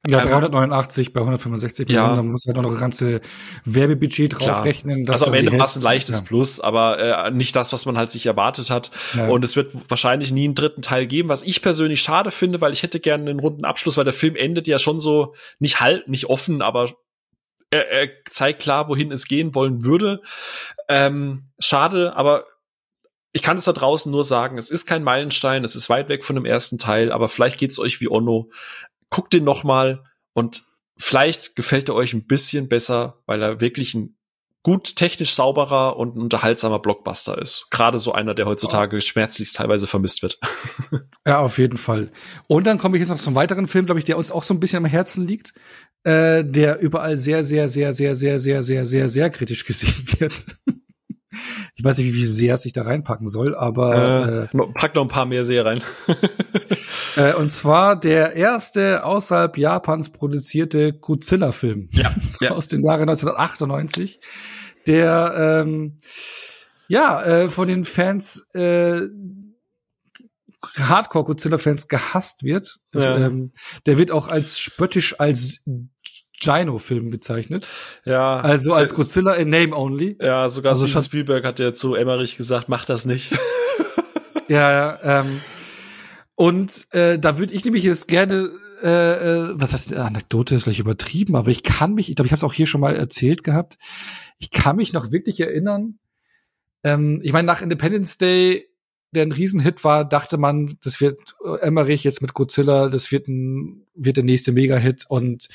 Ja, 389 ähm, bei 165 Millionen, ja. dann muss halt auch noch ein ganze Werbebudget draufrechnen. Also am Ende war es ein leichtes ja. Plus, aber äh, nicht das, was man halt sich erwartet hat. Ja. Und es wird wahrscheinlich nie einen dritten Teil geben, was ich persönlich schade finde, weil ich hätte gerne einen runden Abschluss, weil der Film endet ja schon so nicht halt, nicht offen, aber er, er zeigt klar, wohin es gehen wollen würde. Ähm, schade, aber ich kann es da draußen nur sagen, es ist kein Meilenstein, es ist weit weg von dem ersten Teil, aber vielleicht geht's euch wie Onno. Guckt den noch mal und vielleicht gefällt er euch ein bisschen besser, weil er wirklich ein gut technisch sauberer und ein unterhaltsamer Blockbuster ist. Gerade so einer, der heutzutage schmerzlichst teilweise vermisst wird. ja, auf jeden Fall. Und dann komme ich jetzt noch zum weiteren Film, glaube ich, der uns auch so ein bisschen am Herzen liegt, äh, der überall sehr, sehr, sehr, sehr, sehr, sehr, sehr, sehr, sehr kritisch gesehen wird. Ich weiß nicht, wie sehr es sich da reinpacken soll, aber äh, äh, pack noch ein paar mehr sehr rein. äh, und zwar der erste außerhalb Japans produzierte Godzilla-Film ja, ja. aus dem Jahre 1998 der ähm, ja äh, von den Fans äh, Hardcore Godzilla-Fans gehasst wird. Ja. Ähm, der wird auch als spöttisch als Gino-Film bezeichnet. Ja. Also als Godzilla in Name Only. Ja, sogar also Steven Spielberg hat ja zu Emmerich gesagt, mach das nicht. ja, ja. Ähm, und äh, da würde ich nämlich jetzt gerne, äh, äh, was heißt Anekdote ist vielleicht übertrieben, aber ich kann mich, ich glaube, ich habe es auch hier schon mal erzählt gehabt. Ich kann mich noch wirklich erinnern. Ähm, ich meine, nach Independence Day, der ein Riesenhit war, dachte man, das wird äh, Emmerich jetzt mit Godzilla, das wird ein, wird der nächste Mega-Hit. Und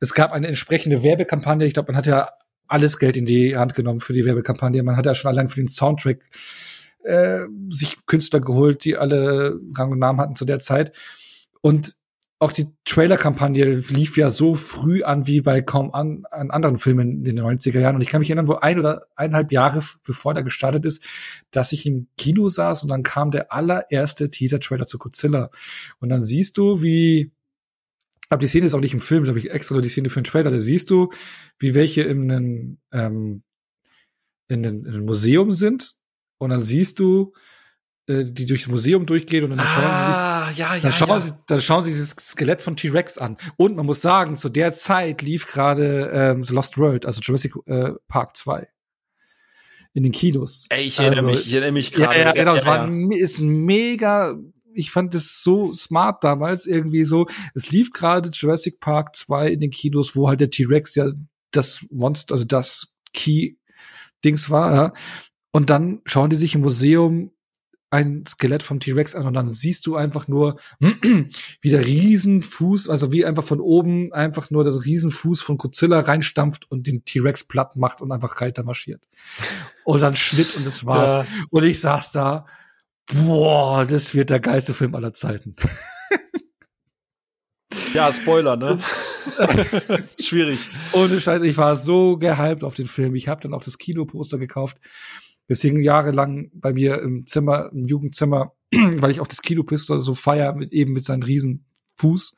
es gab eine entsprechende Werbekampagne. Ich glaube, man hat ja alles Geld in die Hand genommen für die Werbekampagne. Man hat ja schon allein für den Soundtrack äh, sich Künstler geholt, die alle Rang und Namen hatten zu der Zeit. Und auch die Trailer-Kampagne lief ja so früh an wie bei kaum an, an anderen Filmen in den 90er Jahren. Und ich kann mich erinnern, wo ein oder eineinhalb Jahre bevor der gestartet ist, dass ich im Kino saß und dann kam der allererste Teaser-Trailer zu Godzilla. Und dann siehst du, wie aber die Szene ist auch nicht im Film, da habe ich extra die Szene für den Trailer. Da siehst du, wie welche in einem, ähm, in einem Museum sind und dann siehst du, die durchs Museum durchgehen und dann ah, schauen sie sich, ah, ja, ja, dann schauen ja. sie, dann schauen sie dieses Skelett von T-Rex an. Und man muss sagen, zu der Zeit lief gerade ähm, The Lost World, also Jurassic äh, Park 2 in den Kinos. Ey, ich erinnere also, mich, ich erinnere mich gerade. Ja, ja, genau, es war ein, ist mega ich fand es so smart damals irgendwie so. Es lief gerade Jurassic Park 2 in den Kinos, wo halt der T-Rex ja das Monster, also das Key-Dings war, ja. Und dann schauen die sich im Museum ein Skelett vom T-Rex an und dann siehst du einfach nur, wie der Riesenfuß, also wie einfach von oben einfach nur das Riesenfuß von Godzilla reinstampft und den T-Rex platt macht und einfach weiter marschiert. Und dann Schnitt und das war's. Ja. Und ich saß da, boah, das wird der geilste Film aller Zeiten. Ja, Spoiler, ne? Schwierig. Ohne Scheiße, ich war so gehypt auf den Film. Ich habe dann auch das Kinoposter gekauft. Deswegen jahrelang bei mir im Zimmer, im Jugendzimmer, weil ich auch das Kinoposter so feier mit eben mit seinem riesen Fuß.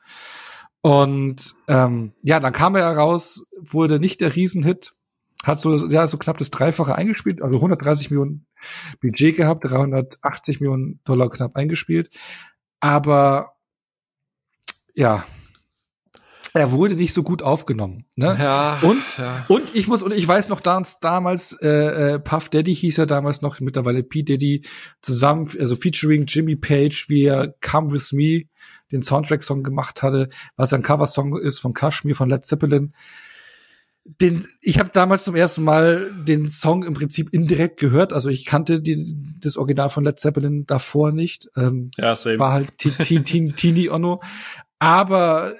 Und ähm, ja, dann kam er heraus, wurde nicht der Riesenhit, hat so ja so knapp das Dreifache eingespielt, also 130 Millionen Budget gehabt, 380 Millionen Dollar knapp eingespielt. Aber ja, er wurde nicht so gut aufgenommen. Ne? Ja, und, ja. und ich muss, und ich weiß noch damals, damals äh, äh, Puff Daddy hieß er damals noch, mittlerweile P. Daddy, zusammen, also featuring Jimmy Page, wie er Come With Me, den Soundtrack-Song gemacht hatte, was ein Cover-Song ist von Kashmir, von Led Zeppelin. Den, ich habe damals zum ersten Mal den Song im Prinzip indirekt gehört. Also ich kannte die, das Original von Led Zeppelin davor nicht. Ähm, ja, same. War halt Tini Ono. Aber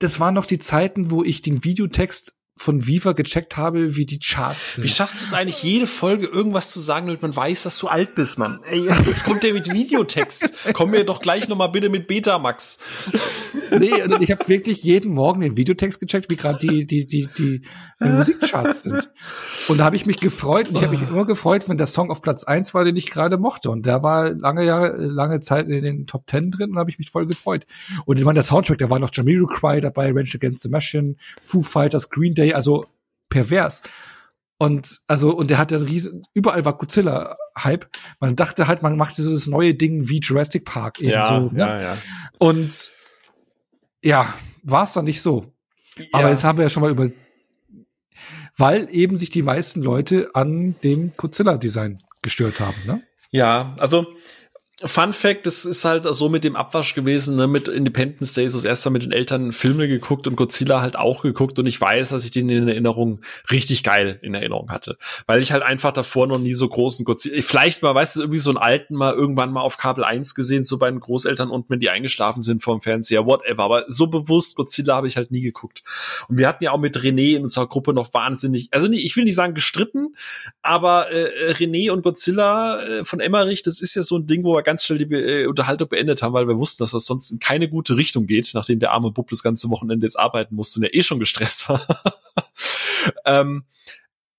das waren noch die Zeiten, wo ich den Videotext von Viva gecheckt habe, wie die Charts sind. Wie schaffst du es eigentlich, jede Folge irgendwas zu sagen, damit man weiß, dass du alt bist, Mann? Ey, jetzt kommt der mit Videotext. Komm mir doch gleich noch mal bitte mit Betamax. Nee, ich habe wirklich jeden Morgen den Videotext gecheckt, wie gerade die, die, die, die, die Musikcharts sind. Und da habe ich mich gefreut und ich habe mich immer gefreut, wenn der Song auf Platz eins war, den ich gerade mochte. Und der war lange Jahre, lange Zeit in den Top Ten drin und habe ich mich voll gefreut. Und ich meine, der Soundtrack, da war noch Jamiroquai dabei, Range Against the Machine, Foo Fighters, Green Day, also pervers. Und also und der hatte einen riesen überall war Godzilla Hype. Man dachte halt, man macht so das neue Ding wie Jurassic Park eben ja, so. Ne? Ja, ja. Und ja, war es dann nicht so. Ja. Aber jetzt haben wir ja schon mal über weil eben sich die meisten Leute an dem Godzilla Design gestört haben, ne? Ja, also Fun Fact, das ist halt so mit dem Abwasch gewesen, ne, mit Independence Day, so das erste Mal mit den Eltern Filme geguckt und Godzilla halt auch geguckt und ich weiß, dass ich den in Erinnerung richtig geil in Erinnerung hatte, weil ich halt einfach davor noch nie so großen Godzilla, vielleicht mal, weißt du, irgendwie so einen alten mal irgendwann mal auf Kabel 1 gesehen, so bei den Großeltern und wenn die eingeschlafen sind vorm Fernseher, whatever, aber so bewusst Godzilla habe ich halt nie geguckt. Und wir hatten ja auch mit René in unserer Gruppe noch wahnsinnig, also nie, ich will nicht sagen gestritten, aber äh, René und Godzilla äh, von Emmerich, das ist ja so ein Ding, wo wir ganz schnell die äh, Unterhaltung beendet haben, weil wir wussten, dass das sonst in keine gute Richtung geht, nachdem der arme Bub das ganze Wochenende jetzt arbeiten musste und er eh schon gestresst war. ähm,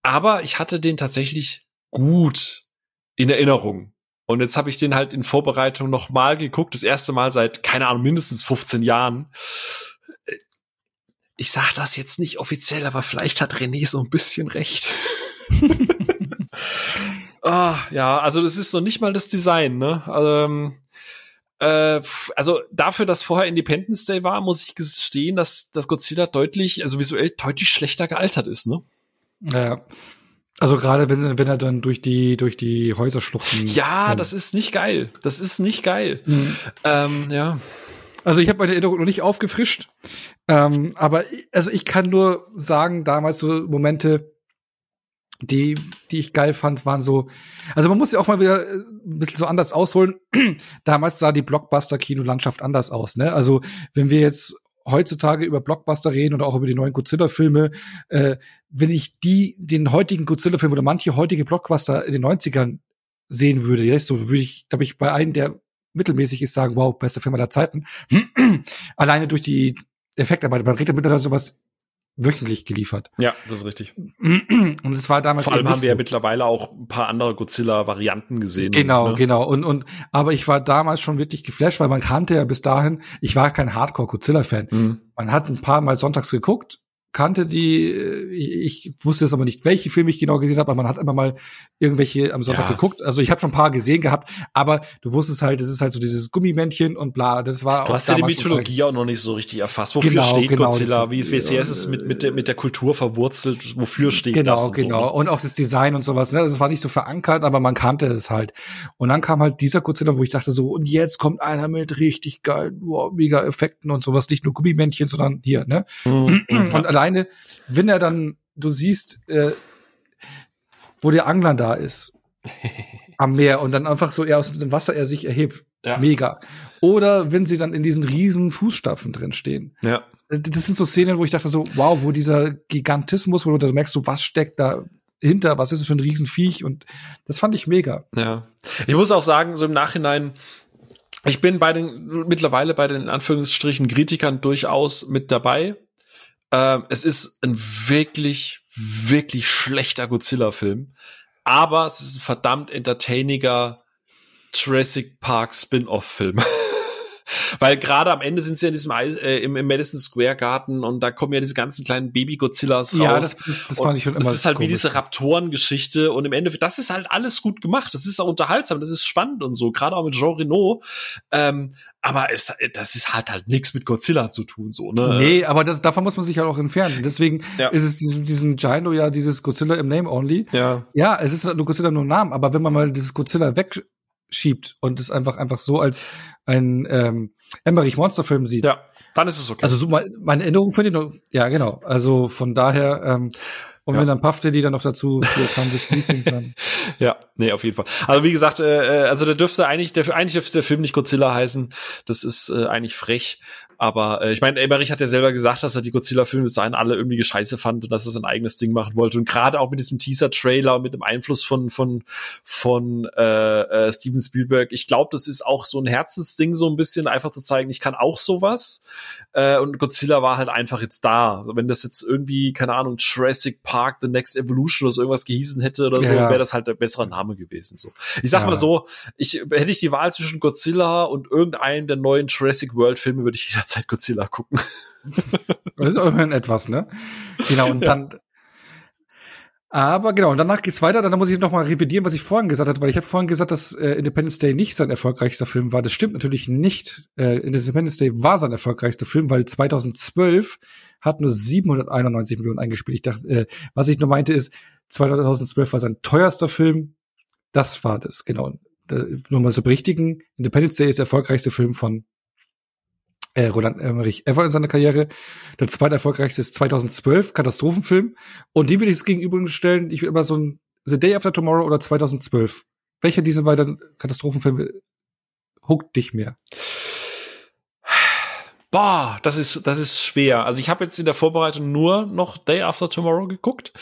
aber ich hatte den tatsächlich gut in Erinnerung. Und jetzt habe ich den halt in Vorbereitung noch mal geguckt, das erste Mal seit, keine Ahnung, mindestens 15 Jahren. Ich sage das jetzt nicht offiziell, aber vielleicht hat René so ein bisschen recht. Ah, ja, also das ist noch nicht mal das Design, ne? Ähm, äh, also dafür, dass vorher Independence Day war, muss ich gestehen, dass das Godzilla deutlich, also visuell deutlich schlechter gealtert ist, ne? Ja. Also gerade wenn, wenn er dann durch die durch die Häuserschluchten. Ja, kommt. das ist nicht geil. Das ist nicht geil. Mhm. Ähm, ja. Also ich habe meine Erinnerung noch nicht aufgefrischt, ähm, aber also ich kann nur sagen, damals so Momente, die, die ich geil fand, waren so, also man muss ja auch mal wieder äh, ein bisschen so anders ausholen. Damals sah die Blockbuster-Kinolandschaft anders aus, ne? Also wenn wir jetzt heutzutage über Blockbuster reden oder auch über die neuen Godzilla-Filme, äh, wenn ich die, den heutigen Godzilla-Film oder manche heutige Blockbuster in den 90ern sehen würde, jetzt so würde ich, glaube ich, bei einem, der mittelmäßig ist, sagen, wow, bester Film aller Zeiten. Alleine durch die Effektarbeit. Man redet miteinander sowas wöchentlich geliefert. Ja, das ist richtig. Und es war damals Vor allem haben wir ja mittlerweile auch ein paar andere Godzilla-Varianten gesehen. Genau, ne? genau. Und, und, aber ich war damals schon wirklich geflasht, weil man kannte ja bis dahin, ich war kein Hardcore-Godzilla-Fan. Mhm. Man hat ein paar Mal sonntags geguckt kannte die, ich, ich wusste jetzt aber nicht, welche Filme ich genau gesehen habe, aber man hat immer mal irgendwelche am Sonntag ja. geguckt. Also ich habe schon ein paar gesehen gehabt, aber du wusstest halt, es ist halt so dieses Gummimännchen und bla. Das war du hast ja die Mythologie auch noch nicht so richtig erfasst. Wofür genau, steht genau, Godzilla? Ist, wie WCS ist mit mit der mit der Kultur verwurzelt? Wofür steht genau, das? Und genau, genau. So, ne? Und auch das Design und sowas. Ne? Das war nicht so verankert, aber man kannte es halt. Und dann kam halt dieser Godzilla, wo ich dachte so, und jetzt kommt einer mit richtig geil, wow, mega Effekten und sowas, nicht nur Gummimännchen, sondern hier, ne? Mhm. und alleine, wenn er dann, du siehst, äh, wo der Angler da ist, am Meer und dann einfach so er aus dem Wasser er sich erhebt. Ja. Mega. Oder wenn sie dann in diesen riesen Fußstapfen drin stehen. Ja. Das sind so Szenen, wo ich dachte so, wow, wo dieser Gigantismus, wo du da merkst, so, was steckt da hinter, was ist es für ein Riesenviech und das fand ich mega. Ja. Ich muss auch sagen, so im Nachhinein, ich bin bei den, mittlerweile bei den Anführungsstrichen Kritikern durchaus mit dabei, ähm, es ist ein wirklich, wirklich schlechter Godzilla-Film. Aber es ist ein verdammt entertainiger Jurassic Park Spin-off-Film. Weil gerade am Ende sind sie ja in diesem äh, im, im, Madison Square Garten und da kommen ja diese ganzen kleinen Baby-Godzillas raus. Ja, das, das, das fand ich schon immer. Das ist halt komisch. wie diese Raptoren-Geschichte und im Endeffekt, das ist halt alles gut gemacht. Das ist auch unterhaltsam, das ist spannend und so, gerade auch mit Jean Reno. Ähm, aber es, das ist halt halt nichts mit Godzilla zu tun, so, ne? Nee, aber das, davon muss man sich halt auch entfernen. Deswegen ja. ist es diesem, diesem Gino ja dieses Godzilla im Name only. Ja. Ja, es ist halt nur Godzilla nur im Namen, aber wenn man mal dieses Godzilla weg schiebt und es einfach einfach so als ein ähm, Emmerich Monsterfilm sieht. Ja, dann ist es okay. Also so meine Erinnerung für den, ja genau. Also von daher ähm, und ja. wenn dann Puff die dann noch dazu hier kann sich fließen dann. ja, nee, auf jeden Fall. Also wie gesagt, äh, äh, also der dürfte eigentlich, der eigentlich dürfte der Film nicht Godzilla heißen. Das ist äh, eigentlich frech. Aber äh, ich meine, Emmerich hat ja selber gesagt, dass er die Godzilla-Filme bis dahin alle irgendwie scheiße fand und dass er sein eigenes Ding machen wollte. Und gerade auch mit diesem Teaser-Trailer und mit dem Einfluss von von von äh, äh, Steven Spielberg, ich glaube, das ist auch so ein Herzensding, so ein bisschen einfach zu zeigen, ich kann auch sowas. Äh, und Godzilla war halt einfach jetzt da. Wenn das jetzt irgendwie, keine Ahnung, Jurassic Park, The Next Evolution oder so irgendwas gehießen hätte oder so, wäre das halt der bessere Name gewesen. So, ich sag ja. mal so, ich hätte ich die Wahl zwischen Godzilla und irgendeinen der neuen Jurassic World Filme, würde ich jederzeit Godzilla gucken. das ist immerhin etwas, ne? Genau, und dann, aber genau, und danach geht's weiter. Dann muss ich noch mal revidieren, was ich vorhin gesagt hatte, weil ich habe vorhin gesagt, dass äh, Independence Day nicht sein erfolgreichster Film war. Das stimmt natürlich nicht. Äh, Independence Day war sein erfolgreichster Film, weil 2012 hat nur 791 Millionen eingespielt. Ich dachte, äh, was ich nur meinte ist, 2012 war sein teuerster Film. Das war das, genau. Da, nur mal so berichtigen. Independence Day ist der erfolgreichste Film von äh, Roland Emmerich ever in seiner Karriere. Der zweite erfolgreichste ist 2012, Katastrophenfilm. Und die will ich jetzt gegenüberstellen. Ich will immer so ein The Day After Tomorrow oder 2012. Welcher dieser beiden Katastrophenfilme huckt dich mehr? Boah, das ist, das ist schwer. Also ich habe jetzt in der Vorbereitung nur noch Day After Tomorrow geguckt.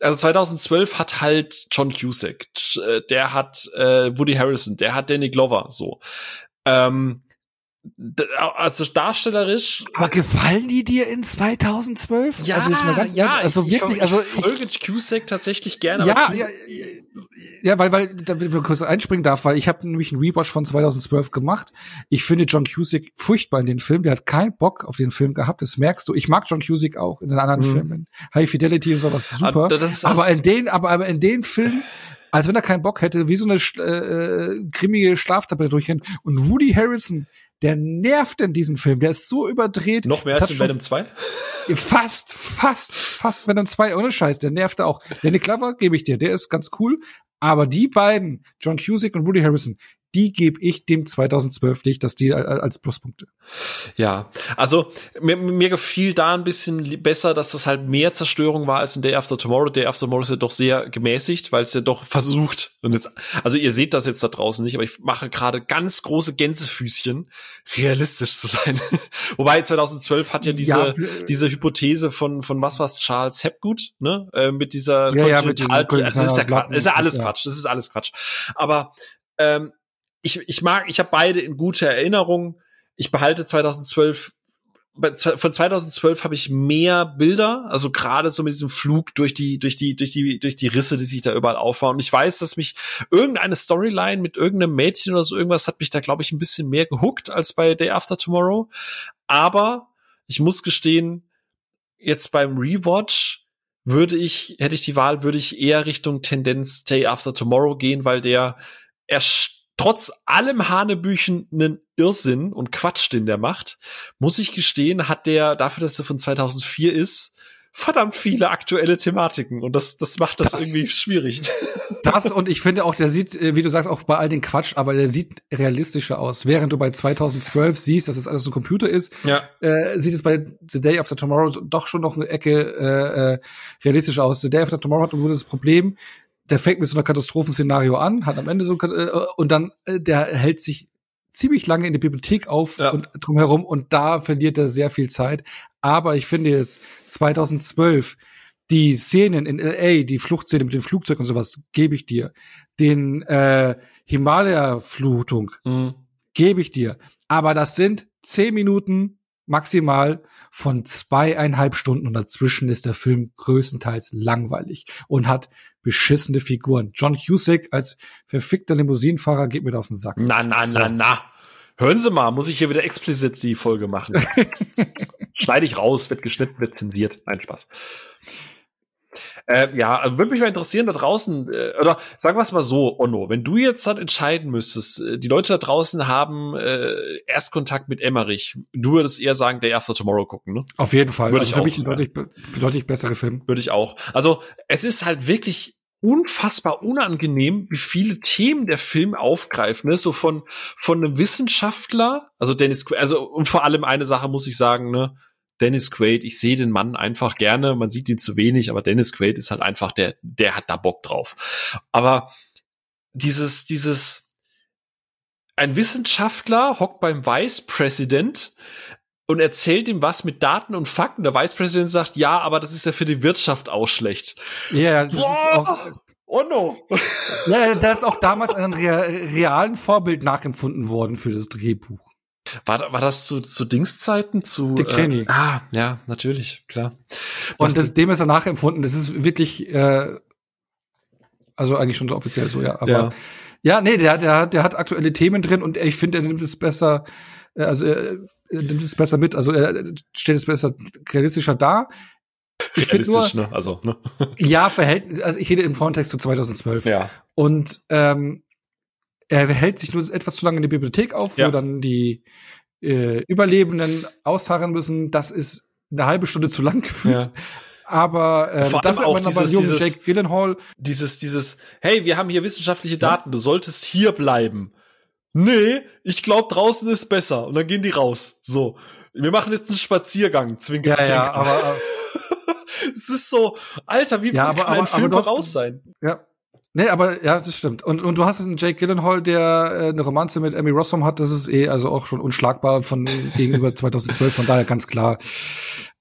Also 2012 hat halt John Cusack, äh, der hat äh, Woody Harrison, der hat Danny Glover, so. Ähm, also darstellerisch. Aber gefallen die dir in 2012? Ja, also jetzt mal ganz ja, ehrlich, also wirklich, ich, also ich folge Cusack tatsächlich gerne. Ja, ja, ja, weil weil da will ich kurz einspringen darf, weil ich habe nämlich einen Rewatch von 2012 gemacht. Ich finde John Cusack furchtbar in den Film. Der hat keinen Bock auf den Film gehabt. Das merkst du. Ich mag John Cusack auch in den anderen mhm. Filmen. High Fidelity und sowas ah, super. Aber, aber in den, aber, aber in den Filmen als wenn er keinen Bock hätte, wie so eine äh, äh grimmige Schlaftablette durchhin. Und Woody Harrison, der nervt in diesem Film. Der ist so überdreht. Noch mehr als in Venom 2? Fast, fast, fast Venom 2. Ohne Scheiß, der nervt auch. Danny Clover gebe ich dir, der ist ganz cool. Aber die beiden, John Cusick und Woody Harrison, die gebe ich dem 2012 nicht, dass die als Pluspunkte. Ja, also mir, mir gefiel da ein bisschen besser, dass das halt mehr Zerstörung war als in Day After Tomorrow. Day After Tomorrow ist ja doch sehr gemäßigt, weil es ja doch versucht. Und jetzt, also ihr seht das jetzt da draußen nicht, aber ich mache gerade ganz große Gänsefüßchen, realistisch zu sein. Wobei 2012 hat ja diese ja, diese Hypothese von von was was Charles Hepgood, ne, äh, mit dieser ja, ja, mit also ist ja Quatsch, ist ja alles Quatsch, das ist alles Quatsch. Aber ähm, ich, ich mag, ich habe beide in guter Erinnerung. Ich behalte 2012 von 2012 habe ich mehr Bilder, also gerade so mit diesem Flug durch die durch die durch die durch die Risse, die sich da überall aufbauen. Und ich weiß, dass mich irgendeine Storyline mit irgendeinem Mädchen oder so irgendwas hat mich da glaube ich ein bisschen mehr gehuckt als bei Day After Tomorrow. Aber ich muss gestehen, jetzt beim Rewatch würde ich hätte ich die Wahl, würde ich eher Richtung Tendenz Day After Tomorrow gehen, weil der erst trotz allem hanebüchenen Irrsinn und Quatsch, den der macht, muss ich gestehen, hat der, dafür, dass er von 2004 ist, verdammt viele aktuelle Thematiken und das, das macht das, das irgendwie schwierig. Das und ich finde auch, der sieht, äh, wie du sagst, auch bei all den Quatsch, aber der sieht realistischer aus. Während du bei 2012 siehst, dass es alles ein Computer ist, ja. äh, sieht es bei The Day After Tomorrow doch schon noch eine Ecke äh, äh realistischer aus. The Day After Tomorrow hat nur das Problem, der fängt mit so einer Katastrophenszenario an, hat am Ende so äh, und dann äh, der hält sich ziemlich lange in der Bibliothek auf ja. und drumherum und da verliert er sehr viel Zeit. Aber ich finde jetzt 2012 die Szenen in LA, die Fluchtszene mit dem Flugzeug und sowas, gebe ich dir. Den äh, Himalaya-Flutung mhm. gebe ich dir. Aber das sind zehn Minuten maximal von zweieinhalb Stunden und dazwischen ist der Film größtenteils langweilig und hat beschissene Figuren. John Cusack als verfickter Limousinenfahrer geht mir auf den Sack. Na, na, so. na, na. Hören Sie mal, muss ich hier wieder explizit die Folge machen. Schneide ich raus, wird geschnitten, wird zensiert. Nein, Spaß. Äh, ja, also würde mich mal interessieren da draußen, äh, oder sagen wir es mal so, Onno, wenn du jetzt halt entscheiden müsstest, äh, die Leute da draußen haben äh, Erstkontakt mit Emmerich, du würdest eher sagen, Day After Tomorrow gucken, ne? Auf jeden Fall. Würde also ich für mich ein deutlich, deutlich bessere Film. Würde ich auch. Also es ist halt wirklich unfassbar unangenehm, wie viele Themen der Film aufgreift, ne? So von von einem Wissenschaftler, also Dennis, also und vor allem eine Sache muss ich sagen, ne? Dennis Quaid, ich sehe den Mann einfach gerne, man sieht ihn zu wenig, aber Dennis Quaid ist halt einfach der, der hat da Bock drauf. Aber dieses, dieses, ein Wissenschaftler hockt beim Vice President, und erzählt ihm was mit Daten und Fakten. Der Vice President sagt, ja, aber das ist ja für die Wirtschaft auch schlecht. Ja, das Boah! ist auch. Oh no! ja, da ist auch damals ein realen Vorbild nachempfunden worden für das Drehbuch. War, war das zu, zu Dingszeiten? Zu, Dick Cheney. Äh, ah, ja, natürlich, klar. Und das, dem ist er nachempfunden. Das ist wirklich, äh, also eigentlich schon so offiziell so, ja. Aber ja, ja nee, der, der, der hat aktuelle Themen drin und ich finde, er nimmt es besser, äh, also er, er nimmt es besser mit, also er stellt es besser realistischer dar. Ich Realistisch, nur, ne? Also, ne? Ja, Verhältnis, also ich rede im Kontext zu 2012. Ja. Und ähm, er hält sich nur etwas zu lange in der Bibliothek auf, ja. wo dann die äh, Überlebenden ausharren müssen. Das ist eine halbe Stunde zu lang gefühlt. Ja. Aber ähm, Vor allem auch dieses, dieses, Jake Gyllenhaal. Dieses, dieses, hey, wir haben hier wissenschaftliche Daten, ja. du solltest hier bleiben. Nee, ich glaube draußen ist besser. Und dann gehen die raus. So. Wir machen jetzt einen Spaziergang, zwinker, ja, zwinker. Ja, aber, es ist so, Alter, wie ja, aber, kann ein aber, Film aber voraus sein? Ja, Nee, aber ja, das stimmt. Und, und du hast einen Jake Gyllenhaal, der äh, eine Romanze mit Emmy Rossum hat. Das ist eh also auch schon unschlagbar von gegenüber 2012. Von daher ganz klar.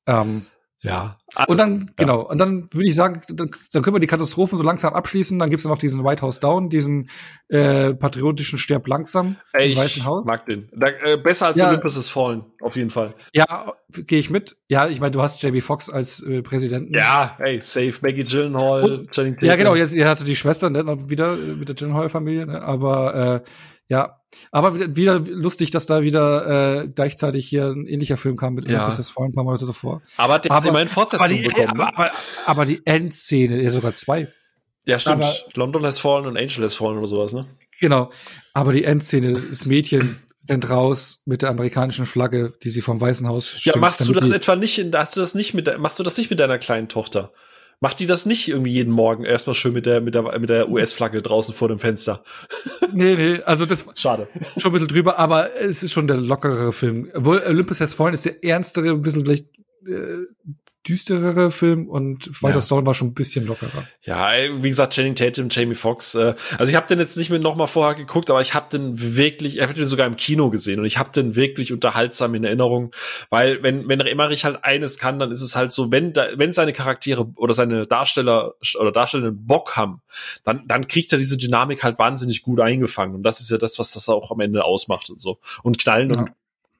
Ähm, ja. Und dann, ja. genau, und dann würde ich sagen, dann, dann können wir die Katastrophen so langsam abschließen. Dann gibt's ja noch diesen White House Down, diesen äh, patriotischen Sterb langsam Ey, im Weißen Haus. mag den. Da, äh, besser als ja. Olympus ist Fallen, auf jeden Fall. Ja, gehe ich mit. Ja, ich meine, du hast JB Fox als äh, Präsidenten. Ja, ey, safe. Maggie Gyllenhaal, und, Channing Tatum. Ja, genau, jetzt, jetzt hast du die Schwester ne, wieder äh, mit der Gyllenhaal-Familie, ne? aber äh, ja, aber wieder lustig, dass da wieder äh, gleichzeitig hier ein ähnlicher Film kam mit ja. das vor ein paar Monate davor. Aber der aber, hat immerhin Fortsetzung aber die, bekommen. Ne? Aber, aber, die Endszene, ja sogar zwei. Ja, stimmt. Aber, London has fallen und Angel has fallen oder sowas, ne? Genau. Aber die Endszene, das Mädchen rennt raus mit der amerikanischen Flagge, die sie vom Weißen Haus stimmt, Ja, machst du das etwa nicht in, hast du das nicht mit, machst du das nicht mit deiner kleinen Tochter? Macht die das nicht irgendwie jeden Morgen erstmal schön mit der, mit der, mit der US-Flagge draußen vor dem Fenster? Nee, nee, also das Schade. Schon ein bisschen drüber, aber es ist schon der lockerere Film. Obwohl Olympus Has Fallen ist der ernstere, ein bisschen vielleicht äh, düsterere Film und Walter ja. Stone war schon ein bisschen lockerer. Ja, wie gesagt, Channing Tatum, Jamie Foxx. Äh, also ich habe den jetzt nicht mehr noch mal vorher geguckt, aber ich habe den wirklich, ich habe den sogar im Kino gesehen und ich habe den wirklich unterhaltsam in Erinnerung, weil wenn wenn Emmerich halt eines kann, dann ist es halt so, wenn da, wenn seine Charaktere oder seine Darsteller oder Darstellenden Bock haben, dann dann kriegt er diese Dynamik halt wahnsinnig gut eingefangen und das ist ja das, was das auch am Ende ausmacht und so. Und knallen ja. und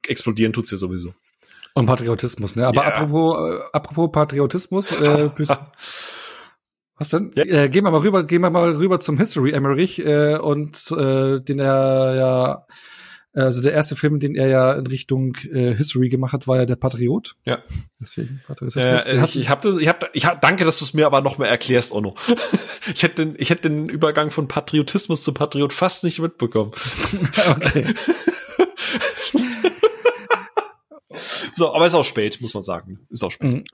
explodieren tut's ja sowieso. Und Patriotismus, ne? Aber yeah. apropos, äh, apropos Patriotismus, äh, was denn? Ja. Äh, gehen wir mal rüber, gehen wir mal rüber zum History Emmerich äh, und äh, den er ja also der erste Film, den er ja in Richtung äh, History gemacht hat, war ja der Patriot. Ja. Deswegen Patriotismus. Äh, ich, ich habe ich hab, ich hab, danke, dass du es mir aber noch mal erklärst, Onno. ich hätte den, ich hätte den Übergang von Patriotismus zu Patriot fast nicht mitbekommen. okay. So, aber ist auch spät, muss man sagen. Ist auch spät. Mhm.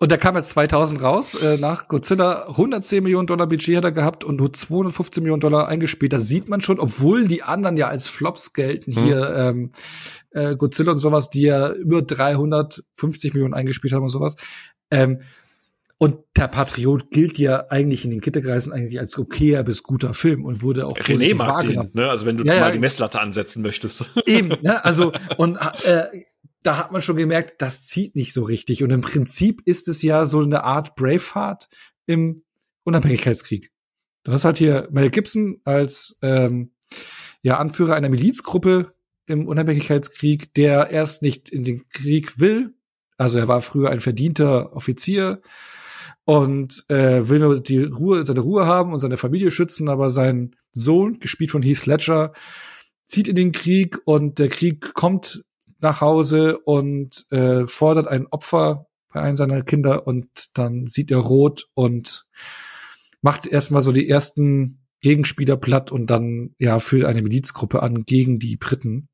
Und der kam jetzt 2000 raus, äh, nach Godzilla 110 Millionen Dollar Budget hat er gehabt und nur 215 Millionen Dollar eingespielt. Da sieht man schon, obwohl die anderen ja als Flops gelten, hm. hier ähm, äh, Godzilla und sowas, die ja über 350 Millionen eingespielt haben und sowas. Ähm, und der Patriot gilt ja eigentlich in den Kittekreisen eigentlich als okayer bis guter Film und wurde auch René mag den, ne? Also wenn du ja, mal ja, die Messlatte ansetzen möchtest. Eben, ne? Also und äh, da hat man schon gemerkt, das zieht nicht so richtig. Und im Prinzip ist es ja so eine Art Braveheart im Unabhängigkeitskrieg. Du hast halt hier Mel Gibson als ähm, ja, Anführer einer Milizgruppe im Unabhängigkeitskrieg, der erst nicht in den Krieg will. Also er war früher ein verdienter Offizier und äh, will nur die Ruhe, seine Ruhe haben und seine Familie schützen, aber sein Sohn, gespielt von Heath Ledger, zieht in den Krieg und der Krieg kommt nach Hause und äh, fordert ein Opfer bei einem seiner Kinder und dann sieht er rot und macht erstmal so die ersten Gegenspieler platt und dann ja führt eine Milizgruppe an gegen die Briten.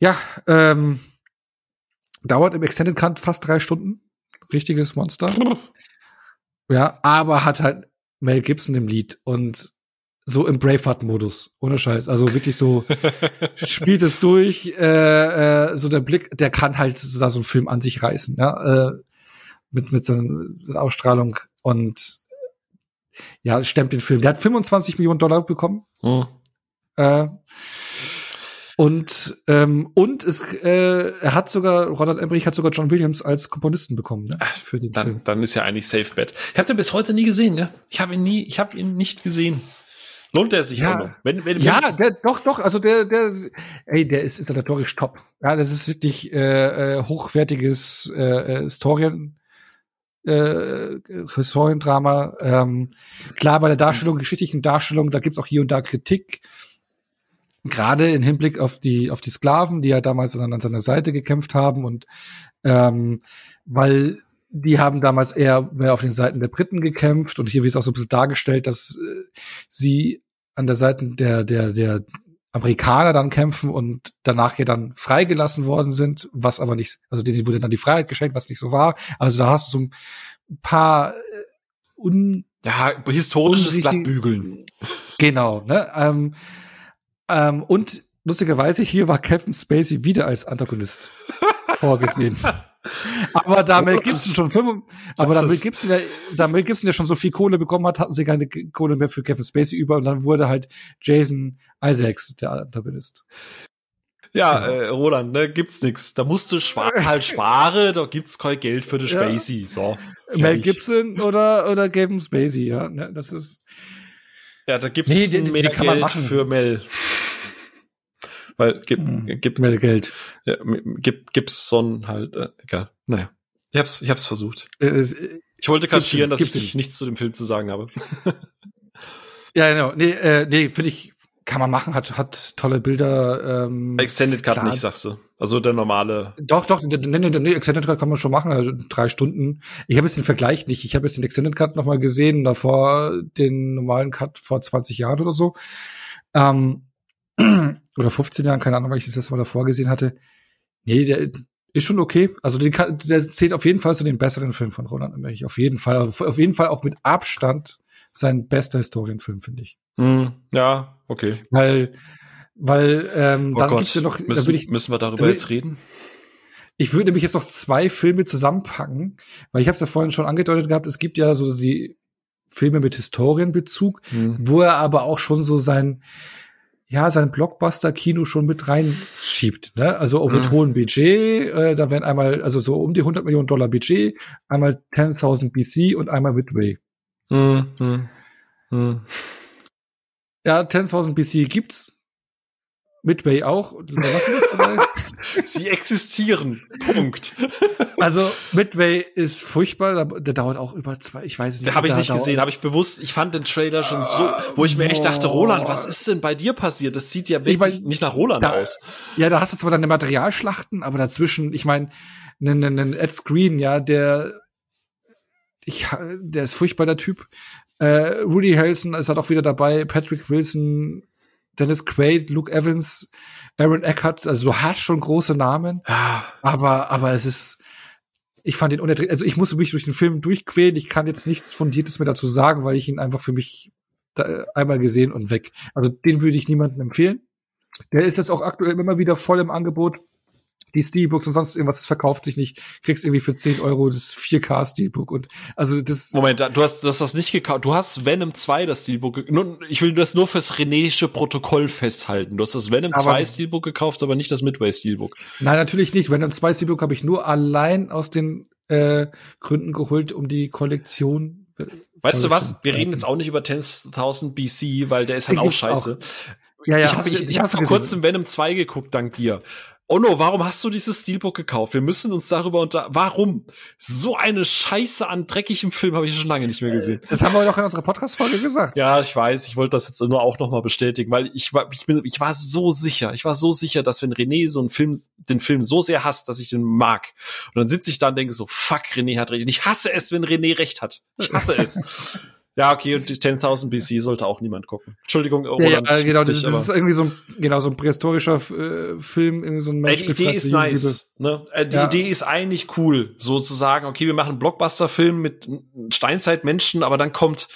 Ja, ähm, dauert im Extended Cut fast drei Stunden. Richtiges Monster. ja, aber hat halt Mel Gibson im Lied und so im Braveheart-Modus, ohne Scheiß. Also wirklich so spielt es durch, äh, äh, so der Blick, der kann halt so, da so einen Film an sich reißen, ja, äh, mit mit seiner Ausstrahlung und ja, stemmt den Film. Der hat 25 Millionen Dollar bekommen. Mhm. Äh, Und ähm, und es äh, er hat sogar Ronald Emmerich hat sogar John Williams als Komponisten bekommen ne, für den dann, Film. Dann ist ja eigentlich Safe Bet. Ich habe den bis heute nie gesehen, ne? Ich habe ihn nie, ich habe ihn nicht gesehen. Lohnt er sich ja, auch noch? Wenn, wenn, ja, der, doch, doch. Also der, der, ey, der ist installatorisch top. Ja, das ist wirklich äh, äh hochwertiges äh, Historien äh, Historiendrama. Ähm, klar, bei der Darstellung, geschichtlichen Darstellung, da gibt's auch hier und da Kritik. Gerade im Hinblick auf die, auf die Sklaven, die ja damals dann an seiner Seite gekämpft haben und ähm, weil die haben damals eher mehr auf den Seiten der Briten gekämpft und hier wird es auch so ein bisschen dargestellt, dass äh, sie an der Seite der, der, der Amerikaner dann kämpfen und danach ja dann freigelassen worden sind, was aber nicht, also denen wurde dann die Freiheit geschenkt, was nicht so war. Also da hast du so ein paar äh, un ja, historisches Glattbügeln. Genau, ne? Ähm, ähm, und lustigerweise hier war Kevin Spacey wieder als Antagonist vorgesehen. Aber da Mel Gibson schon fünf, aber da Mel Gibson ja, da Mel Gibson ja schon so viel Kohle bekommen hat, hatten sie keine Kohle mehr für Kevin Spacey über und dann wurde halt Jason Isaacs der Antagonist. Ja, genau. äh, Roland, ne, gibt's nix. Da musst du schwa halt sparen, da gibt's kein Geld für den Spacey. Ja. So. Fertig. Mel Gibson oder, oder Kevin Spacey, ja. Ne, das ist. Ja, da gibt's nee, die, die, mehr die Geld für Mel. Weil gibt hm, gibt mehr Geld. Ja, gibt gibt's so ein halt äh, egal. Naja, ich hab's ich hab's versucht. Äh, ich wollte kaschieren, dass ich nicht. nichts zu dem Film zu sagen habe. ja, genau. Nee, äh, nee, finde ich kann man machen, hat hat tolle Bilder. Ähm, Extended Cut klar. nicht, sagst du. Also der normale. Doch, doch, nee, nee, nee, Extended Cut kann man schon machen, also drei Stunden. Ich habe jetzt den Vergleich nicht. Ich habe jetzt den Extended Cut nochmal gesehen, davor den normalen Cut vor 20 Jahren oder so. Ähm, oder 15 Jahren, keine Ahnung, weil ich das letzte Mal davor gesehen hatte. Nee, der ist schon okay. Also der, der zählt auf jeden Fall zu den besseren Filmen von Roland Emmerich. Auf jeden Fall. Auf jeden Fall auch mit Abstand sein bester Historienfilm, finde ich. Mm, ja, okay. Weil, weil ähm, oh dann Gott. gibt's ja noch. Müssen, ich, müssen wir darüber jetzt reden? Ich würde nämlich jetzt noch zwei Filme zusammenpacken, weil ich habe es ja vorhin schon angedeutet gehabt, es gibt ja so die Filme mit Historienbezug, hm. wo er aber auch schon so sein ja, sein Blockbuster-Kino schon mit reinschiebt. Ne? Also auch mit mhm. hohem Budget. Äh, da werden einmal, also so um die 100 Millionen Dollar Budget, einmal 10.000 BC und einmal Midway. Mhm. Mhm. Ja, 10.000 BC gibt's. Midway auch. Sie existieren. Punkt. Also Midway ist furchtbar. Der dauert auch über zwei. Ich weiß nicht. Habe ich nicht gesehen. Habe ich bewusst. Ich fand den Trailer schon so, wo ich mir echt dachte, Roland, was ist denn bei dir passiert? Das sieht ja wirklich ich mein, nicht nach Roland da, aus. Ja, da hast du zwar deine Materialschlachten, aber dazwischen, ich meine, einen Ed Screen, ja, der ich, der ist furchtbar der Typ. Äh, Rudy Harrelson ist halt auch wieder dabei. Patrick Wilson Dennis Quaid, Luke Evans, Aaron Eckhart, also du hast schon große Namen, aber, aber es ist, ich fand den unerträglich, also ich musste mich durch den Film durchquälen, ich kann jetzt nichts Fundiertes mehr dazu sagen, weil ich ihn einfach für mich einmal gesehen und weg. Also den würde ich niemandem empfehlen. Der ist jetzt auch aktuell immer wieder voll im Angebot die Steelbooks und sonst irgendwas, das verkauft sich nicht. Kriegst irgendwie für 10 Euro das 4K Steelbook und also das. Moment, du hast, du hast das nicht gekauft. Du hast Venom 2 das Steelbook. Nur, ich will das nur fürs Renéische Protokoll festhalten. Du hast das Venom aber, 2 Steelbook gekauft, aber nicht das Midway Steelbook. Nein, natürlich nicht. Venom 2 Steelbook habe ich nur allein aus den äh, Gründen geholt, um die Kollektion Weißt du was? Wir reden jetzt auch nicht über 10.000 BC, weil der ist halt ich auch scheiße. Auch. Ja, ja, ich habe ich, ich hab vor kurzem Venom 2 geguckt, dank dir. Ono, warum hast du dieses Steelbook gekauft? Wir müssen uns darüber unter. Warum? So eine Scheiße an dreckigem Film habe ich schon lange nicht mehr gesehen. Das haben wir doch in unserer Podcast-Folge gesagt. Ja, ich weiß. Ich wollte das jetzt nur auch nochmal bestätigen, weil ich war, ich, bin, ich war so sicher. Ich war so sicher, dass wenn René so einen Film, den Film so sehr hasst, dass ich den mag. Und dann sitze ich da und denke so, fuck, René hat recht. Und ich hasse es, wenn René recht hat. Ich hasse es. Ja, okay, und die 10.000 BC sollte auch niemand gucken. Entschuldigung, Roland. Ja, ja genau, das, das ist irgendwie so ein, genau, so ein prähistorischer äh, Film, irgendwie so ein Mensch Die Idee ist nice, ne? Äh, die ja. Idee ist eigentlich cool, so zu sagen, okay, wir machen einen Blockbuster-Film mit Steinzeitmenschen, aber dann kommt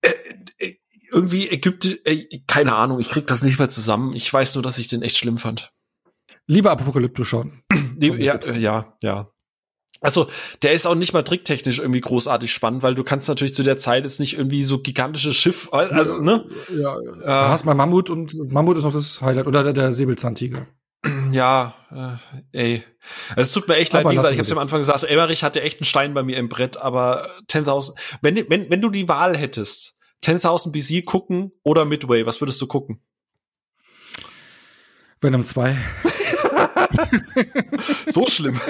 äh, äh, irgendwie Ägypten, äh, keine Ahnung, ich krieg das nicht mehr zusammen. Ich weiß nur, dass ich den echt schlimm fand. Lieber Apokalypto schon. ja, ja, ja. Also, der ist auch nicht mal tricktechnisch irgendwie großartig spannend, weil du kannst natürlich zu der Zeit jetzt nicht irgendwie so gigantische Schiff, also, ne? Ja, ja. Äh, du hast mal Mammut und Mammut ist noch das Highlight oder der, der Säbelzahntiger. Ja, äh, ey. Also, es tut mir echt leid, wie gesagt, ich habe am Anfang gesagt, Emmerich hatte echt einen Stein bei mir im Brett, aber 10.000, wenn, wenn, wenn du die Wahl hättest, 10.000 BC gucken oder Midway, was würdest du gucken? Venom 2. so schlimm.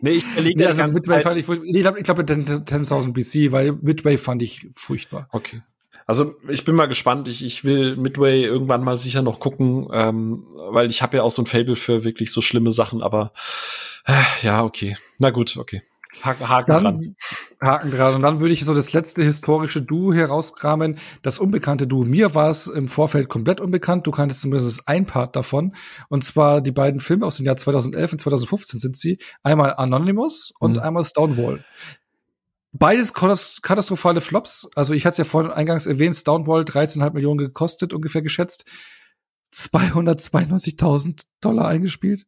nee, ich überlege nee, also Midway fand ich, nee, ich glaube, glaub, 10.000 BC, weil Midway fand ich furchtbar. Okay. Also ich bin mal gespannt. Ich, ich will Midway irgendwann mal sicher noch gucken, ähm, weil ich habe ja auch so ein Fable für wirklich so schlimme Sachen. Aber äh, ja, okay. Na gut, okay. Haken, Haken dann, dran. Haken dran. Und dann würde ich so das letzte historische Duo herauskramen. Das unbekannte Duo. Mir war es im Vorfeld komplett unbekannt. Du kanntest zumindest ein Part davon. Und zwar die beiden Filme aus dem Jahr 2011 und 2015 sind sie. Einmal Anonymous und mhm. einmal Stonewall. Beides katastrophale Flops. Also ich hatte es ja vorhin eingangs erwähnt, Stonewall 13,5 Millionen gekostet, ungefähr geschätzt. 292.000 Dollar eingespielt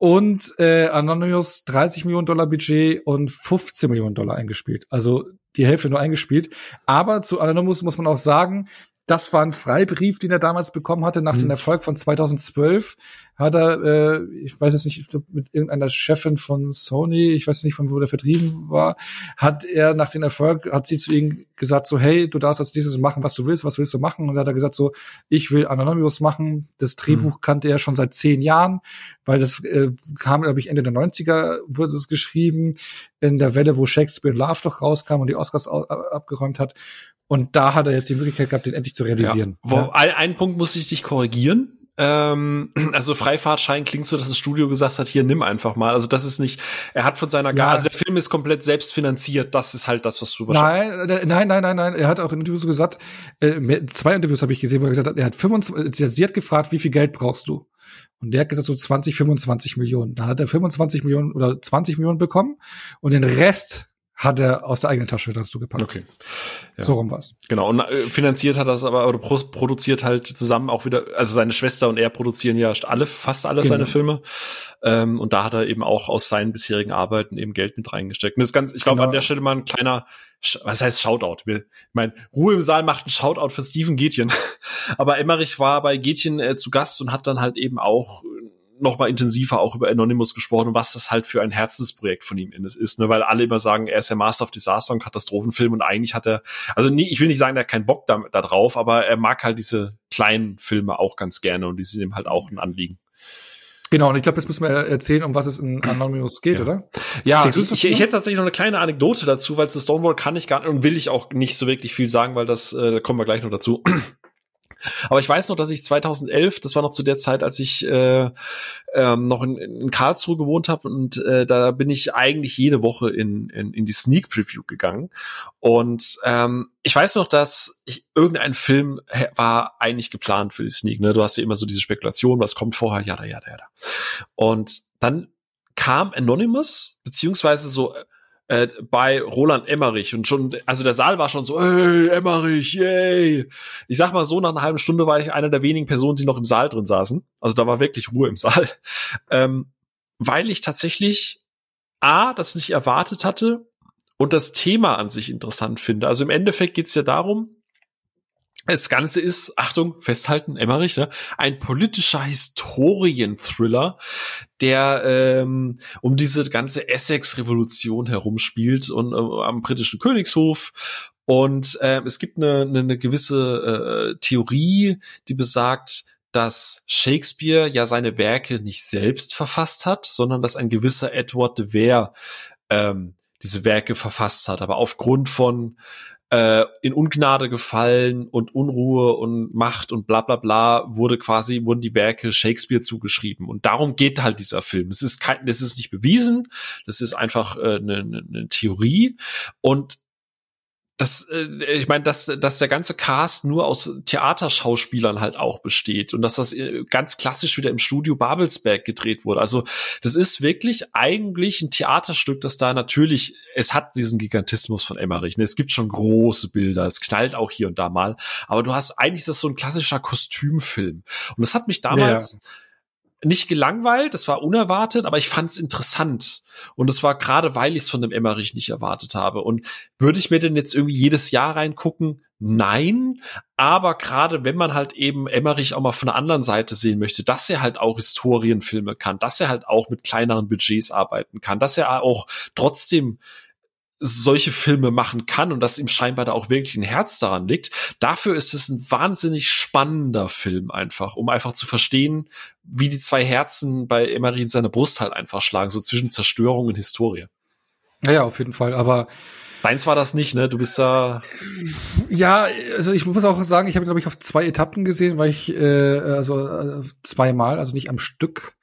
und äh, Anonymous 30 Millionen Dollar Budget und 15 Millionen Dollar eingespielt. Also die Hälfte nur eingespielt. Aber zu Anonymous muss man auch sagen, das war ein Freibrief, den er damals bekommen hatte nach mhm. dem Erfolg von 2012 hat er, äh, ich weiß jetzt nicht, mit irgendeiner Chefin von Sony, ich weiß nicht, von wo der vertrieben war, hat er nach dem Erfolg, hat sie zu ihm gesagt so, hey, du darfst als nächstes machen, was du willst, was willst du machen? Und dann hat er gesagt so, ich will Anonymous machen. Das Drehbuch mhm. kannte er schon seit zehn Jahren, weil das äh, kam, glaube ich, Ende der 90er wurde es geschrieben, in der Welle, wo Shakespeare Love doch rauskam und die Oscars abgeräumt hat. Und da hat er jetzt die Möglichkeit gehabt, den endlich zu realisieren. Ja. Wo, ja. Ein, einen Punkt muss ich dich korrigieren. Ähm, also Freifahrtschein klingt so, dass das Studio gesagt hat, hier nimm einfach mal. Also das ist nicht, er hat von seiner, ja. also der Film ist komplett selbst finanziert. Das ist halt das, was du Nein, nein, nein, nein, nein. Er hat auch in Interviews gesagt, äh, zwei Interviews habe ich gesehen, wo er gesagt hat, er hat 25, sie hat gefragt, wie viel Geld brauchst du? Und der hat gesagt so 20, 25 Millionen. Da hat er 25 Millionen oder 20 Millionen bekommen und den Rest hat er aus der eigenen Tasche dazu gepackt. Okay. Ja. So rum was. Genau. Und äh, finanziert hat das aber, oder produziert halt zusammen auch wieder, also seine Schwester und er produzieren ja alle, fast alle genau. seine Filme. Ähm, und da hat er eben auch aus seinen bisherigen Arbeiten eben Geld mit reingesteckt. Und das ist ganz, ich glaube, genau. an der Stelle mal ein kleiner, was heißt Shoutout? Ich meine, Ruhe im Saal macht ein Shoutout für Steven Gätjen. aber Emmerich war bei Gätjen äh, zu Gast und hat dann halt eben auch noch mal intensiver auch über Anonymous gesprochen, was das halt für ein Herzensprojekt von ihm ist, ne? weil alle immer sagen, er ist der Master of Disaster und Katastrophenfilm und eigentlich hat er, also nie, ich will nicht sagen, er hat keinen Bock da, da drauf, aber er mag halt diese kleinen Filme auch ganz gerne und die sind ihm halt auch ein Anliegen. Genau, und ich glaube, jetzt müssen wir erzählen, um was es in Anonymous geht, ja. oder? Ja, ich, ich, ich hätte tatsächlich noch eine kleine Anekdote dazu, weil zu Stonewall kann ich gar nicht und will ich auch nicht so wirklich viel sagen, weil das, äh, da kommen wir gleich noch dazu. Aber ich weiß noch, dass ich 2011, das war noch zu der Zeit, als ich äh, ähm, noch in, in Karlsruhe gewohnt habe und äh, da bin ich eigentlich jede Woche in, in, in die Sneak Preview gegangen. Und ähm, ich weiß noch, dass ich irgendein Film war eigentlich geplant für die Sneak. Ne? Du hast ja immer so diese Spekulation, was kommt vorher, ja, da, ja, da, ja. Und dann kam Anonymous, beziehungsweise so äh, bei Roland Emmerich und schon, also der Saal war schon so, hey, Emmerich, yay. Ich sag mal so, nach einer halben Stunde war ich einer der wenigen Personen, die noch im Saal drin saßen. Also da war wirklich Ruhe im Saal. Ähm, weil ich tatsächlich A, das nicht erwartet hatte und das Thema an sich interessant finde. Also im Endeffekt geht's ja darum, das Ganze ist, Achtung, festhalten, Emmerich, ne, ein politischer Historienthriller, der ähm, um diese ganze Essex-Revolution herumspielt und äh, am britischen Königshof. Und äh, es gibt eine, eine, eine gewisse äh, Theorie, die besagt, dass Shakespeare ja seine Werke nicht selbst verfasst hat, sondern dass ein gewisser Edward de Vere ähm, diese Werke verfasst hat. Aber aufgrund von äh, in Ungnade gefallen und Unruhe und Macht und bla bla bla wurde quasi, wurden die Werke Shakespeare zugeschrieben. Und darum geht halt dieser Film. Es ist kein, das ist nicht bewiesen, das ist einfach äh, eine, eine Theorie. Und das, äh, ich meine, dass, dass der ganze Cast nur aus Theaterschauspielern halt auch besteht und dass das äh, ganz klassisch wieder im Studio Babelsberg gedreht wurde. Also das ist wirklich eigentlich ein Theaterstück, das da natürlich, es hat diesen Gigantismus von Emmerich. Ne? Es gibt schon große Bilder, es knallt auch hier und da mal, aber du hast eigentlich ist das so ein klassischer Kostümfilm. Und das hat mich damals ja nicht gelangweilt, das war unerwartet, aber ich fand es interessant. Und es war gerade, weil ich es von dem Emmerich nicht erwartet habe. Und würde ich mir denn jetzt irgendwie jedes Jahr reingucken? Nein, aber gerade wenn man halt eben Emmerich auch mal von der anderen Seite sehen möchte, dass er halt auch Historienfilme kann, dass er halt auch mit kleineren Budgets arbeiten kann, dass er auch trotzdem solche Filme machen kann und dass ihm scheinbar da auch wirklich ein Herz daran liegt. Dafür ist es ein wahnsinnig spannender Film einfach, um einfach zu verstehen, wie die zwei Herzen bei Emery in seiner Brust halt einfach schlagen, so zwischen Zerstörung und Historie. Naja, auf jeden Fall, aber Deins war das nicht, ne? Du bist da. Ja, also ich muss auch sagen, ich habe glaube ich auf zwei Etappen gesehen, weil ich äh, also äh, zweimal, also nicht am Stück.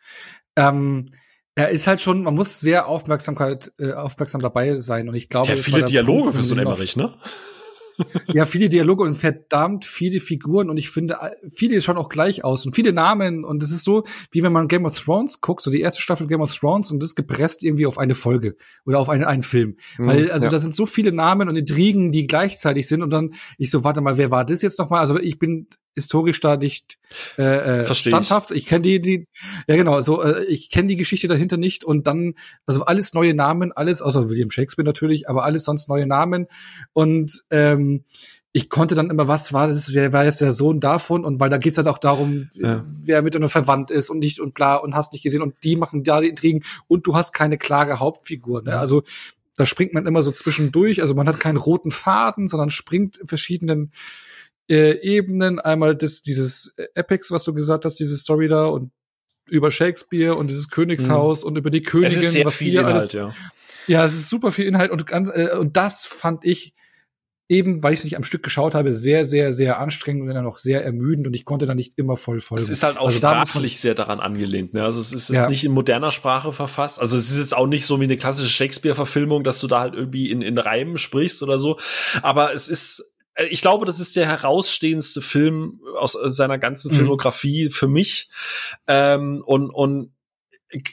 Ähm, er ist halt schon, man muss sehr Aufmerksamkeit, äh, aufmerksam dabei sein. Und ich glaube, ja, viele Dialoge für so ein Emmerich, ne? ja, viele Dialoge und verdammt viele Figuren und ich finde, viele schauen auch gleich aus und viele Namen und es ist so, wie wenn man Game of Thrones guckt, so die erste Staffel Game of Thrones und das gepresst irgendwie auf eine Folge oder auf einen, einen Film. Mhm, Weil, also ja. da sind so viele Namen und Intrigen, die gleichzeitig sind und dann ich so, warte mal, wer war das jetzt nochmal? Also ich bin historisch da nicht äh, äh standhaft. Ich, ich kenne die, die, ja genau, so äh, ich kenne die Geschichte dahinter nicht und dann, also alles neue Namen, alles, außer William Shakespeare natürlich, aber alles sonst neue Namen. Und ähm, ich konnte dann immer, was war das, wer war jetzt der Sohn davon? Und weil da geht's halt auch darum, ja. wer mit einer verwandt ist und nicht und bla und hast nicht gesehen und die machen da die Intrigen und du hast keine klare Hauptfigur. Ne? Also da springt man immer so zwischendurch, also man hat keinen roten Faden, sondern springt verschiedenen äh, Ebenen. Einmal das, dieses Epics, was du gesagt hast, diese Story da und über Shakespeare und dieses Königshaus mhm. und über die Königin, es ist sehr was viel Inhalt, alles, ja. Ja, es ist super viel Inhalt und ganz, äh, und das fand ich eben, weil ich es nicht am Stück geschaut habe, sehr, sehr, sehr anstrengend und dann auch sehr ermüdend und ich konnte da nicht immer voll folgen. Es ist halt auch also sprachlich sehr daran angelehnt. Ne? Also es ist jetzt ja. nicht in moderner Sprache verfasst. Also es ist jetzt auch nicht so wie eine klassische Shakespeare-Verfilmung, dass du da halt irgendwie in, in Reimen sprichst oder so. Aber es ist äh, ich glaube, das ist der herausstehendste Film aus äh, seiner ganzen mhm. Filmografie für mich. Ähm, und, und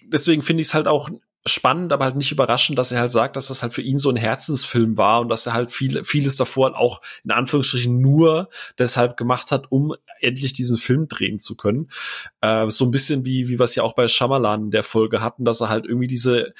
deswegen finde ich es halt auch spannend, aber halt nicht überraschend, dass er halt sagt, dass das halt für ihn so ein Herzensfilm war und dass er halt viel, vieles davor auch in Anführungsstrichen nur deshalb gemacht hat, um endlich diesen Film drehen zu können. Äh, so ein bisschen wie, wie wir es ja auch bei Shyamalan in der Folge hatten, dass er halt irgendwie diese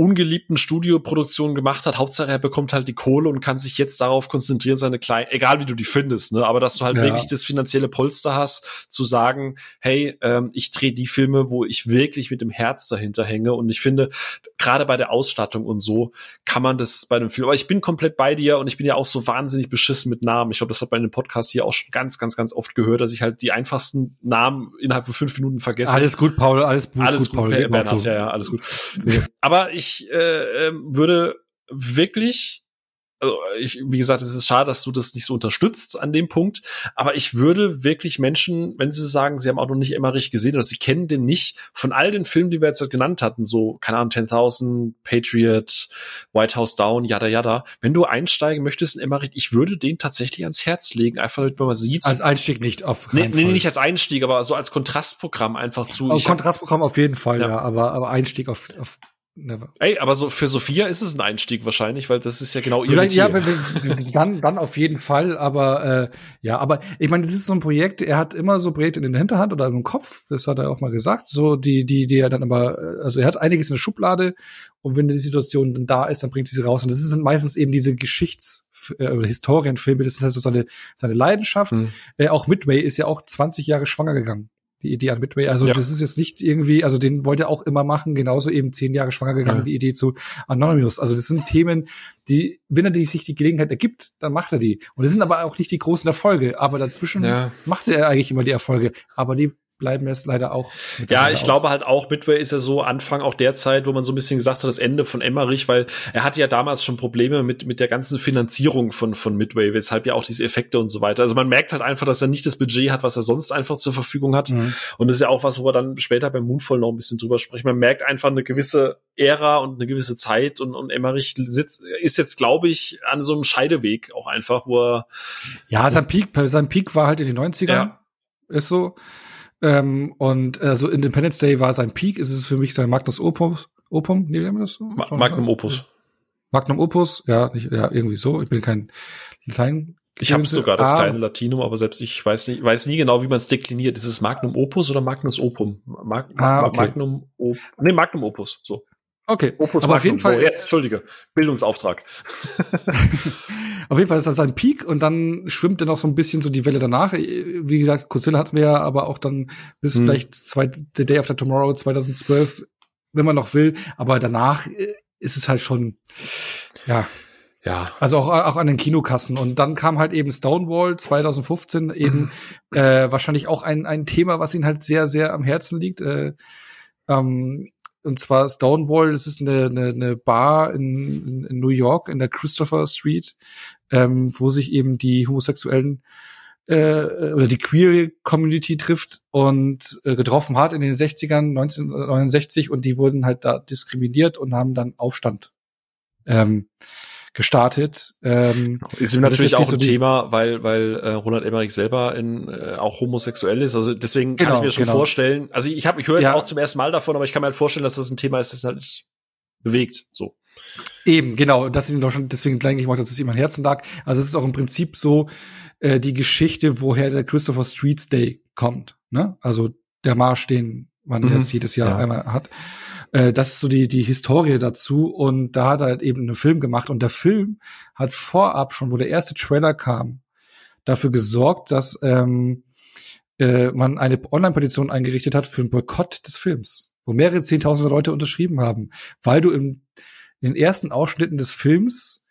ungeliebten Studioproduktionen gemacht hat. Hauptsache er bekommt halt die Kohle und kann sich jetzt darauf konzentrieren, seine kleinen, egal wie du die findest, ne, aber dass du halt ja. wirklich das finanzielle Polster hast, zu sagen, hey, ähm, ich drehe die Filme, wo ich wirklich mit dem Herz dahinter hänge. Und ich finde, gerade bei der Ausstattung und so kann man das bei einem Film. Aber ich bin komplett bei dir und ich bin ja auch so wahnsinnig beschissen mit Namen. Ich glaube, das hat bei einem Podcast hier auch schon ganz, ganz, ganz oft gehört, dass ich halt die einfachsten Namen innerhalb von fünf Minuten vergesse. Alles gut, Paul, alles gut, alles gut, Paul. Bernhard, so. ja, ja, alles gut. aber ich ich äh, äh, würde wirklich also ich, wie gesagt, es ist schade, dass du das nicht so unterstützt an dem Punkt, aber ich würde wirklich Menschen, wenn sie sagen, sie haben auch noch nicht Emmerich gesehen oder sie kennen den nicht, von all den Filmen, die wir jetzt genannt hatten, so, keine Ahnung, 10.000, Patriot, White House Down, yada yada, wenn du einsteigen möchtest in Emmerich, ich würde den tatsächlich ans Herz legen, einfach damit man mal sieht. Als Einstieg nicht, auf nee, nee, nicht als Einstieg, aber so als Kontrastprogramm einfach zu. Kontrastprogramm auf jeden Fall, ja, ja aber, aber Einstieg auf, auf Never. Ey, aber so für Sophia ist es ein Einstieg wahrscheinlich, weil das ist ja genau ihr Ja, dann, dann auf jeden Fall, aber äh, ja, aber ich meine, das ist so ein Projekt, er hat immer so Projekte in der Hinterhand oder im Kopf, das hat er auch mal gesagt, so die, die, die er dann aber, äh, also er hat einiges in der Schublade und wenn die Situation dann da ist, dann bringt er sie raus und das sind meistens eben diese Geschichts- äh, oder Historienfilme, das ist halt so seine, seine Leidenschaft. Hm. Äh, auch Midway ist ja auch 20 Jahre schwanger gegangen die Idee an Midway. Also ja. das ist jetzt nicht irgendwie, also den wollte er auch immer machen, genauso eben zehn Jahre schwanger gegangen, ja. die Idee zu Anonymous. Also das sind Themen, die, wenn er die, sich die Gelegenheit ergibt, dann macht er die. Und das sind aber auch nicht die großen Erfolge, aber dazwischen ja. machte er eigentlich immer die Erfolge. Aber die bleiben jetzt leider auch. Ja, ich aus. glaube halt auch, Midway ist ja so Anfang auch der Zeit, wo man so ein bisschen gesagt hat, das Ende von Emmerich, weil er hatte ja damals schon Probleme mit, mit der ganzen Finanzierung von, von Midway, weshalb ja auch diese Effekte und so weiter. Also man merkt halt einfach, dass er nicht das Budget hat, was er sonst einfach zur Verfügung hat. Mhm. Und das ist ja auch was, wo wir dann später beim Moonfall noch ein bisschen drüber sprechen. Man merkt einfach eine gewisse Ära und eine gewisse Zeit und, und Emmerich sitzt, ist jetzt, glaube ich, an so einem Scheideweg auch einfach, wo er. Ja, sein Peak, sein Peak war halt in den 90ern. Ja. Ist so. Ähm, und äh, so Independence Day war sein Peak, ist es für mich sein Magnus Opus. Opum, nee, wie das so? Ma Magnum Opus. Magnum Opus, ja, nicht, ja, irgendwie so. Ich bin kein Latein Ich habe sogar das ah. kleine Latinum, aber selbst ich weiß nicht, weiß nie genau, wie man es dekliniert. Ist es Magnum Opus oder Magnus Opum? Mag, ah, okay. Magnum Op nee, Magnum Opus. So. Okay, Opus aber Magnum. auf jeden Fall. So, jetzt, Entschuldige, Bildungsauftrag. auf jeden Fall ist das ein Peak und dann schwimmt er noch so ein bisschen so die Welle danach. Wie gesagt, Godzilla hatten wir ja, aber auch dann bis hm. vielleicht zwei, The Day After Tomorrow 2012, wenn man noch will. Aber danach äh, ist es halt schon, ja, ja. Also auch, auch an den Kinokassen. Und dann kam halt eben Stonewall 2015, eben mhm. äh, wahrscheinlich auch ein, ein Thema, was ihnen halt sehr, sehr am Herzen liegt. Äh, ähm, und zwar Stonewall, das ist eine, eine, eine Bar in, in New York, in der Christopher Street, ähm, wo sich eben die homosexuellen äh, oder die Queer Community trifft und äh, getroffen hat in den 60ern, 1969 und die wurden halt da diskriminiert und haben dann Aufstand ähm, gestartet. Ähm, ist natürlich auch ein so Thema, weil weil äh, Ronald Emmerich selber in, äh, auch homosexuell ist. Also deswegen kann genau, ich mir schon genau. vorstellen. Also ich habe ich höre jetzt ja. auch zum ersten Mal davon, aber ich kann mir halt vorstellen, dass das ein Thema ist, das halt bewegt. So. Eben, genau. Das ist doch schon, deswegen ich mal, dass es ihm an Herzen lag. Also es ist auch im Prinzip so äh, die Geschichte, woher der Christopher Streets Day kommt. Ne? Also der Marsch, den man mhm. jetzt jedes Jahr ja. einmal hat. Äh, das ist so die, die Historie dazu. Und da hat er halt eben einen Film gemacht. Und der Film hat vorab schon, wo der erste Trailer kam, dafür gesorgt, dass ähm, äh, man eine Online-Petition eingerichtet hat für einen Boykott des Films, wo mehrere Zehntausende Leute unterschrieben haben, weil du im, in den ersten Ausschnitten des Films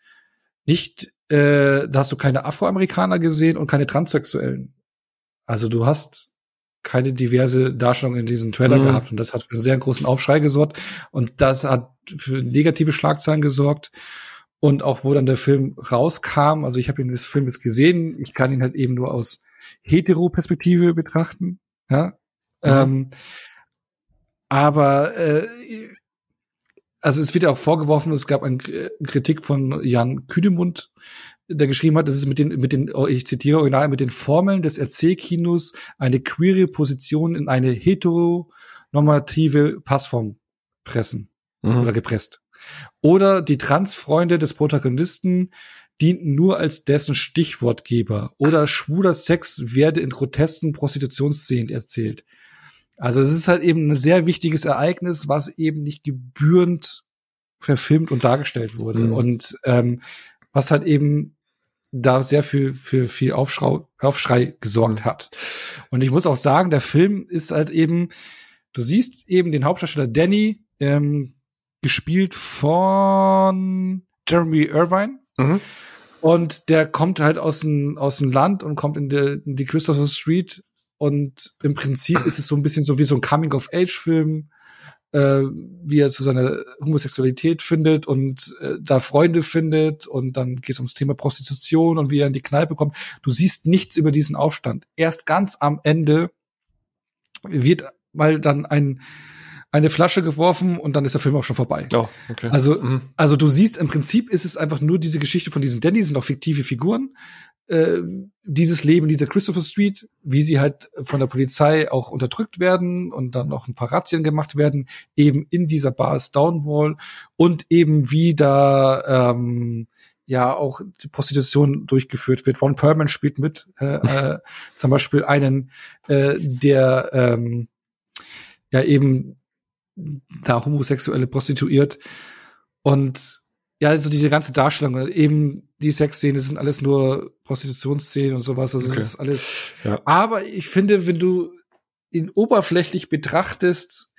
nicht, äh, da hast du keine Afroamerikaner gesehen und keine Transsexuellen. Also du hast keine diverse Darstellung in diesem Trailer mhm. gehabt und das hat für einen sehr großen Aufschrei gesorgt und das hat für negative Schlagzeilen gesorgt und auch wo dann der Film rauskam, also ich habe ihn das Film jetzt gesehen, ich kann ihn halt eben nur aus Hetero-Perspektive betrachten, ja, mhm. ähm, aber äh, also es wird ja auch vorgeworfen, es gab eine Kritik von Jan Kühnemund, der geschrieben hat, das ist mit den, mit den, oh, ich zitiere original, mit den Formeln des Erzählkinos eine queere Position in eine heteronormative Passform pressen mhm. oder gepresst. Oder die Transfreunde des Protagonisten dienten nur als dessen Stichwortgeber. Oder schwuler Sex werde in grotesken Prostitutionsszenen erzählt. Also es ist halt eben ein sehr wichtiges Ereignis, was eben nicht gebührend verfilmt und dargestellt wurde. Mhm. Und ähm, was halt eben da sehr viel für viel Aufschrei, Aufschrei gesorgt mhm. hat. Und ich muss auch sagen, der Film ist halt eben, du siehst eben den Hauptdarsteller Danny, ähm, gespielt von Jeremy Irvine. Mhm. Und der kommt halt aus dem, aus dem Land und kommt in die, in die Christopher Street. Und im Prinzip ist es so ein bisschen so wie so ein Coming-of-Age-Film äh, wie er zu seiner Homosexualität findet und äh, da Freunde findet und dann geht es ums Thema Prostitution und wie er in die Kneipe kommt. Du siehst nichts über diesen Aufstand. Erst ganz am Ende wird mal dann ein eine Flasche geworfen und dann ist der Film auch schon vorbei. Oh, okay. Also, mhm. also du siehst, im Prinzip ist es einfach nur diese Geschichte von diesem Danny, sind auch fiktive Figuren, äh, dieses Leben dieser Christopher Street, wie sie halt von der Polizei auch unterdrückt werden und dann noch ein paar Razzien gemacht werden, eben in dieser Bar Stonewall und eben wie da ähm, ja auch die Prostitution durchgeführt wird. Ron Perlman spielt mit, äh, äh, zum Beispiel einen, äh, der ähm, ja eben da Homosexuelle prostituiert und ja, also diese ganze Darstellung, eben die Sexszene sind alles nur Prostitutionsszenen und sowas. Also okay. das ist alles. Ja. Aber ich finde, wenn du ihn oberflächlich betrachtest,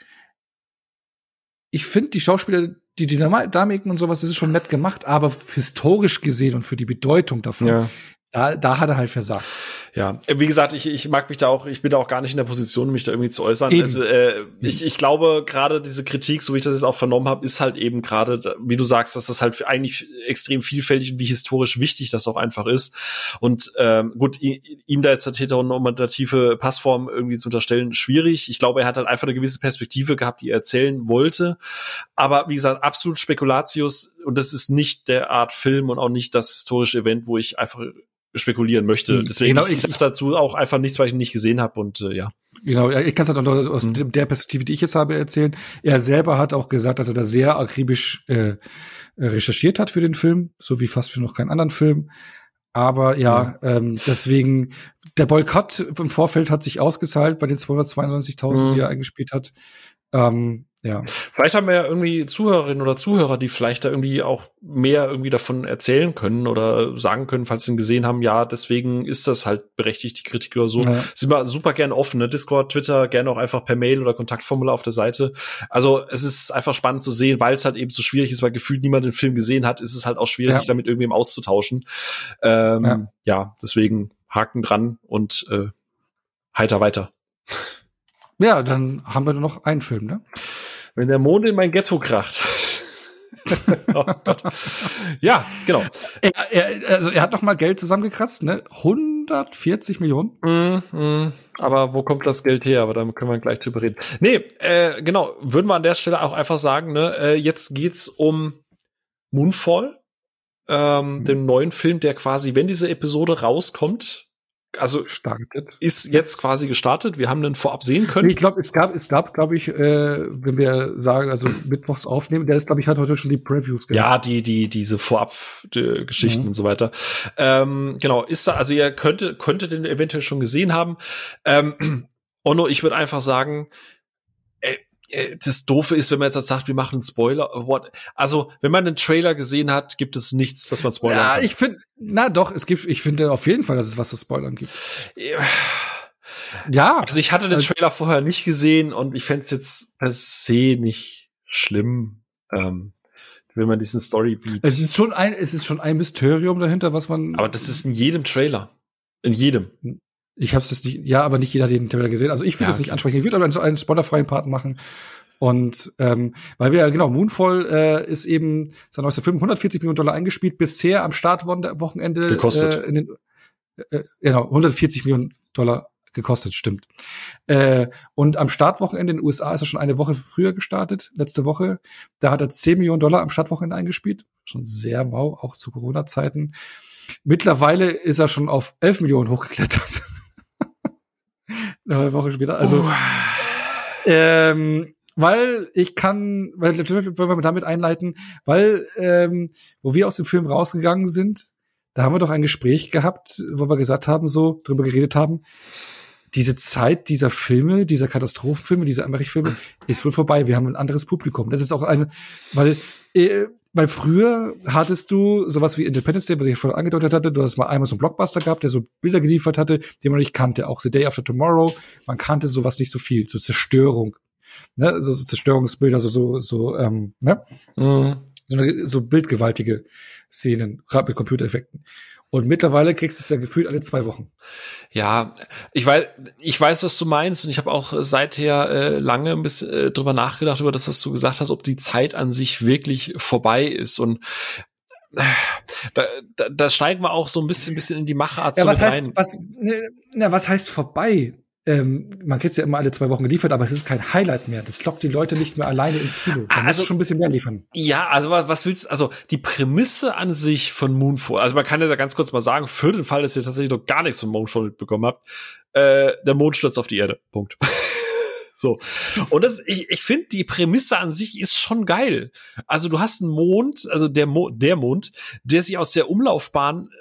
ich finde die Schauspieler, die Dynamiken und sowas, das ist schon nett gemacht, aber historisch gesehen und für die Bedeutung davon, ja. Da, da hat er halt versagt. Ja, wie gesagt, ich, ich mag mich da auch, ich bin da auch gar nicht in der Position, mich da irgendwie zu äußern. Eben. Also, äh, ich, ich glaube, gerade diese Kritik, so wie ich das jetzt auch vernommen habe, ist halt eben gerade, wie du sagst, dass das halt eigentlich extrem vielfältig und wie historisch wichtig das auch einfach ist. Und ähm, gut, ihm da jetzt der heteronormative Passform irgendwie zu unterstellen, schwierig. Ich glaube, er hat halt einfach eine gewisse Perspektive gehabt, die er erzählen wollte. Aber wie gesagt, absolut Spekulatius und das ist nicht der Art Film und auch nicht das historische Event, wo ich einfach spekulieren möchte. Hm, Deswegen genau, ich, ich sag dazu auch einfach nichts, weil ich ihn nicht gesehen habe und äh, ja. Genau, ich kann es halt auch aus mhm. der Perspektive, die ich jetzt habe, erzählen. Er selber hat auch gesagt, dass er da sehr akribisch äh, recherchiert hat für den Film, so wie fast für noch keinen anderen Film. Aber ja, ja. Ähm, deswegen, der Boykott im Vorfeld hat sich ausgezahlt bei den 292.000, mhm. die er eingespielt hat. Ähm, ja. Vielleicht haben wir ja irgendwie Zuhörerinnen oder Zuhörer, die vielleicht da irgendwie auch mehr irgendwie davon erzählen können oder sagen können, falls sie ihn gesehen haben, ja, deswegen ist das halt berechtigt, die Kritik oder so. Ja. Sind wir super gern offen, ne? Discord, Twitter, gerne auch einfach per Mail oder Kontaktformular auf der Seite. Also es ist einfach spannend zu sehen, weil es halt eben so schwierig ist, weil gefühlt niemand den Film gesehen hat, ist es halt auch schwierig, ja. sich damit irgendwem auszutauschen. Ähm, ja. ja, deswegen Haken dran und äh, heiter weiter. Ja, dann haben wir noch einen Film, ne? Wenn der Mond in mein Ghetto kracht. oh ja, genau. Er, er, also er hat noch mal Geld zusammengekratzt, ne? 140 Millionen. Mm, mm, aber wo kommt das Geld her? Aber da können wir gleich drüber reden. Nee, äh, genau. Würden wir an der Stelle auch einfach sagen, ne? Äh, jetzt geht's um Moonfall, ähm, mhm. dem neuen Film, der quasi, wenn diese Episode rauskommt, also startet. ist jetzt quasi gestartet. Wir haben den vorab sehen können. Ich glaube, es gab, es gab, glaube ich, äh, wenn wir sagen, also mittwochs aufnehmen, der ist, glaube ich, hat heute schon die Previews gehabt. Ja, die, die, diese Vorab-Geschichten mhm. und so weiter. Ähm, genau, ist da, also ihr könnte, könnte den eventuell schon gesehen haben. Ähm, Onno, ich würde einfach sagen, äh, das Doofe ist, wenn man jetzt sagt, wir machen einen Spoiler. What? Also, wenn man den Trailer gesehen hat, gibt es nichts, das man spoilern ja, kann. Ja, ich finde, na doch, es gibt, ich finde auf jeden Fall, dass es was zu spoilern gibt. Ja. Also ich hatte den also, Trailer vorher nicht gesehen und ich fände es jetzt per se nicht schlimm, ähm, wenn man diesen Storybeat. Es ist schon ein, es ist schon ein Mysterium dahinter, was man. Aber das ist in jedem Trailer. In jedem. Ich habe es nicht, ja, aber nicht jeder hat den Trailer gesehen. Also ich will es ja, nicht ansprechen. Ich würde aber einen, einen spoilerfreien Part machen. Und ähm, weil wir, genau, Moonfall äh, ist eben sein neuester Film, 140 Millionen Dollar eingespielt, bisher am Startwochenende gekostet. Äh, in den, äh, genau, 140 Millionen Dollar gekostet, stimmt. Äh, und am Startwochenende in den USA ist er schon eine Woche früher gestartet, letzte Woche. Da hat er 10 Millionen Dollar am Startwochenende eingespielt. Schon sehr wow, auch zu Corona-Zeiten. Mittlerweile ist er schon auf 11 Millionen hochgeklettert. eine Woche später. Also, oh. ähm, weil ich kann, weil natürlich wollen wir damit einleiten, weil ähm, wo wir aus dem Film rausgegangen sind, da haben wir doch ein Gespräch gehabt, wo wir gesagt haben, so drüber geredet haben, diese Zeit dieser Filme, dieser Katastrophenfilme, dieser Amerikfilme ist wohl vorbei. Wir haben ein anderes Publikum. Das ist auch eine, weil äh, weil früher hattest du sowas wie Independence Day, was ich vorhin angedeutet hatte, du hast mal einmal so einen Blockbuster gehabt, der so Bilder geliefert hatte, die man nicht kannte. Auch The Day After Tomorrow, man kannte sowas nicht so viel, so Zerstörung, ne, so, so Zerstörungsbilder, so so so ähm, ne, mhm. so, so bildgewaltige Szenen, gerade mit Computereffekten. Und mittlerweile kriegst du es ja gefühlt alle zwei Wochen. Ja, ich weiß, ich weiß, was du meinst, und ich habe auch seither äh, lange ein bisschen äh, drüber nachgedacht, über das, was du gesagt hast, ob die Zeit an sich wirklich vorbei ist. Und äh, da, da, da steigen wir auch so ein bisschen, ein bisschen in die Machart ja, was heißt, rein. Was, ne, na, was heißt vorbei? Ähm, man kriegt ja immer alle zwei Wochen geliefert, aber es ist kein Highlight mehr. Das lockt die Leute nicht mehr alleine ins Kino. Man also schon ein bisschen mehr liefern. Ja, also was willst also die Prämisse an sich von Moonfall, also man kann ja ganz kurz mal sagen, für den Fall, dass ihr tatsächlich noch gar nichts von Moonfall mitbekommen habt, äh, der Mond stürzt auf die Erde. Punkt. So. Und das, ich, ich finde, die Prämisse an sich ist schon geil. Also du hast einen Mond, also der, Mo der Mond, der sich aus der Umlaufbahn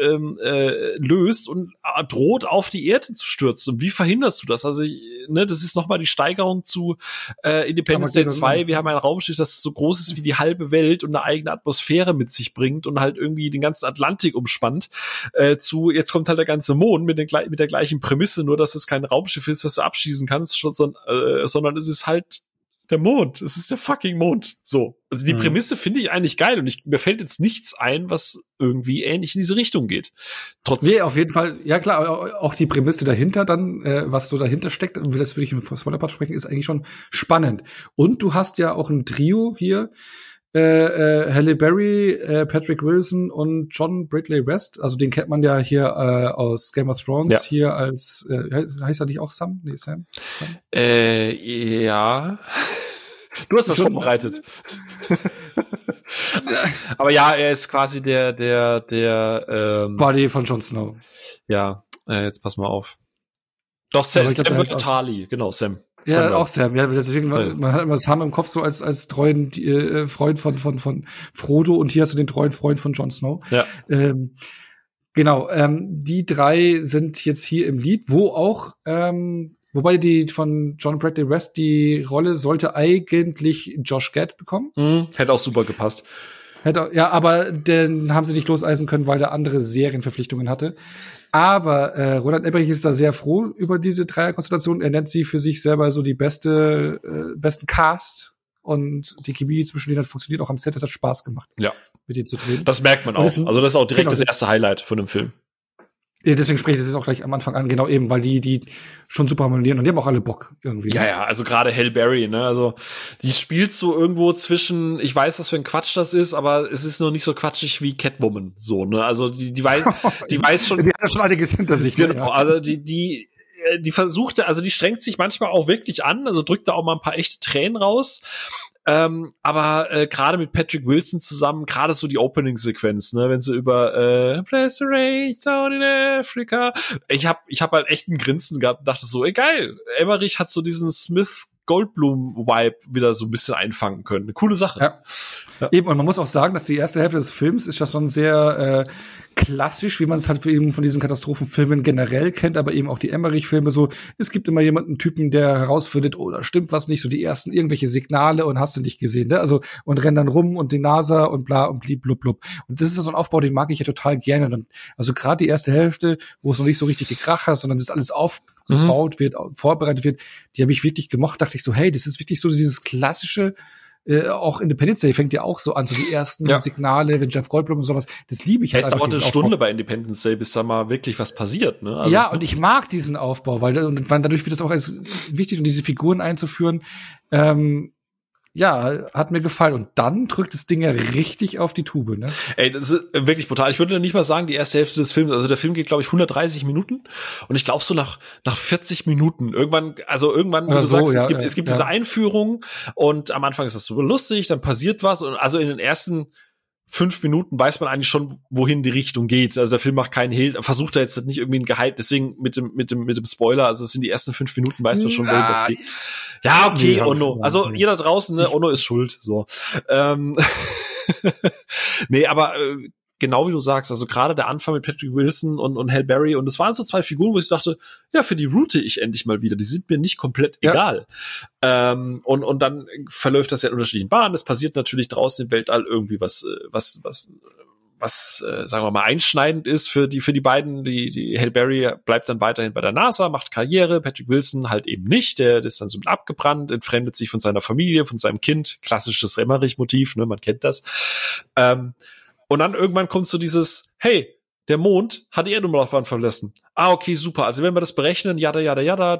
ähm, äh, löst und äh, droht auf die Erde zu stürzen. Und wie verhinderst du das? Also, ne, das ist nochmal die Steigerung zu äh, Independence Day 2. Wir haben ein Raumschiff, das so groß ist wie die halbe Welt und eine eigene Atmosphäre mit sich bringt und halt irgendwie den ganzen Atlantik umspannt. Äh, zu jetzt kommt halt der ganze Mond mit, den, mit der gleichen Prämisse, nur dass es kein Raumschiff ist, das du abschießen kannst, sondern, äh, sondern es ist halt der Mond. Es ist der fucking Mond. So. Also die mhm. Prämisse finde ich eigentlich geil und ich, mir fällt jetzt nichts ein, was irgendwie ähnlich in diese Richtung geht. Trotz nee, auf jeden Fall. Ja, klar, auch die Prämisse dahinter dann, äh, was so dahinter steckt, das würde ich im Spoiler-Part sprechen, ist eigentlich schon spannend. Und du hast ja auch ein Trio hier, äh, äh, Halle Berry, äh, Patrick Wilson und John Bradley West. Also den kennt man ja hier äh, aus Game of Thrones ja. hier als äh, heißt er nicht auch Sam? Nee, Sam. Sam? Äh, ja. Du hast das schon vorbereitet. Aber ja, er ist quasi der der der ähm, Buddy von Jon Snow. Ja, äh, jetzt pass mal auf. Doch Sam, Sam wird Tali, genau Sam. Ja, Sam auch Sam. Ja, deswegen, ja. man hat immer Sam im Kopf so als als treuen äh, Freund von von von Frodo und hier hast du den treuen Freund von Jon Snow. Ja. Ähm, Genau, ähm, die drei sind jetzt hier im Lied, wo auch, ähm, wobei die von John Bradley West die Rolle sollte eigentlich Josh Gad bekommen. Mhm, hätte auch super gepasst. Hätte, ja, aber den haben sie nicht loseisen können, weil der andere Serienverpflichtungen hatte. Aber äh, Roland Emmerich ist da sehr froh über diese Dreierkonstellation. Er nennt sie für sich selber so die beste, äh, besten Cast und die Chemie zwischen denen hat funktioniert auch am Set. Das hat Spaß gemacht. Ja. Mit denen zu drehen. Das merkt man auch. Das, also das ist auch direkt genau, das erste Highlight von dem Film. Deswegen spreche ich das auch gleich am Anfang an, genau eben, weil die, die schon super harmonieren und die haben auch alle Bock irgendwie. Ja, ja, also gerade Hell Berry, ne, also die spielt so irgendwo zwischen, ich weiß, was für ein Quatsch das ist, aber es ist nur nicht so quatschig wie Catwoman, so, ne, also die, die weiß, die weiß schon. Die hat ja schon einiges hinter sich. Ne, genau, ne, ja. also die, die, äh, die versuchte, also die strengt sich manchmal auch wirklich an, also drückt da auch mal ein paar echte Tränen raus. Ähm, aber äh, gerade mit Patrick Wilson zusammen, gerade so die Opening-Sequenz, ne, wenn sie über äh, Place Down in Africa. Ich hab, ich hab halt echt ein Grinsen gehabt und dachte so, ey geil, Emmerich hat so diesen Smith Goldblum-Vibe wieder so ein bisschen einfangen können. Eine coole Sache. Ja. ja. Eben, und man muss auch sagen, dass die erste Hälfte des Films ist ja schon sehr äh, klassisch, wie man es halt eben von diesen Katastrophenfilmen generell kennt, aber eben auch die Emmerich-Filme so. Es gibt immer jemanden Typen, der herausfindet, oh, da stimmt was nicht, so die ersten irgendwelche Signale und hast du nicht gesehen, ne? Also und rennen dann rum und die NASA und bla und blieb blub blub. Und das ist so ein Aufbau, den mag ich ja total gerne. Und also gerade die erste Hälfte, wo es noch nicht so richtig gekracht hat, sondern das alles auf mhm. gebaut wird, vorbereitet wird, die habe ich wirklich gemocht. Dachte ich so, hey, das ist wirklich so dieses klassische, äh, auch Independence Day fängt ja auch so an, so die ersten ja. Signale, wenn Jeff Goldblum und sowas, das liebe ich halt. Es dauert eine Stunde bei Independence Day, bis da mal wirklich was passiert, ne? Also, ja, und ich mag diesen Aufbau, weil, und dadurch wird es auch als wichtig, um diese Figuren einzuführen. Ähm, ja, hat mir gefallen. Und dann drückt das Ding ja richtig auf die Tube, ne? Ey, das ist wirklich brutal. Ich würde nicht mal sagen, die erste Hälfte des Films, also der Film geht, glaube ich, 130 Minuten. Und ich glaube so nach, nach 40 Minuten, irgendwann, also irgendwann, wie du so, sagst, ja, es gibt, ja, es gibt ja. diese Einführung und am Anfang ist das super lustig, dann passiert was und also in den ersten fünf Minuten weiß man eigentlich schon, wohin die Richtung geht. Also der Film macht keinen Hehl, versucht er jetzt nicht irgendwie ein Gehalt, deswegen mit dem, mit dem, mit dem Spoiler, also es sind die ersten fünf Minuten, weiß man schon, wohin das geht. Ja, okay, nee, Ono. Also ihr da draußen, ne, Ono ist schuld, so. Ähm, nee, aber äh, genau wie du sagst, also gerade der Anfang mit Patrick Wilson und, und Hal Berry und es waren so zwei Figuren, wo ich dachte, ja, für die route ich endlich mal wieder. Die sind mir nicht komplett ja. egal. Ähm, und, und dann verläuft das ja in unterschiedlichen Bahnen. Es passiert natürlich draußen im Weltall irgendwie was, äh, was, was, was, äh, sagen wir mal, einschneidend ist für die, für die beiden. Die, die Hal Berry bleibt dann weiterhin bei der NASA, macht Karriere. Patrick Wilson halt eben nicht. Der, der ist dann so mit abgebrannt, entfremdet sich von seiner Familie, von seinem Kind. Klassisches Emmerich-Motiv, ne, man kennt das. Ähm, und dann irgendwann kommt so dieses, hey, der Mond hat die Erdumlaufbahn verlassen. Ah, okay, super. Also wenn wir das berechnen, jada, jada, jada,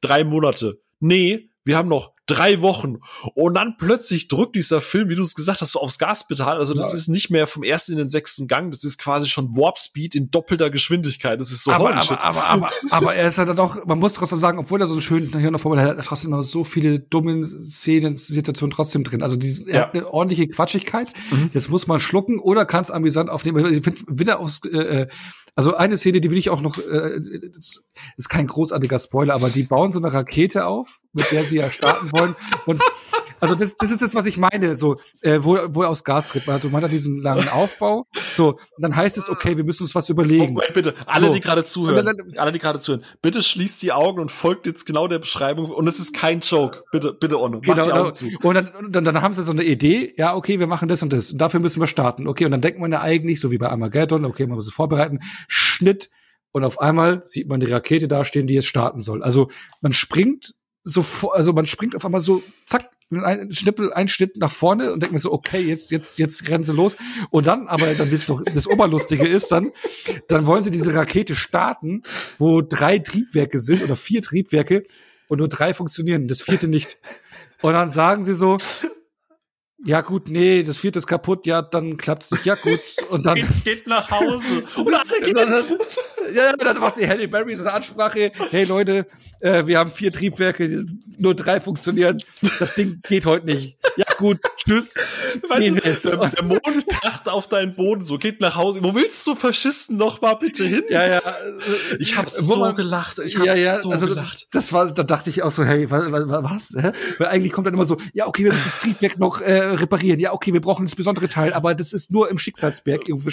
drei Monate. Nee, wir haben noch drei Wochen. Und dann plötzlich drückt dieser Film, wie du es gesagt hast, so aufs Gaspedal. Also das ja. ist nicht mehr vom ersten in den sechsten Gang. Das ist quasi schon Warp Speed in doppelter Geschwindigkeit. Das ist so aber, aber, aber, aber, aber, er ist halt doch, man muss trotzdem sagen, obwohl er so einen schönen Hirnaufbau hat, er trotzdem noch so viele dumme Szenen, Situationen trotzdem drin. Also die, er ja. hat eine ordentliche Quatschigkeit. Mhm. Das muss man schlucken oder kann es amüsant aufnehmen. Ich finde, wieder aufs, äh, äh also eine Szene, die will ich auch noch, äh, ist kein großartiger Spoiler, aber die bauen so eine Rakete auf, mit der sie ja starten wollen. Und also das, das ist das, was ich meine, so, äh, wo, wo er aus Gas tritt. Also man hat diesen langen Aufbau. So, und dann heißt es, okay, wir müssen uns was überlegen. Oh, bitte, alle, so. die gerade zuhören, dann, alle, die gerade zuhören, bitte schließt die Augen und folgt jetzt genau der Beschreibung. Und es ist kein Joke. Bitte, bitte, Onno, genau, mach die Augen zu. Und dann, dann, dann haben sie so eine Idee, ja, okay, wir machen das und das. Und dafür müssen wir starten. Okay, und dann denkt man ja eigentlich, so wie bei Armageddon, okay, man muss es vorbereiten Schnitt und auf einmal sieht man die Rakete dastehen, die jetzt starten soll. Also man springt so, also man springt auf einmal so, zack, ein Schnippel, ein Schnitt nach vorne und denkt mir so, okay, jetzt, jetzt, jetzt sie los. Und dann, aber dann wisst doch, das Oberlustige ist dann, dann wollen sie diese Rakete starten, wo drei Triebwerke sind oder vier Triebwerke und nur drei funktionieren, das vierte nicht. Und dann sagen sie so, ja gut, nee, das vierte ist kaputt, ja, dann klappt's nicht, ja gut. Und dann geht, geht nach Hause. Und alle gehen ja, dann macht die Halle Berry so eine Ansprache. Hey Leute, äh, wir haben vier Triebwerke, nur drei funktionieren. Das Ding geht heute nicht. Ja gut, tschüss. Weißt du, der, Mond kracht auf deinen Boden, so geht nach Hause. Wo willst du Faschisten noch mal bitte hin? Ja, ja. Ich habe so man, gelacht. Ich habe ja, ja, so also, gelacht. Das war, da dachte ich auch so, hey, was? was, was? Weil eigentlich kommt dann immer so, ja okay, wir müssen das Triebwerk noch äh, reparieren. Ja, okay, wir brauchen das besondere Teil, aber das ist nur im Schicksalsberg irgendwo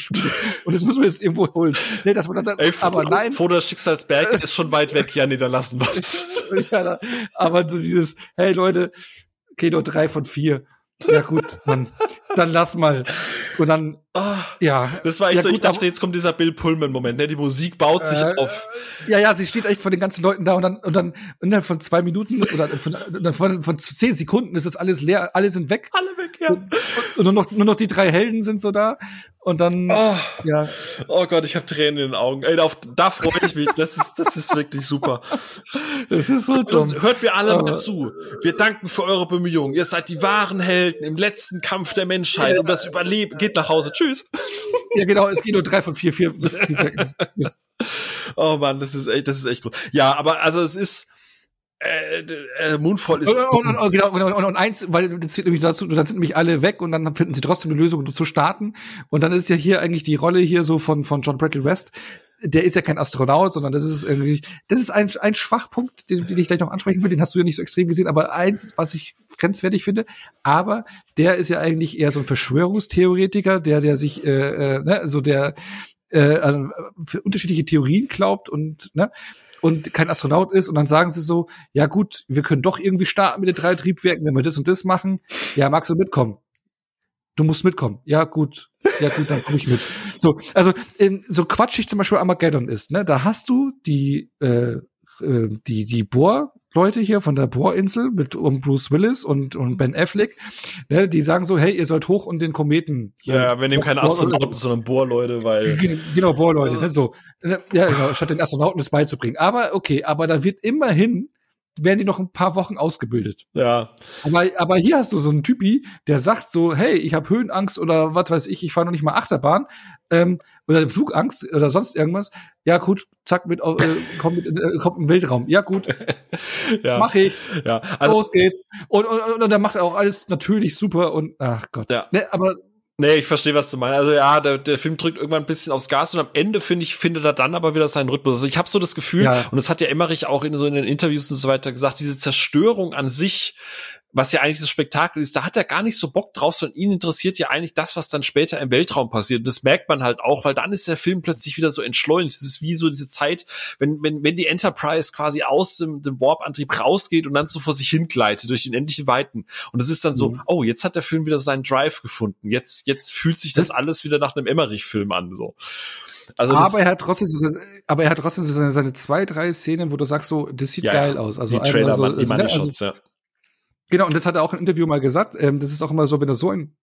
und das müssen wir jetzt irgendwo holen. Nee, das war dann, Ey, aber nein. Vor der Schicksalsberg ist schon weit weg, ja, nee, dann lassen wir's. ja, aber so dieses, hey Leute, okay, nur drei von vier. Ja gut, dann, dann lass mal. Und dann, oh, ja. Das war echt ja, so, gut, ich dachte, jetzt kommt dieser Bill Pullman-Moment, ne? Die Musik baut sich äh, auf. Ja, ja, sie steht echt vor den ganzen Leuten da und dann, und dann, dann von zwei Minuten oder von, von, von zehn Sekunden ist das alles leer, alle sind weg. Alle weg, ja. Und, und nur noch, nur noch die drei Helden sind so da. Und dann, oh, ja. Oh Gott, ich habe Tränen in den Augen. Ey, auf, da freue ich mich. Das ist, das ist wirklich super. Das ist so dumm. Und hört mir alle mal zu. Wir danken für eure Bemühungen. Ihr seid die wahren Helden im letzten Kampf der Menschheit um das Überleben. Geht nach Hause. Tschüss. Ja, genau. Es geht nur drei von vier, vier. oh Mann, das ist echt, das ist echt gut. Ja, aber also es ist, äh, äh, Moonfall ist. Und, und, und, genau, und, und eins, weil das zählt nämlich dazu, dann sind nämlich alle weg und dann finden sie trotzdem eine Lösung zu starten. Und dann ist ja hier eigentlich die Rolle hier so von, von John Bradley West. Der ist ja kein Astronaut, sondern das ist irgendwie, das ist ein, ein Schwachpunkt, den, den ich gleich noch ansprechen will. Den hast du ja nicht so extrem gesehen, aber eins, was ich grenzwertig finde. Aber der ist ja eigentlich eher so ein Verschwörungstheoretiker, der, der sich, äh, äh, ne, so der, äh, für unterschiedliche Theorien glaubt und ne, und kein Astronaut ist und dann sagen sie so, ja gut, wir können doch irgendwie starten mit den drei Triebwerken, wenn wir das und das machen. Ja, magst du mitkommen? Du musst mitkommen. Ja, gut. Ja, gut, dann komme ich mit. So, also in, so quatschig zum Beispiel Armageddon ist, ne? Da hast du die äh, äh die die Bohr Leute hier von der Bohrinsel mit um Bruce Willis und, und Ben Affleck, ne, die sagen so, hey, ihr sollt hoch und den Kometen. Ja, wir nehmen keine Astronauten, sondern Bohrleute, weil. Genau, Bohrleute, ne, so. Ja, genau, statt den Astronauten das beizubringen. Aber okay, aber da wird immerhin werden die noch ein paar Wochen ausgebildet. Ja. Aber, aber hier hast du so einen Typi, der sagt so, hey, ich habe Höhenangst oder was weiß ich, ich fahre noch nicht mal Achterbahn ähm, oder Flugangst oder sonst irgendwas. Ja gut, zack, mit, äh, kommt, mit, äh, kommt im Weltraum. Ja gut, ja. mach ich. Ja. Also, Los geht's. Und, und, und, und dann macht er auch alles natürlich super und ach Gott. Ja. Ne, aber Nee, ich verstehe, was du meinst. Also ja, der, der Film drückt irgendwann ein bisschen aufs Gas und am Ende finde ich findet er dann aber wieder seinen Rhythmus. Also ich habe so das Gefühl ja. und das hat ja Emmerich auch in so in den Interviews und so weiter gesagt, diese Zerstörung an sich was ja eigentlich das Spektakel ist, da hat er gar nicht so Bock drauf, sondern ihn interessiert ja eigentlich das, was dann später im Weltraum passiert. Und das merkt man halt auch, weil dann ist der Film plötzlich wieder so entschleunigt. Das ist wie so diese Zeit, wenn, wenn, wenn die Enterprise quasi aus dem, dem Warp-Antrieb rausgeht und dann so vor sich hingleitet durch die unendliche Weiten. Und das ist dann so, mhm. oh, jetzt hat der Film wieder seinen Drive gefunden. Jetzt, jetzt fühlt sich das, das alles wieder nach einem Emmerich-Film an, so. Also aber er hat trotzdem, so, aber er hat trotzdem so seine, seine zwei, drei Szenen, wo du sagst so, das sieht ja, geil aus. Also die Trailer, so, die Money ne, also, ja. Genau, und das hat er auch im Interview mal gesagt. Ähm, das ist auch immer so, wenn er so einen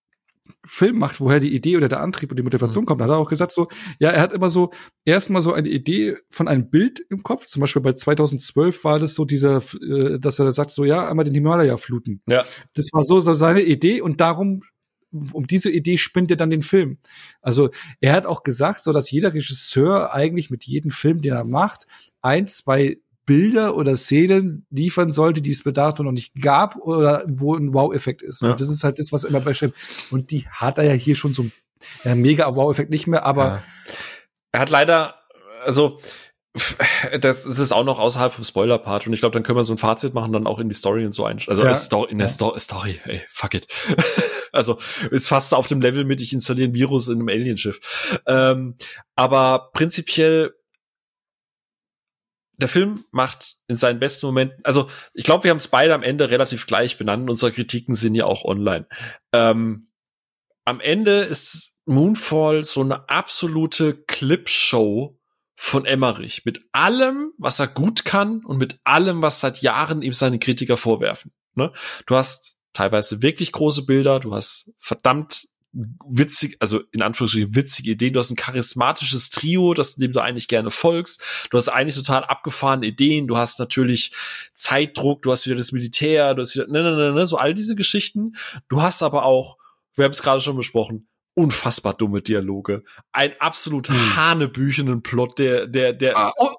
Film macht, woher die Idee oder der Antrieb und die Motivation mhm. kommt, hat er auch gesagt so, ja, er hat immer so erstmal so eine Idee von einem Bild im Kopf. Zum Beispiel bei 2012 war das so dieser, äh, dass er sagt so, ja, einmal den Himalaya fluten. Ja. Das war so, so seine Idee und darum um diese Idee spinnt er dann den Film. Also er hat auch gesagt, so dass jeder Regisseur eigentlich mit jedem Film, den er macht, ein, zwei Bilder oder Szenen liefern sollte, die es bedarf noch nicht gab oder wo ein Wow-Effekt ist. Ja. Und das ist halt das, was er immer beschreibt. Und die hat er ja hier schon so ja, mega Wow-Effekt nicht mehr, aber ja. er hat leider, also das, das ist auch noch außerhalb vom Spoiler-Part und ich glaube, dann können wir so ein Fazit machen, dann auch in die Story und so einstellen. Also in der Sto Story, ey, fuck it. also ist fast auf dem Level mit, ich installiere ein Virus in einem Alienschiff. Ähm, aber prinzipiell der Film macht in seinen besten Momenten, also ich glaube, wir haben es beide am Ende relativ gleich benannt. Unsere Kritiken sind ja auch online. Ähm, am Ende ist Moonfall so eine absolute Clipshow von Emmerich mit allem, was er gut kann und mit allem, was seit Jahren ihm seine Kritiker vorwerfen. Ne? Du hast teilweise wirklich große Bilder, du hast verdammt witzig, also in Anführungsstrichen witzige Ideen. Du hast ein charismatisches Trio, das dem du eigentlich gerne folgst. Du hast eigentlich total abgefahrene Ideen. Du hast natürlich Zeitdruck. Du hast wieder das Militär. Du hast wieder, ne, ne, ne, ne, so all diese Geschichten. Du hast aber auch, wir haben es gerade schon besprochen, unfassbar dumme Dialoge. Ein absolut hm. hanebüchenen Plot, der, der, der, ah, oh,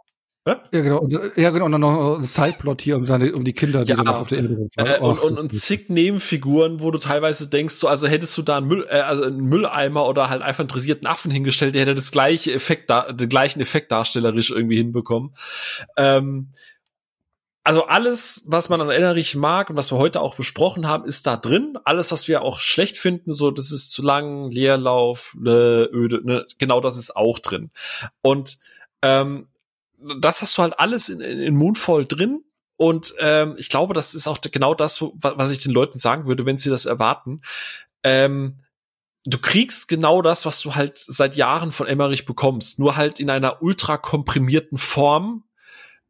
ja, genau. Und, ja, genau. Und dann noch ein Sideplot hier um seine, um die Kinder, die ja, dann auf der Erde sind. Äh, und, und, und zig Nebenfiguren, wo du teilweise denkst, so, also hättest du da einen, Müll, äh, also einen Mülleimer oder halt einfach interessierten Affen hingestellt, der hätte das gleiche Effekt da, den gleichen Effekt darstellerisch irgendwie hinbekommen. Ähm, also alles, was man an Emmerich mag und was wir heute auch besprochen haben, ist da drin. Alles, was wir auch schlecht finden, so das ist zu lang, Leerlauf, ne, öde, ne, genau das ist auch drin. Und ähm, das hast du halt alles in, in, in Moonfall drin. Und ähm, ich glaube, das ist auch genau das, was ich den Leuten sagen würde, wenn sie das erwarten. Ähm, du kriegst genau das, was du halt seit Jahren von Emmerich bekommst, nur halt in einer ultra komprimierten Form.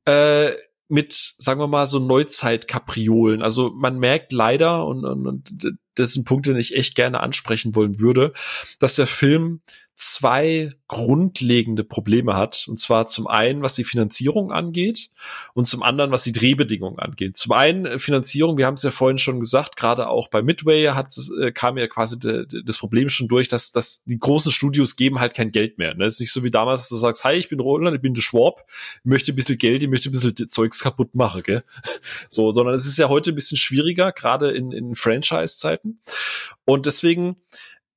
Äh, mit, sagen wir mal, so Neuzeit-Kapriolen. Also man merkt leider, und, und, und das ist ein Punkt, den ich echt gerne ansprechen wollen würde, dass der Film zwei grundlegende Probleme hat. Und zwar zum einen, was die Finanzierung angeht und zum anderen, was die Drehbedingungen angeht. Zum einen äh, Finanzierung, wir haben es ja vorhin schon gesagt, gerade auch bei Midway hat, äh, kam ja quasi de, de, das Problem schon durch, dass, dass die großen Studios geben halt kein Geld mehr. Ne? Es ist nicht so wie damals, dass du sagst, hi, ich bin Roland, ich bin der Schwab, möchte ein bisschen Geld, ich möchte ein bisschen Zeugs kaputt machen. Gell? So, sondern es ist ja heute ein bisschen schwieriger, gerade in, in Franchise-Zeiten. Und deswegen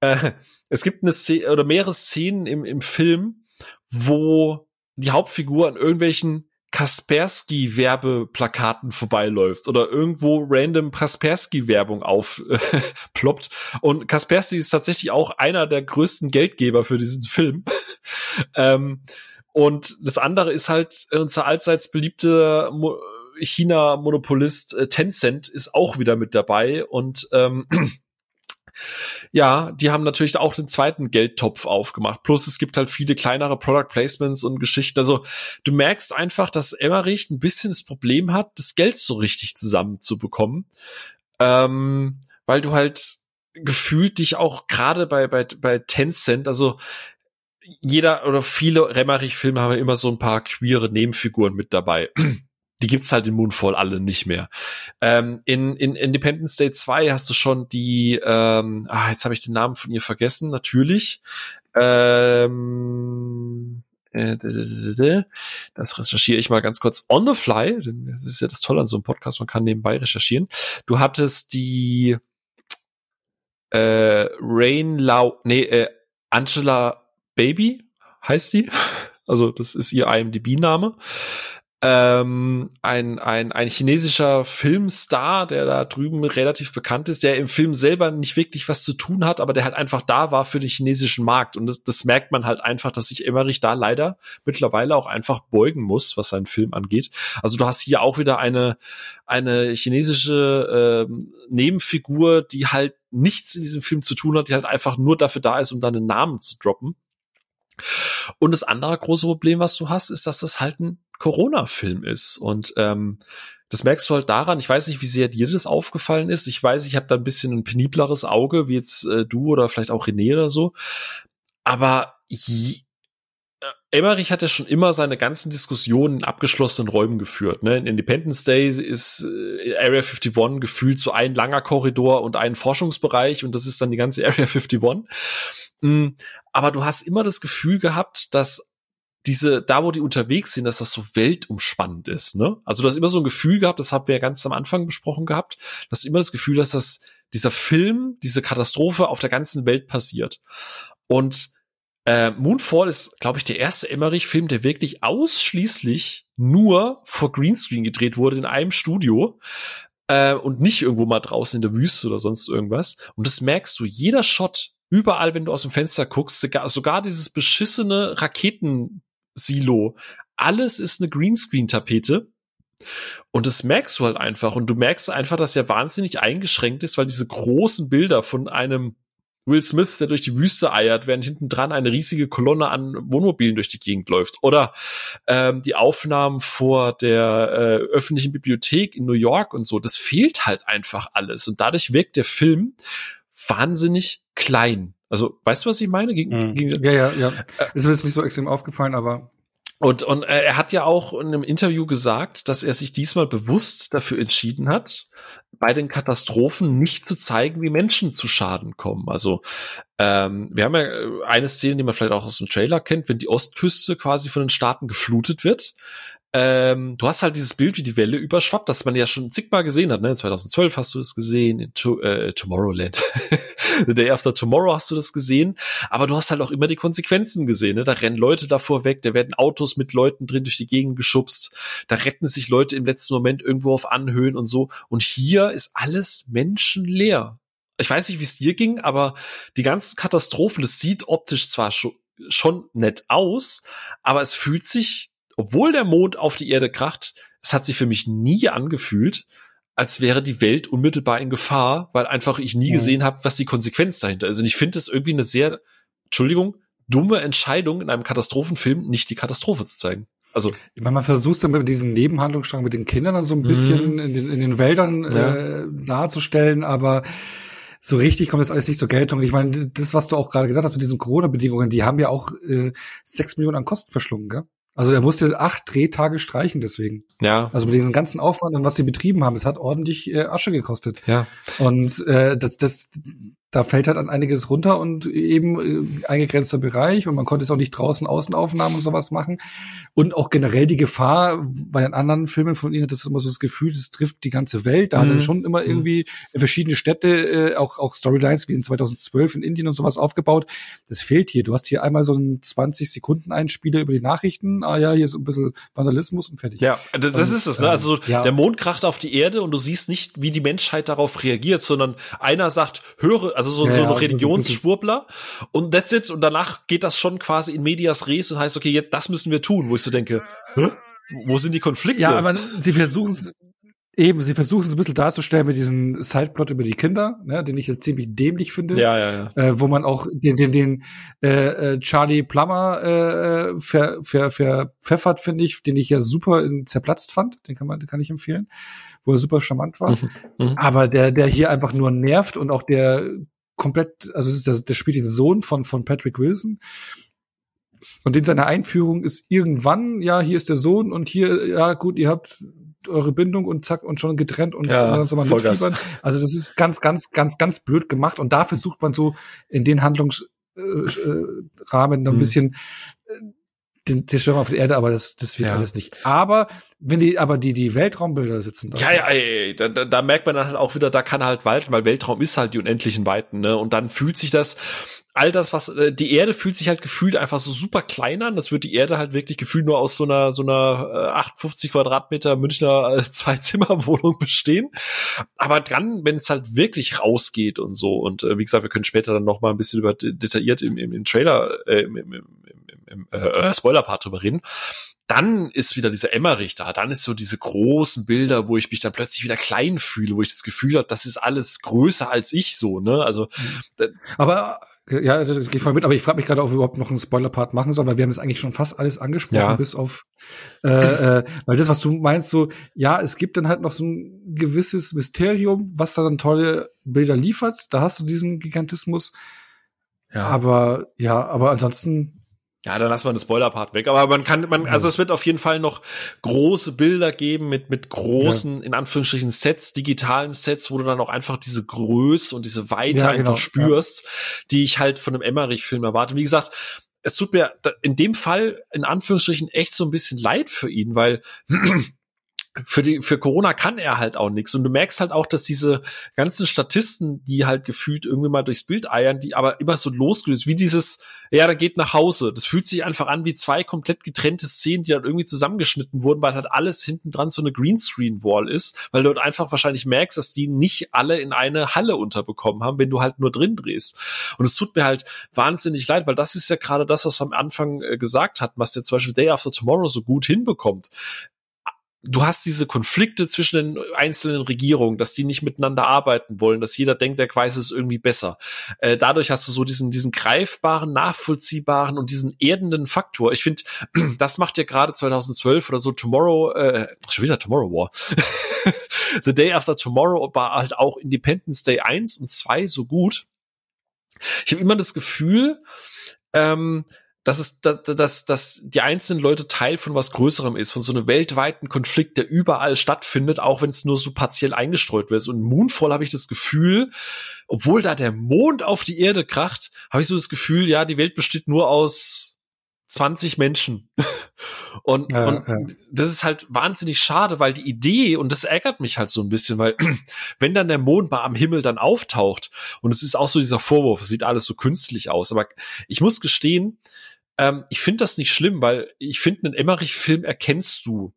äh, es gibt eine Szene oder mehrere Szenen im, im Film, wo die Hauptfigur an irgendwelchen Kaspersky-Werbeplakaten vorbeiläuft oder irgendwo random Kaspersky-Werbung aufploppt. und Kaspersky ist tatsächlich auch einer der größten Geldgeber für diesen Film. ähm, und das andere ist halt unser allseits beliebte China-Monopolist äh, Tencent ist auch wieder mit dabei und ähm, ja, die haben natürlich auch den zweiten Geldtopf aufgemacht. Plus es gibt halt viele kleinere Product Placements und Geschichten. Also du merkst einfach, dass Emmerich ein bisschen das Problem hat, das Geld so richtig zusammenzubekommen. Ähm, weil du halt gefühlt dich auch gerade bei, bei, bei Tencent, also jeder oder viele Remmerich-Filme haben immer so ein paar queere Nebenfiguren mit dabei die gibt's halt in Moonfall alle nicht mehr. Ähm, in, in Independence Day 2 hast du schon die, ähm, ah, jetzt habe ich den Namen von ihr vergessen, natürlich. Ähm, äh, das recherchiere ich mal ganz kurz on the fly. Das ist ja das Tolle an so einem Podcast, man kann nebenbei recherchieren. Du hattest die äh, Rain Lau, nee, äh, Angela Baby heißt sie. Also das ist ihr IMDb-Name ähm, ein, ein, ein chinesischer Filmstar, der da drüben relativ bekannt ist, der im Film selber nicht wirklich was zu tun hat, aber der halt einfach da war für den chinesischen Markt. Und das, das merkt man halt einfach, dass sich Emmerich da leider mittlerweile auch einfach beugen muss, was seinen Film angeht. Also du hast hier auch wieder eine, eine chinesische äh, Nebenfigur, die halt nichts in diesem Film zu tun hat, die halt einfach nur dafür da ist, um dann einen Namen zu droppen. Und das andere große Problem, was du hast, ist, dass das halt ein Corona-Film ist. Und ähm, das merkst du halt daran, ich weiß nicht, wie sehr dir das aufgefallen ist. Ich weiß, ich habe da ein bisschen ein penibleres Auge, wie jetzt äh, du oder vielleicht auch René oder so. Aber je, äh, Emmerich hat ja schon immer seine ganzen Diskussionen in abgeschlossenen Räumen geführt. Ne? In Independence Day ist äh, Area 51 gefühlt so ein langer Korridor und ein Forschungsbereich und das ist dann die ganze Area 51. Mhm. Aber du hast immer das Gefühl gehabt, dass diese, da wo die unterwegs sind, dass das so weltumspannend ist, ne? Also du hast immer so ein Gefühl gehabt, das haben wir ja ganz am Anfang besprochen gehabt, dass du immer das Gefühl dass dieser Film, diese Katastrophe auf der ganzen Welt passiert. Und äh, Moonfall ist, glaube ich, der erste Emmerich-Film, der wirklich ausschließlich nur vor Greenscreen gedreht wurde in einem Studio äh, und nicht irgendwo mal draußen in der Wüste oder sonst irgendwas. Und das merkst du, jeder Shot, überall, wenn du aus dem Fenster guckst, sogar, sogar dieses beschissene Raketen Silo. Alles ist eine Greenscreen-Tapete. Und das merkst du halt einfach. Und du merkst einfach, dass er wahnsinnig eingeschränkt ist, weil diese großen Bilder von einem Will Smith, der durch die Wüste eiert, während hinten dran eine riesige Kolonne an Wohnmobilen durch die Gegend läuft. Oder ähm, die Aufnahmen vor der äh, öffentlichen Bibliothek in New York und so. Das fehlt halt einfach alles. Und dadurch wirkt der Film wahnsinnig klein. Also, weißt du, was ich meine? Gegen, mhm. gegen, ja, ja, ja. Äh, ist nicht so extrem aufgefallen, aber und, und er hat ja auch in einem Interview gesagt, dass er sich diesmal bewusst dafür entschieden hat, bei den Katastrophen nicht zu zeigen, wie Menschen zu Schaden kommen. Also ähm, wir haben ja äh, eine Szene, die man vielleicht auch aus dem Trailer kennt, wenn die Ostküste quasi von den Staaten geflutet wird. Ähm, du hast halt dieses Bild, wie die Welle überschwappt, das man ja schon zigmal gesehen hat. Ne? 2012 hast du das gesehen, in to äh, Tomorrowland. The Day After Tomorrow hast du das gesehen. Aber du hast halt auch immer die Konsequenzen gesehen. Ne? Da rennen Leute davor weg, da werden Autos mit Leuten drin durch die Gegend geschubst. Da retten sich Leute im letzten Moment irgendwo auf Anhöhen und so. Und hier ist alles menschenleer. Ich weiß nicht, wie es dir ging, aber die ganzen Katastrophen, das sieht optisch zwar schon, schon nett aus, aber es fühlt sich obwohl der Mond auf die Erde kracht, es hat sich für mich nie angefühlt, als wäre die Welt unmittelbar in Gefahr, weil einfach ich nie ja. gesehen habe, was die Konsequenz dahinter ist. Und ich finde es irgendwie eine sehr, Entschuldigung, dumme Entscheidung in einem Katastrophenfilm, nicht die Katastrophe zu zeigen. Also ich meine, man versucht dann mit diesem Nebenhandlungsstrang mit den Kindern dann so ein bisschen mhm. in, den, in den Wäldern ja. äh, darzustellen, aber so richtig kommt das alles nicht zur Geltung. Ich meine, das, was du auch gerade gesagt hast mit diesen Corona-Bedingungen, die haben ja auch äh, sechs Millionen an Kosten verschlungen, gell? Also er musste acht Drehtage streichen deswegen. Ja. Also mit diesem ganzen Aufwand und was sie betrieben haben, es hat ordentlich äh, Asche gekostet. Ja. Und äh, das, das, da fällt halt an einiges runter und eben äh, eingegrenzter Bereich und man konnte es auch nicht draußen Außenaufnahmen und sowas machen. Und auch generell die Gefahr, bei den anderen Filmen von ihnen hat das immer so das Gefühl, das trifft die ganze Welt. Da mhm. hat er mhm. schon immer mhm. irgendwie verschiedene Städte, äh, auch, auch Storylines wie in 2012 in Indien und sowas aufgebaut. Das fehlt hier. Du hast hier einmal so einen 20 Sekunden Einspieler über die Nachrichten. Ah ja, hier ist ein bisschen Vandalismus und fertig. Ja, das und, ist es. Ne? Also ja. der Mond kracht auf die Erde und du siehst nicht, wie die Menschheit darauf reagiert, sondern einer sagt, höre, also so, ja, so ein Religionsschwurbler und that's it. Und danach geht das schon quasi in medias res und heißt, okay, jetzt, das müssen wir tun, wo ich so denke, Hä? wo sind die Konflikte? Ja, aber sie versuchen es Eben, sie versuchen es ein bisschen darzustellen mit diesem Sideplot über die Kinder, ne, den ich jetzt ziemlich dämlich finde. Ja, ja, ja. Äh, wo man auch den, den, den äh, äh Charlie Plummer äh, ver, ver, verpfeffert, finde ich, den ich ja super in, zerplatzt fand. Den kann man, den kann ich empfehlen, wo er super charmant war. Mhm, mhm. Aber der, der hier einfach nur nervt und auch der komplett, also es ist der, der spielt den Sohn von, von Patrick Wilson. Und in seiner Einführung ist irgendwann, ja, hier ist der Sohn und hier, ja, gut, ihr habt eure Bindung und zack und schon getrennt und ja, dann man mitfiebern. Also das ist ganz, ganz, ganz, ganz blöd gemacht und da versucht man so in den Handlungsrahmen äh, ein mhm. bisschen äh, den Zerstörung auf der Erde, aber das, das wird ja. alles nicht. Aber wenn die, aber die, die Weltraumbilder sitzen. Ja, ja, ey, da, da, da merkt man dann halt auch wieder, da kann halt Wald, weil Weltraum ist halt die unendlichen Weiten, ne? Und dann fühlt sich das, all das, was, äh, die Erde fühlt sich halt gefühlt einfach so super klein an. Das wird die Erde halt wirklich gefühlt nur aus so einer, so einer äh, 58 Quadratmeter Münchner äh, Zwei-Zimmer-Wohnung bestehen. Aber dann, wenn es halt wirklich rausgeht und so, und äh, wie gesagt, wir können später dann noch mal ein bisschen über detailliert im, im, im Trailer, äh, im, im, im, im äh, äh, Spoiler-Part drüber reden dann ist wieder dieser Emmerich da, dann ist so diese großen Bilder, wo ich mich dann plötzlich wieder klein fühle, wo ich das Gefühl habe, das ist alles größer als ich so, ne? Also mhm. aber ja, das geht voll mit, aber ich frage mich gerade, ob wir überhaupt noch einen Spoiler-Part machen sollen, weil wir haben jetzt eigentlich schon fast alles angesprochen, ja. bis auf äh, äh, weil das, was du meinst, so, ja, es gibt dann halt noch so ein gewisses Mysterium, was da dann tolle Bilder liefert. Da hast du diesen Gigantismus. Ja. Aber ja, aber ansonsten ja, dann lassen wir den Spoiler-Part weg. Aber man kann, man, also es wird auf jeden Fall noch große Bilder geben mit, mit großen, ja. in Anführungsstrichen, Sets, digitalen Sets, wo du dann auch einfach diese Größe und diese Weite ja, genau. einfach spürst, ja. die ich halt von einem Emmerich-Film erwarte. Wie gesagt, es tut mir in dem Fall, in Anführungsstrichen, echt so ein bisschen leid für ihn, weil für die für Corona kann er halt auch nichts und du merkst halt auch, dass diese ganzen Statisten, die halt gefühlt irgendwie mal durchs Bild eiern, die aber immer so losgelöst, wie dieses ja, da geht nach Hause. Das fühlt sich einfach an wie zwei komplett getrennte Szenen, die dann irgendwie zusammengeschnitten wurden, weil halt alles hinten dran so eine Greenscreen Wall ist, weil du dort einfach wahrscheinlich merkst, dass die nicht alle in eine Halle unterbekommen haben, wenn du halt nur drin drehst. Und es tut mir halt wahnsinnig leid, weil das ist ja gerade das, was wir am Anfang äh, gesagt hatten, was der zum Beispiel Day After Tomorrow so gut hinbekommt du hast diese Konflikte zwischen den einzelnen Regierungen, dass die nicht miteinander arbeiten wollen, dass jeder denkt, der weiß es irgendwie besser. Äh, dadurch hast du so diesen, diesen greifbaren, nachvollziehbaren und diesen erdenden Faktor. Ich finde, das macht ja gerade 2012 oder so Tomorrow, äh, schon wieder Tomorrow War. The Day After Tomorrow war halt auch Independence Day 1 und 2 so gut. Ich habe immer das Gefühl, ähm, dass es, dass, dass, dass die einzelnen Leute Teil von was Größerem ist, von so einem weltweiten Konflikt, der überall stattfindet, auch wenn es nur so partiell eingestreut wird. Und Moonfall habe ich das Gefühl, obwohl da der Mond auf die Erde kracht, habe ich so das Gefühl, ja, die Welt besteht nur aus 20 Menschen. Und, ja, und ja. das ist halt wahnsinnig schade, weil die Idee, und das ärgert mich halt so ein bisschen, weil wenn dann der Mond mal am Himmel dann auftaucht, und es ist auch so dieser Vorwurf, es sieht alles so künstlich aus, aber ich muss gestehen, ähm, ich finde das nicht schlimm, weil ich finde, einen Emmerich-Film erkennst du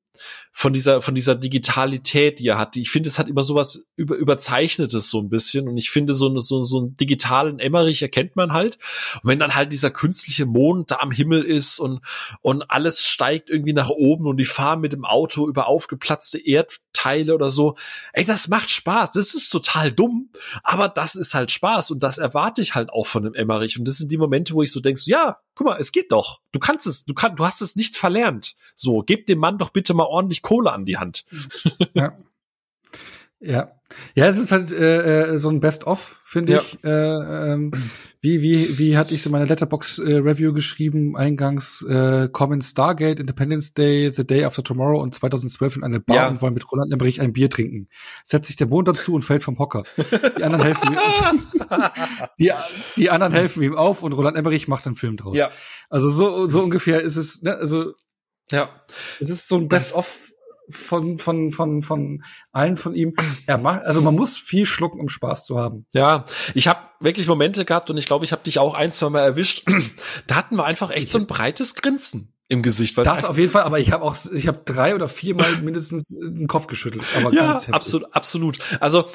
von dieser, von dieser Digitalität, die er hat. Ich finde, es hat immer sowas über, überzeichnetes so ein bisschen. Und ich finde, so, so, so einen digitalen Emmerich erkennt man halt. Und wenn dann halt dieser künstliche Mond da am Himmel ist und, und alles steigt irgendwie nach oben und die fahren mit dem Auto über aufgeplatzte Erdteile oder so. Ey, das macht Spaß. Das ist total dumm. Aber das ist halt Spaß. Und das erwarte ich halt auch von einem Emmerich. Und das sind die Momente, wo ich so denke, so, ja, guck mal, es geht doch. Du kannst es, du kannst, du hast es nicht verlernt. So, gib dem Mann doch bitte mal ordentlich Kohle an die Hand. Ja. Ja. Ja, es ist halt äh, äh so ein Best-of, finde ja. ich. Äh, ähm, wie, wie, wie hatte ich es in meiner Letterbox-Review äh, geschrieben? Eingangs äh, Common Stargate, Independence Day, The Day After Tomorrow und 2012 in eine Bar ja. und wollen mit Roland Emmerich ein Bier trinken. Setzt sich der Mond dazu und fällt vom Hocker. Die anderen helfen ihm, die, die anderen helfen ihm auf und Roland Emmerich macht einen Film draus. Ja. Also so, so ungefähr ist es, ne? Also ja. Es ist so ein Best-of von, von, von, von allen von ihm. Er macht, also man muss viel schlucken, um Spaß zu haben. Ja, ich habe wirklich Momente gehabt und ich glaube, ich habe dich auch ein, zwei Mal erwischt. da hatten wir einfach echt so ein breites Grinsen im Gesicht. Das auf jeden Fall, aber ich habe auch, ich habe drei oder viermal mindestens den Kopf geschüttelt. Aber ja, absolut, absolut. Also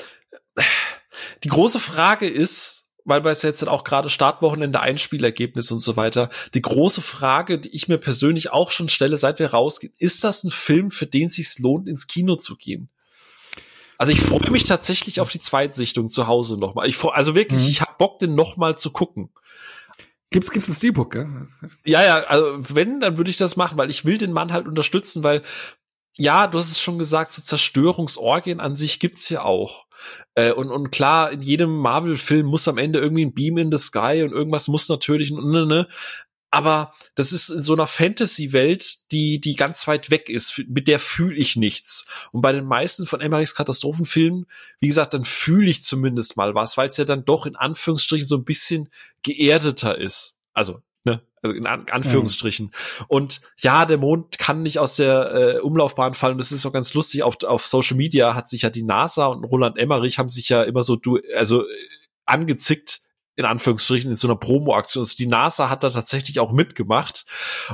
die große Frage ist, weil wir es jetzt auch gerade Startwochenende Einspielergebnis und so weiter. Die große Frage, die ich mir persönlich auch schon stelle, seit wir rausgehen, ist das ein Film, für den es sich lohnt, ins Kino zu gehen? Also ich freue mich tatsächlich auf die Zweitsichtung zu Hause nochmal. Ich freu, also wirklich, mhm. ich hab Bock, den nochmal zu gucken. Gibt's, gibt's ein Steelbook, gell? Ja, ja, also wenn, dann würde ich das machen, weil ich will den Mann halt unterstützen, weil ja, du hast es schon gesagt, so Zerstörungsorgien an sich gibt's ja auch. Äh, und, und klar, in jedem Marvel-Film muss am Ende irgendwie ein Beam in the Sky und irgendwas muss natürlich, ne, ne. Aber das ist in so einer Fantasy-Welt, die, die ganz weit weg ist. Mit der fühle ich nichts. Und bei den meisten von Emmerichs Katastrophenfilmen, wie gesagt, dann fühle ich zumindest mal was, weil es ja dann doch in Anführungsstrichen so ein bisschen geerdeter ist. Also? Also in An Anführungsstrichen. Mhm. Und ja, der Mond kann nicht aus der äh, Umlaufbahn fallen. Das ist auch ganz lustig. Auf, auf Social Media hat sich ja die NASA und Roland Emmerich haben sich ja immer so du, also äh, angezickt, in Anführungsstrichen in so einer Promo-Aktion. Also die NASA hat da tatsächlich auch mitgemacht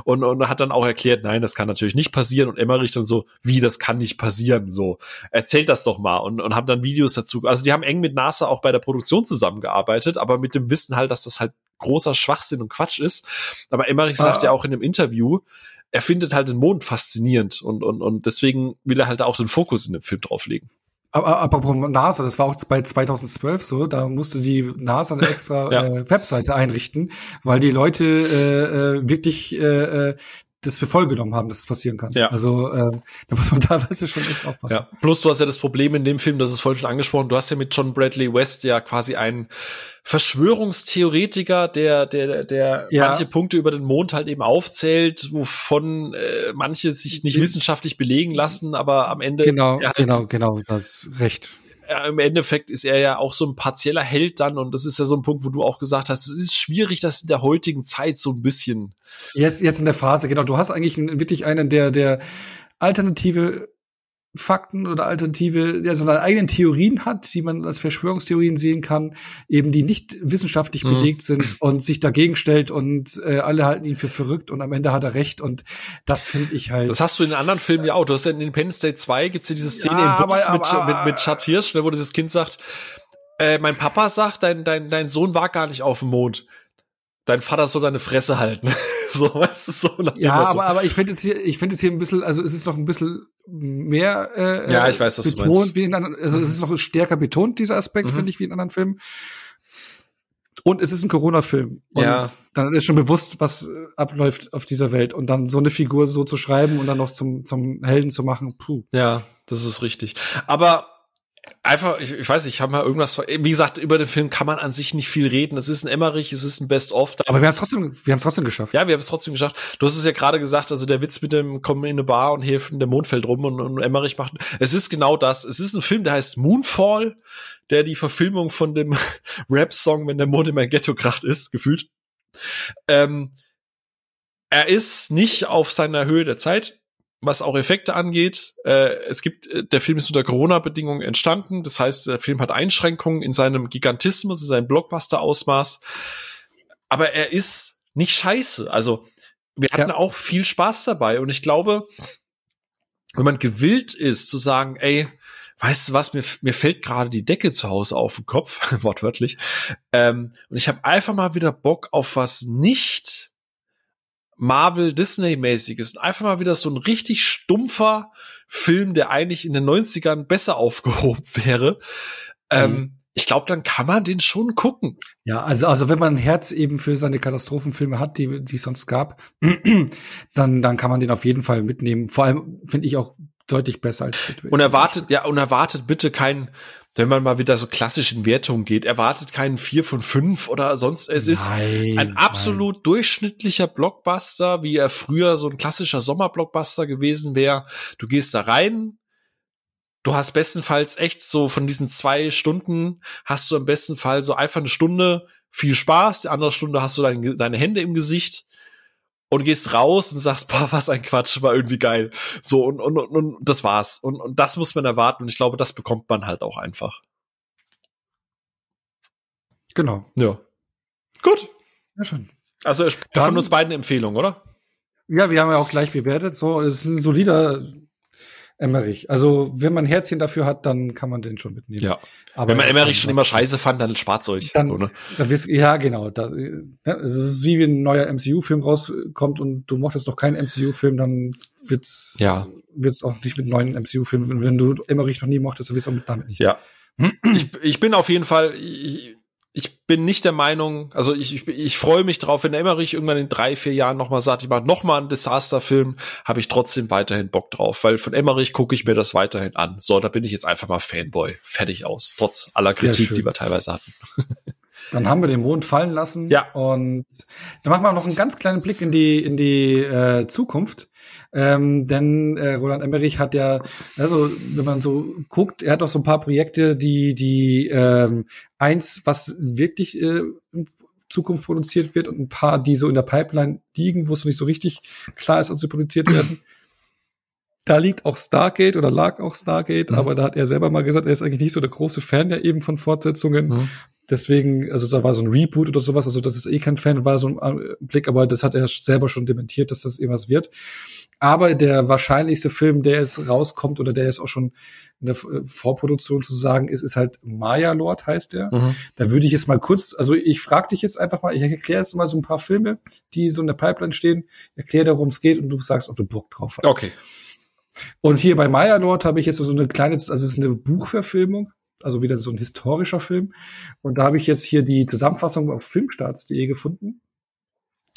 und, und hat dann auch erklärt, nein, das kann natürlich nicht passieren. Und Emmerich dann so, wie, das kann nicht passieren? So, erzählt das doch mal und, und haben dann Videos dazu. Also die haben eng mit NASA auch bei der Produktion zusammengearbeitet, aber mit dem Wissen halt, dass das halt großer Schwachsinn und Quatsch ist. Aber Emmerich ah. sagt ja auch in einem Interview, er findet halt den Mond faszinierend und, und, und deswegen will er halt auch den Fokus in dem Film drauflegen. Aber apropos NASA, das war auch bei 2012 so, da musste die NASA eine extra ja. äh, Webseite einrichten, weil die Leute äh, äh wirklich äh, äh das für voll genommen haben, dass es passieren kann. Ja. Also äh, da muss man teilweise schon echt aufpassen. Ja. Plus du hast ja das Problem in dem Film, das ist vorhin schon angesprochen, du hast ja mit John Bradley West ja quasi einen Verschwörungstheoretiker, der, der, der ja. manche Punkte über den Mond halt eben aufzählt, wovon äh, manche sich nicht wissenschaftlich belegen lassen, aber am Ende. Genau, halt, genau, genau, das recht im Endeffekt ist er ja auch so ein partieller Held dann und das ist ja so ein Punkt, wo du auch gesagt hast, es ist schwierig, das in der heutigen Zeit so ein bisschen. Jetzt, jetzt in der Phase, genau. Du hast eigentlich wirklich einen, der, der alternative Fakten oder alternative, der seine eigenen Theorien hat, die man als Verschwörungstheorien sehen kann, eben die nicht wissenschaftlich mhm. belegt sind und sich dagegen stellt und äh, alle halten ihn für verrückt und am Ende hat er recht und das finde ich halt. Das hast du in anderen Filmen ja auch. Du hast ja in Independence Day 2 gibt's ja diese Szene ja, im Bus mit, mit, mit Chad Hirsch, ne, wo dieses Kind sagt, äh, mein Papa sagt, dein, dein, dein Sohn war gar nicht auf dem Mond dein Vater soll seine Fresse halten. so, weißt du, so nach dem Ja, Motto. aber, aber ich finde es hier, ich finde es hier ein bisschen, also es ist noch ein bisschen mehr äh, ja, ich weiß, was betont, wie in anderen, also mhm. es ist noch stärker betont, dieser Aspekt, mhm. finde ich, wie in anderen Filmen. Und es ist ein Corona-Film. Ja. dann ist schon bewusst, was äh, abläuft auf dieser Welt. Und dann so eine Figur so zu schreiben und dann noch zum, zum Helden zu machen, puh. Ja, das ist richtig. Aber einfach, ich, ich weiß nicht, ich habe mal irgendwas, wie gesagt, über den Film kann man an sich nicht viel reden. Es ist ein Emmerich, es ist ein Best-of. Aber wir haben es trotzdem, wir haben es trotzdem geschafft. Ja, wir haben es trotzdem geschafft. Du hast es ja gerade gesagt, also der Witz mit dem kommen in eine Bar und helfen, der Mond fällt rum und, und Emmerich macht. Es ist genau das. Es ist ein Film, der heißt Moonfall, der die Verfilmung von dem Rap-Song, wenn der Mond in mein Ghetto kracht ist, gefühlt. Ähm, er ist nicht auf seiner Höhe der Zeit, was auch Effekte angeht. Äh, es gibt, äh, der Film ist unter Corona-Bedingungen entstanden. Das heißt, der Film hat Einschränkungen in seinem Gigantismus, in seinem Blockbuster-Ausmaß. Aber er ist nicht scheiße. Also, wir hatten ja. auch viel Spaß dabei. Und ich glaube, wenn man gewillt ist zu sagen, ey, weißt du was, mir, mir fällt gerade die Decke zu Hause auf den Kopf, wortwörtlich. Ähm, und ich habe einfach mal wieder Bock auf was nicht Marvel-Disney-mäßiges. Einfach mal wieder so ein richtig stumpfer Film, der eigentlich in den 90ern besser aufgehoben wäre. Ähm, mhm. ich glaube, dann kann man den schon gucken. Ja, also, also wenn man ein Herz eben für seine Katastrophenfilme hat, die, die es sonst gab, dann, dann kann man den auf jeden Fall mitnehmen. Vor allem finde ich auch deutlich besser als Speedway. Und erwartet, ja, und erwartet bitte kein, wenn man mal wieder so klassisch in Wertung geht, erwartet keinen vier von fünf oder sonst. Es ist nein, ein absolut nein. durchschnittlicher Blockbuster, wie er früher so ein klassischer Sommerblockbuster gewesen wäre. Du gehst da rein, du hast bestenfalls echt so von diesen zwei Stunden hast du im besten Fall so einfach eine Stunde viel Spaß, die andere Stunde hast du dein, deine Hände im Gesicht und gehst raus und sagst, boah, was ein Quatsch, war irgendwie geil. So, und, und, und, und das war's. Und, und das muss man erwarten und ich glaube, das bekommt man halt auch einfach. Genau. Ja. Gut. Ja, schon. Also Dann, von uns beiden Empfehlung, oder? Ja, wir haben ja auch gleich bewertet. So, es ist ein solider Emmerich. Also, wenn man ein Herzchen dafür hat, dann kann man den schon mitnehmen. Ja. Aber wenn man Emmerich schon immer scheiße fand, dann spart's euch. Dann, oder? dann wisst, ja, genau. Da, ja, es ist wie wenn ein neuer MCU-Film rauskommt und du mochtest noch keinen MCU-Film, dann wird's, ja. wird's auch nicht mit neuen MCU-Filmen. Wenn du Emmerich noch nie mochtest, dann wirst du auch damit nicht. Ja. ich, ich bin auf jeden Fall, ich, ich bin nicht der Meinung, also ich, ich, ich freue mich drauf, wenn Emmerich irgendwann in drei, vier Jahren nochmal sagt, ich mache nochmal einen Desasterfilm, habe ich trotzdem weiterhin Bock drauf, weil von Emmerich gucke ich mir das weiterhin an. So, da bin ich jetzt einfach mal Fanboy. Fertig aus. Trotz aller Sehr Kritik, schön. die wir teilweise hatten. Dann haben wir den Mond fallen lassen. Ja. Und dann machen wir noch einen ganz kleinen Blick in die, in die äh, Zukunft. Ähm, denn äh, Roland Emmerich hat ja, also wenn man so guckt, er hat auch so ein paar Projekte, die, die ähm, eins, was wirklich äh, in Zukunft produziert wird und ein paar, die so in der Pipeline liegen, wo es nicht so richtig klar ist, ob sie produziert werden. Da liegt auch Stargate oder lag auch Stargate, mhm. aber da hat er selber mal gesagt, er ist eigentlich nicht so der große Fan ja eben von Fortsetzungen. Mhm. Deswegen, also da war so ein Reboot oder sowas, also das ist eh kein Fan, war so ein äh, Blick, aber das hat er selber schon dementiert, dass das irgendwas wird. Aber der wahrscheinlichste Film, der jetzt rauskommt oder der jetzt auch schon in der äh, Vorproduktion zu sagen ist, ist halt Maya Lord heißt der. Mhm. Da würde ich jetzt mal kurz, also ich frage dich jetzt einfach mal, ich erkläre jetzt mal so ein paar Filme, die so in der Pipeline stehen, erkläre, worum es geht und du sagst, ob du Bock drauf hast. Okay. Und hier bei Maya Lord habe ich jetzt so eine kleine, also es ist eine Buchverfilmung also wieder so ein historischer Film. Und da habe ich jetzt hier die Zusammenfassung auf filmstarts.de gefunden.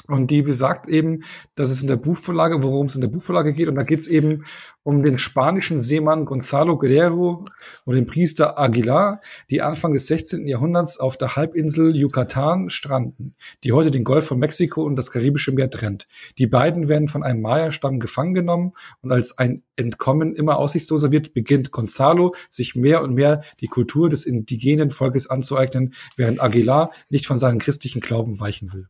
Und die besagt eben, dass es in der Buchvorlage, worum es in der Buchvorlage geht. Und da geht es eben um den spanischen Seemann Gonzalo Guerrero und den Priester Aguilar, die Anfang des 16. Jahrhunderts auf der Halbinsel Yucatan stranden, die heute den Golf von Mexiko und das Karibische Meer trennt. Die beiden werden von einem Maya-Stamm gefangen genommen und als ein Entkommen immer aussichtsloser wird, beginnt Gonzalo sich mehr und mehr die Kultur des indigenen Volkes anzueignen, während Aguilar nicht von seinem christlichen Glauben weichen will.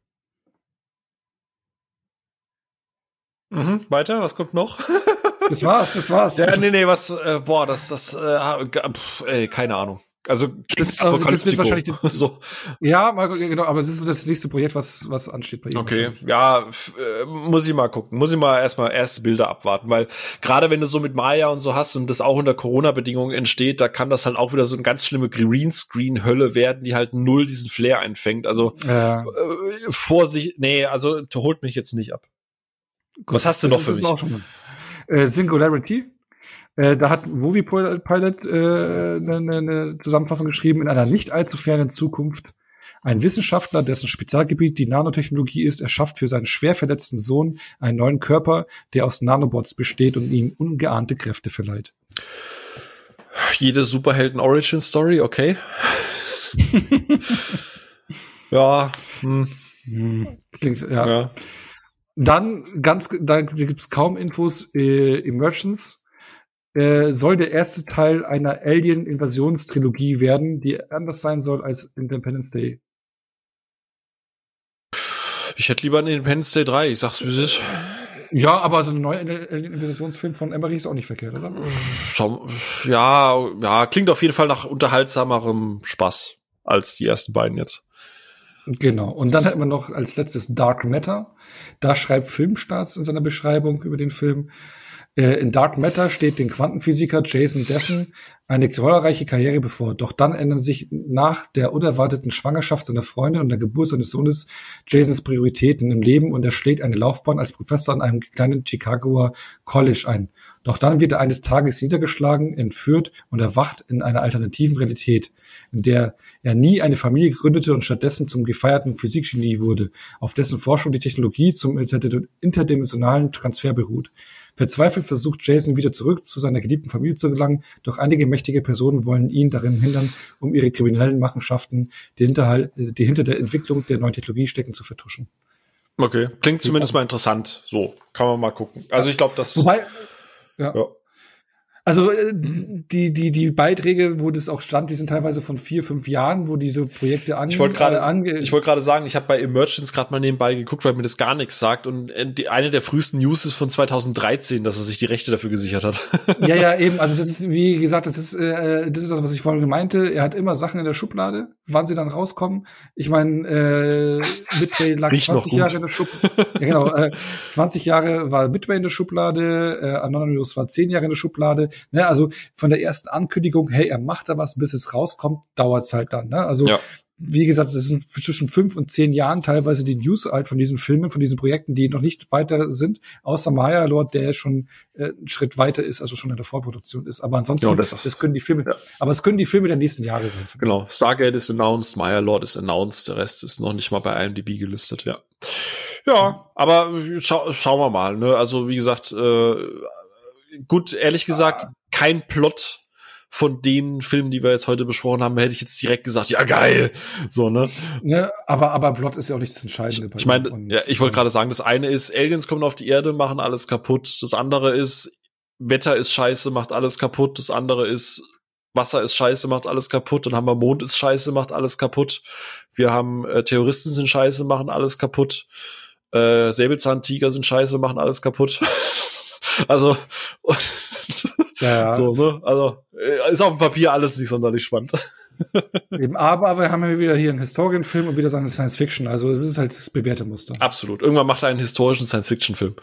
Mhm, weiter, was kommt noch? das war's, das war's. Ja, nee, nee, was, äh, boah, das, das, äh, pff, ey, keine Ahnung. Also das, das wird wahrscheinlich die, so. Ja, mal, genau, aber es ist so das nächste Projekt, was was ansteht bei ihm. Okay, ja, äh, muss ich mal gucken. Muss ich mal erstmal erste Bilder abwarten, weil gerade wenn du so mit Maya und so hast und das auch unter Corona Bedingungen entsteht, da kann das halt auch wieder so eine ganz schlimme Greenscreen Hölle werden, die halt null diesen Flair einfängt. Also ja. äh, Vorsicht, nee, also holt mich jetzt nicht ab. Gut, Was hast du noch für mich? Äh, Singularity. Äh, da hat Movie Pilot äh, eine, ne Zusammenfassung geschrieben, in einer nicht allzu fernen Zukunft. Ein Wissenschaftler, dessen Spezialgebiet die Nanotechnologie ist, erschafft für seinen schwer verletzten Sohn einen neuen Körper, der aus Nanobots besteht und ihm ungeahnte Kräfte verleiht. Jede Superhelden-Origin-Story, okay. ja. Hm. Hm. Klingt, ja. ja. Dann ganz, da gibt's kaum Infos. Äh, Emergence äh, soll der erste Teil einer Alien-Invasionstrilogie werden, die anders sein soll als Independence Day. Ich hätte lieber einen Independence Day 3, ich sag's wie es ist. Ja, aber so ein neuer Investitionsfilm von Emmerich ist auch nicht verkehrt, oder? Ja, ja, klingt auf jeden Fall nach unterhaltsamerem Spaß als die ersten beiden jetzt. Genau. Und dann hätten wir noch als letztes Dark Matter. Da schreibt Filmstarts in seiner Beschreibung über den Film. Äh, in Dark Matter steht den Quantenphysiker Jason Dessen eine trauerreiche Karriere bevor. Doch dann ändern sich nach der unerwarteten Schwangerschaft seiner Freundin und der Geburt seines Sohnes Jasons Prioritäten im Leben und er schlägt eine Laufbahn als Professor an einem kleinen Chicagoer College ein. Doch dann wird er eines Tages niedergeschlagen, entführt und erwacht in einer alternativen Realität, in der er nie eine Familie gründete und stattdessen zum gefeierten Physikgenie wurde, auf dessen Forschung die Technologie zum interdimensionalen Transfer beruht. Verzweifelt versucht Jason wieder zurück zu seiner geliebten Familie zu gelangen, doch einige mächtige Personen wollen ihn darin hindern, um ihre kriminellen Machenschaften, die hinter, die hinter der Entwicklung der neuen Technologie stecken, zu vertuschen. Okay, klingt zumindest mal interessant. So, kann man mal gucken. Also ich glaube, das. Wobei, ja. ja. Also äh, die, die, die Beiträge, wo das auch stand, die sind teilweise von vier, fünf Jahren, wo diese Projekte an. Ich wollte gerade äh, ich wollte gerade sagen, ich habe bei Emergence gerade mal nebenbei geguckt, weil mir das gar nichts sagt. Und äh, die, eine der frühesten News ist von 2013, dass er sich die Rechte dafür gesichert hat. Ja, ja, eben. Also das ist, wie gesagt, das ist, äh, das ist das, was ich vorhin meinte. Er hat immer Sachen in der Schublade. Wann sie dann rauskommen? Ich meine, äh, Midway lag Riecht 20 Jahre in der Schublade. ja, genau. Äh, 20 Jahre war Midway in der Schublade. Äh, Anonymous war 10 Jahre in der Schublade. Ne, also von der ersten Ankündigung, hey, er macht da was, bis es rauskommt, dauert es halt dann. Ne? Also ja. wie gesagt, es sind zwischen fünf und zehn Jahren teilweise die News halt von diesen Filmen, von diesen Projekten, die noch nicht weiter sind, außer Maya Lord, der schon äh, einen Schritt weiter ist, also schon in der Vorproduktion ist. Aber ansonsten, genau, das, das, können die Filme, ja. aber es können die Filme der nächsten Jahre sein. Genau, Stargate ist announced, Maya Lord ist announced, der Rest ist noch nicht mal bei IMDb gelistet, ja. Ja, aber schau, schauen wir mal. Ne? Also wie gesagt, äh, gut, ehrlich gesagt, ah. kein Plot von den Filmen, die wir jetzt heute besprochen haben, hätte ich jetzt direkt gesagt, ja geil, so ne. ne aber aber Plot ist ja auch nicht das Entscheidende. Ich, ich meine, ja, ich wollte gerade sagen, das eine ist Aliens kommen auf die Erde, machen alles kaputt. Das andere ist Wetter ist scheiße, macht alles kaputt. Das andere ist Wasser ist scheiße, macht alles kaputt. Dann haben wir Mond ist scheiße, macht alles kaputt. Wir haben äh, Terroristen sind scheiße, machen alles kaputt. Äh, Säbelzahntiger sind scheiße, machen alles kaputt. Also, ja, so, ne? Also, äh, ist auf dem Papier alles nicht sonderlich spannend. Eben, aber wir haben ja wieder hier einen Historienfilm und wieder seine Science Fiction. Also es ist halt das bewährte Muster. Absolut. Irgendwann macht er einen historischen Science Fiction Film.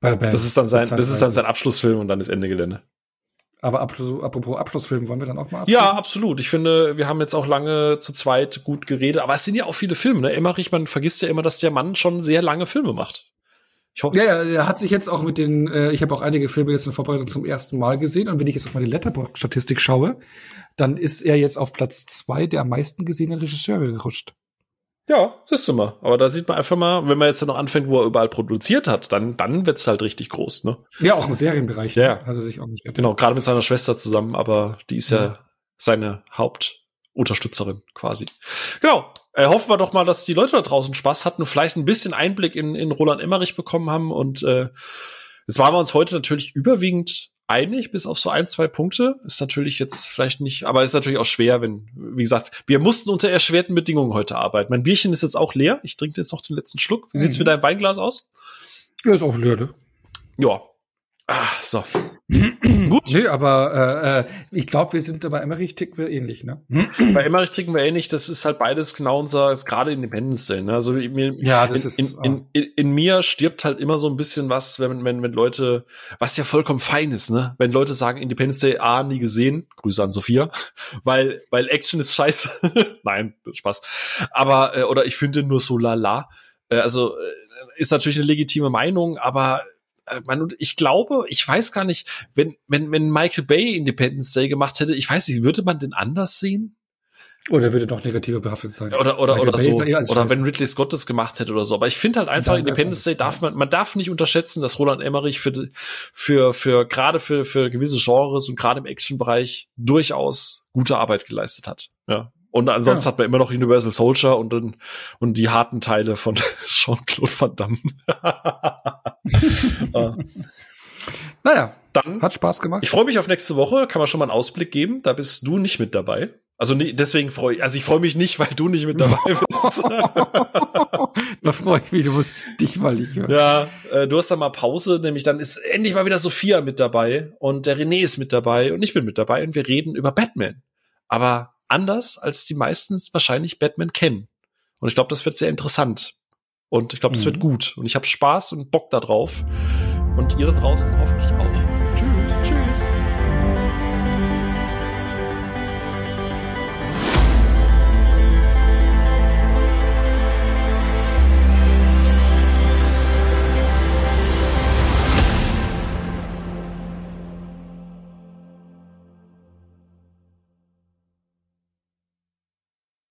Das ist dann sein, das ist dann sein Abschlussfilm und dann ist Ende Gelände. Aber apropos Abschlussfilm, wollen wir dann auch mal? Ja, absolut. Ich finde, wir haben jetzt auch lange zu zweit gut geredet, aber es sind ja auch viele Filme. Ne? Emmerich, man vergisst ja immer, dass der Mann schon sehr lange Filme macht. Ich hoffe, ja, er hat sich jetzt auch mit den, äh, ich habe auch einige Filme jetzt in Vorbereitung zum ersten Mal gesehen und wenn ich jetzt auf meine Letterboxd-Statistik schaue, dann ist er jetzt auf Platz zwei der am meisten gesehenen Regisseure gerutscht. Ja, siehst du mal. Aber da sieht man einfach mal, wenn man jetzt noch anfängt, wo er überall produziert hat, dann, dann wird's halt richtig groß, ne? Ja, auch im Serienbereich ja. hat er sich engagiert. Genau, gerade mit seiner Schwester zusammen, aber die ist ja, ja seine Hauptunterstützerin quasi. Genau. Äh, hoffen wir doch mal, dass die Leute da draußen Spaß hatten und vielleicht ein bisschen Einblick in, in Roland Emmerich bekommen haben. Und äh, jetzt waren wir uns heute natürlich überwiegend einig, bis auf so ein, zwei Punkte. Ist natürlich jetzt vielleicht nicht, aber ist natürlich auch schwer, wenn, wie gesagt, wir mussten unter erschwerten Bedingungen heute arbeiten. Mein Bierchen ist jetzt auch leer. Ich trinke jetzt noch den letzten Schluck. Wie sieht's mhm. mit deinem Weinglas aus? Ja, ist auch leer, ne? Ja, Ah, so. Gut. Nee, aber äh, äh, ich glaube, wir sind bei Emmerich ticken wir ähnlich, ne? Bei Emmerich ticken wir ähnlich. Das ist halt beides genau unser, ist gerade Independence Day. Ne? Also mir, ja, das in, ist in, in, in, in, mir stirbt halt immer so ein bisschen was, wenn wenn wenn Leute, was ja vollkommen fein ist, ne? Wenn Leute sagen Independence Day, ah, nie gesehen. Grüße an Sophia, weil weil Action ist scheiße. Nein, Spaß. Aber äh, oder ich finde nur so lala. Äh, also äh, ist natürlich eine legitime Meinung, aber man, ich glaube, ich weiß gar nicht, wenn, wenn, wenn Michael Bay Independence Day gemacht hätte, ich weiß nicht, würde man den anders sehen? Oder würde noch negativer behaftet sein. Oder, oder, oder so. Oder wenn Ridley Scott das gemacht hätte oder so. Aber ich finde halt einfach, Independence Day darf man, man darf nicht unterschätzen, dass Roland Emmerich für, für, für, gerade für, für gewisse Genres und gerade im Action-Bereich durchaus gute Arbeit geleistet hat. Ja. Und ansonsten ja. hat man immer noch Universal Soldier und, und die harten Teile von Jean-Claude Van Damme. Ah. Naja, dann hat Spaß gemacht. Ich freue mich auf nächste Woche. Kann man schon mal einen Ausblick geben. Da bist du nicht mit dabei. Also nee, deswegen freue ich, also ich freue mich nicht, weil du nicht mit dabei bist. da freue ich mich, du musst dich mal nicht hören. Ja, äh, du hast da mal Pause, nämlich dann ist endlich mal wieder Sophia mit dabei und der René ist mit dabei und ich bin mit dabei und wir reden über Batman. Aber anders, als die meisten wahrscheinlich Batman kennen. Und ich glaube, das wird sehr interessant. Und ich glaube, das mhm. wird gut. Und ich habe Spaß und Bock da drauf. Und ihr da draußen hoffentlich auch.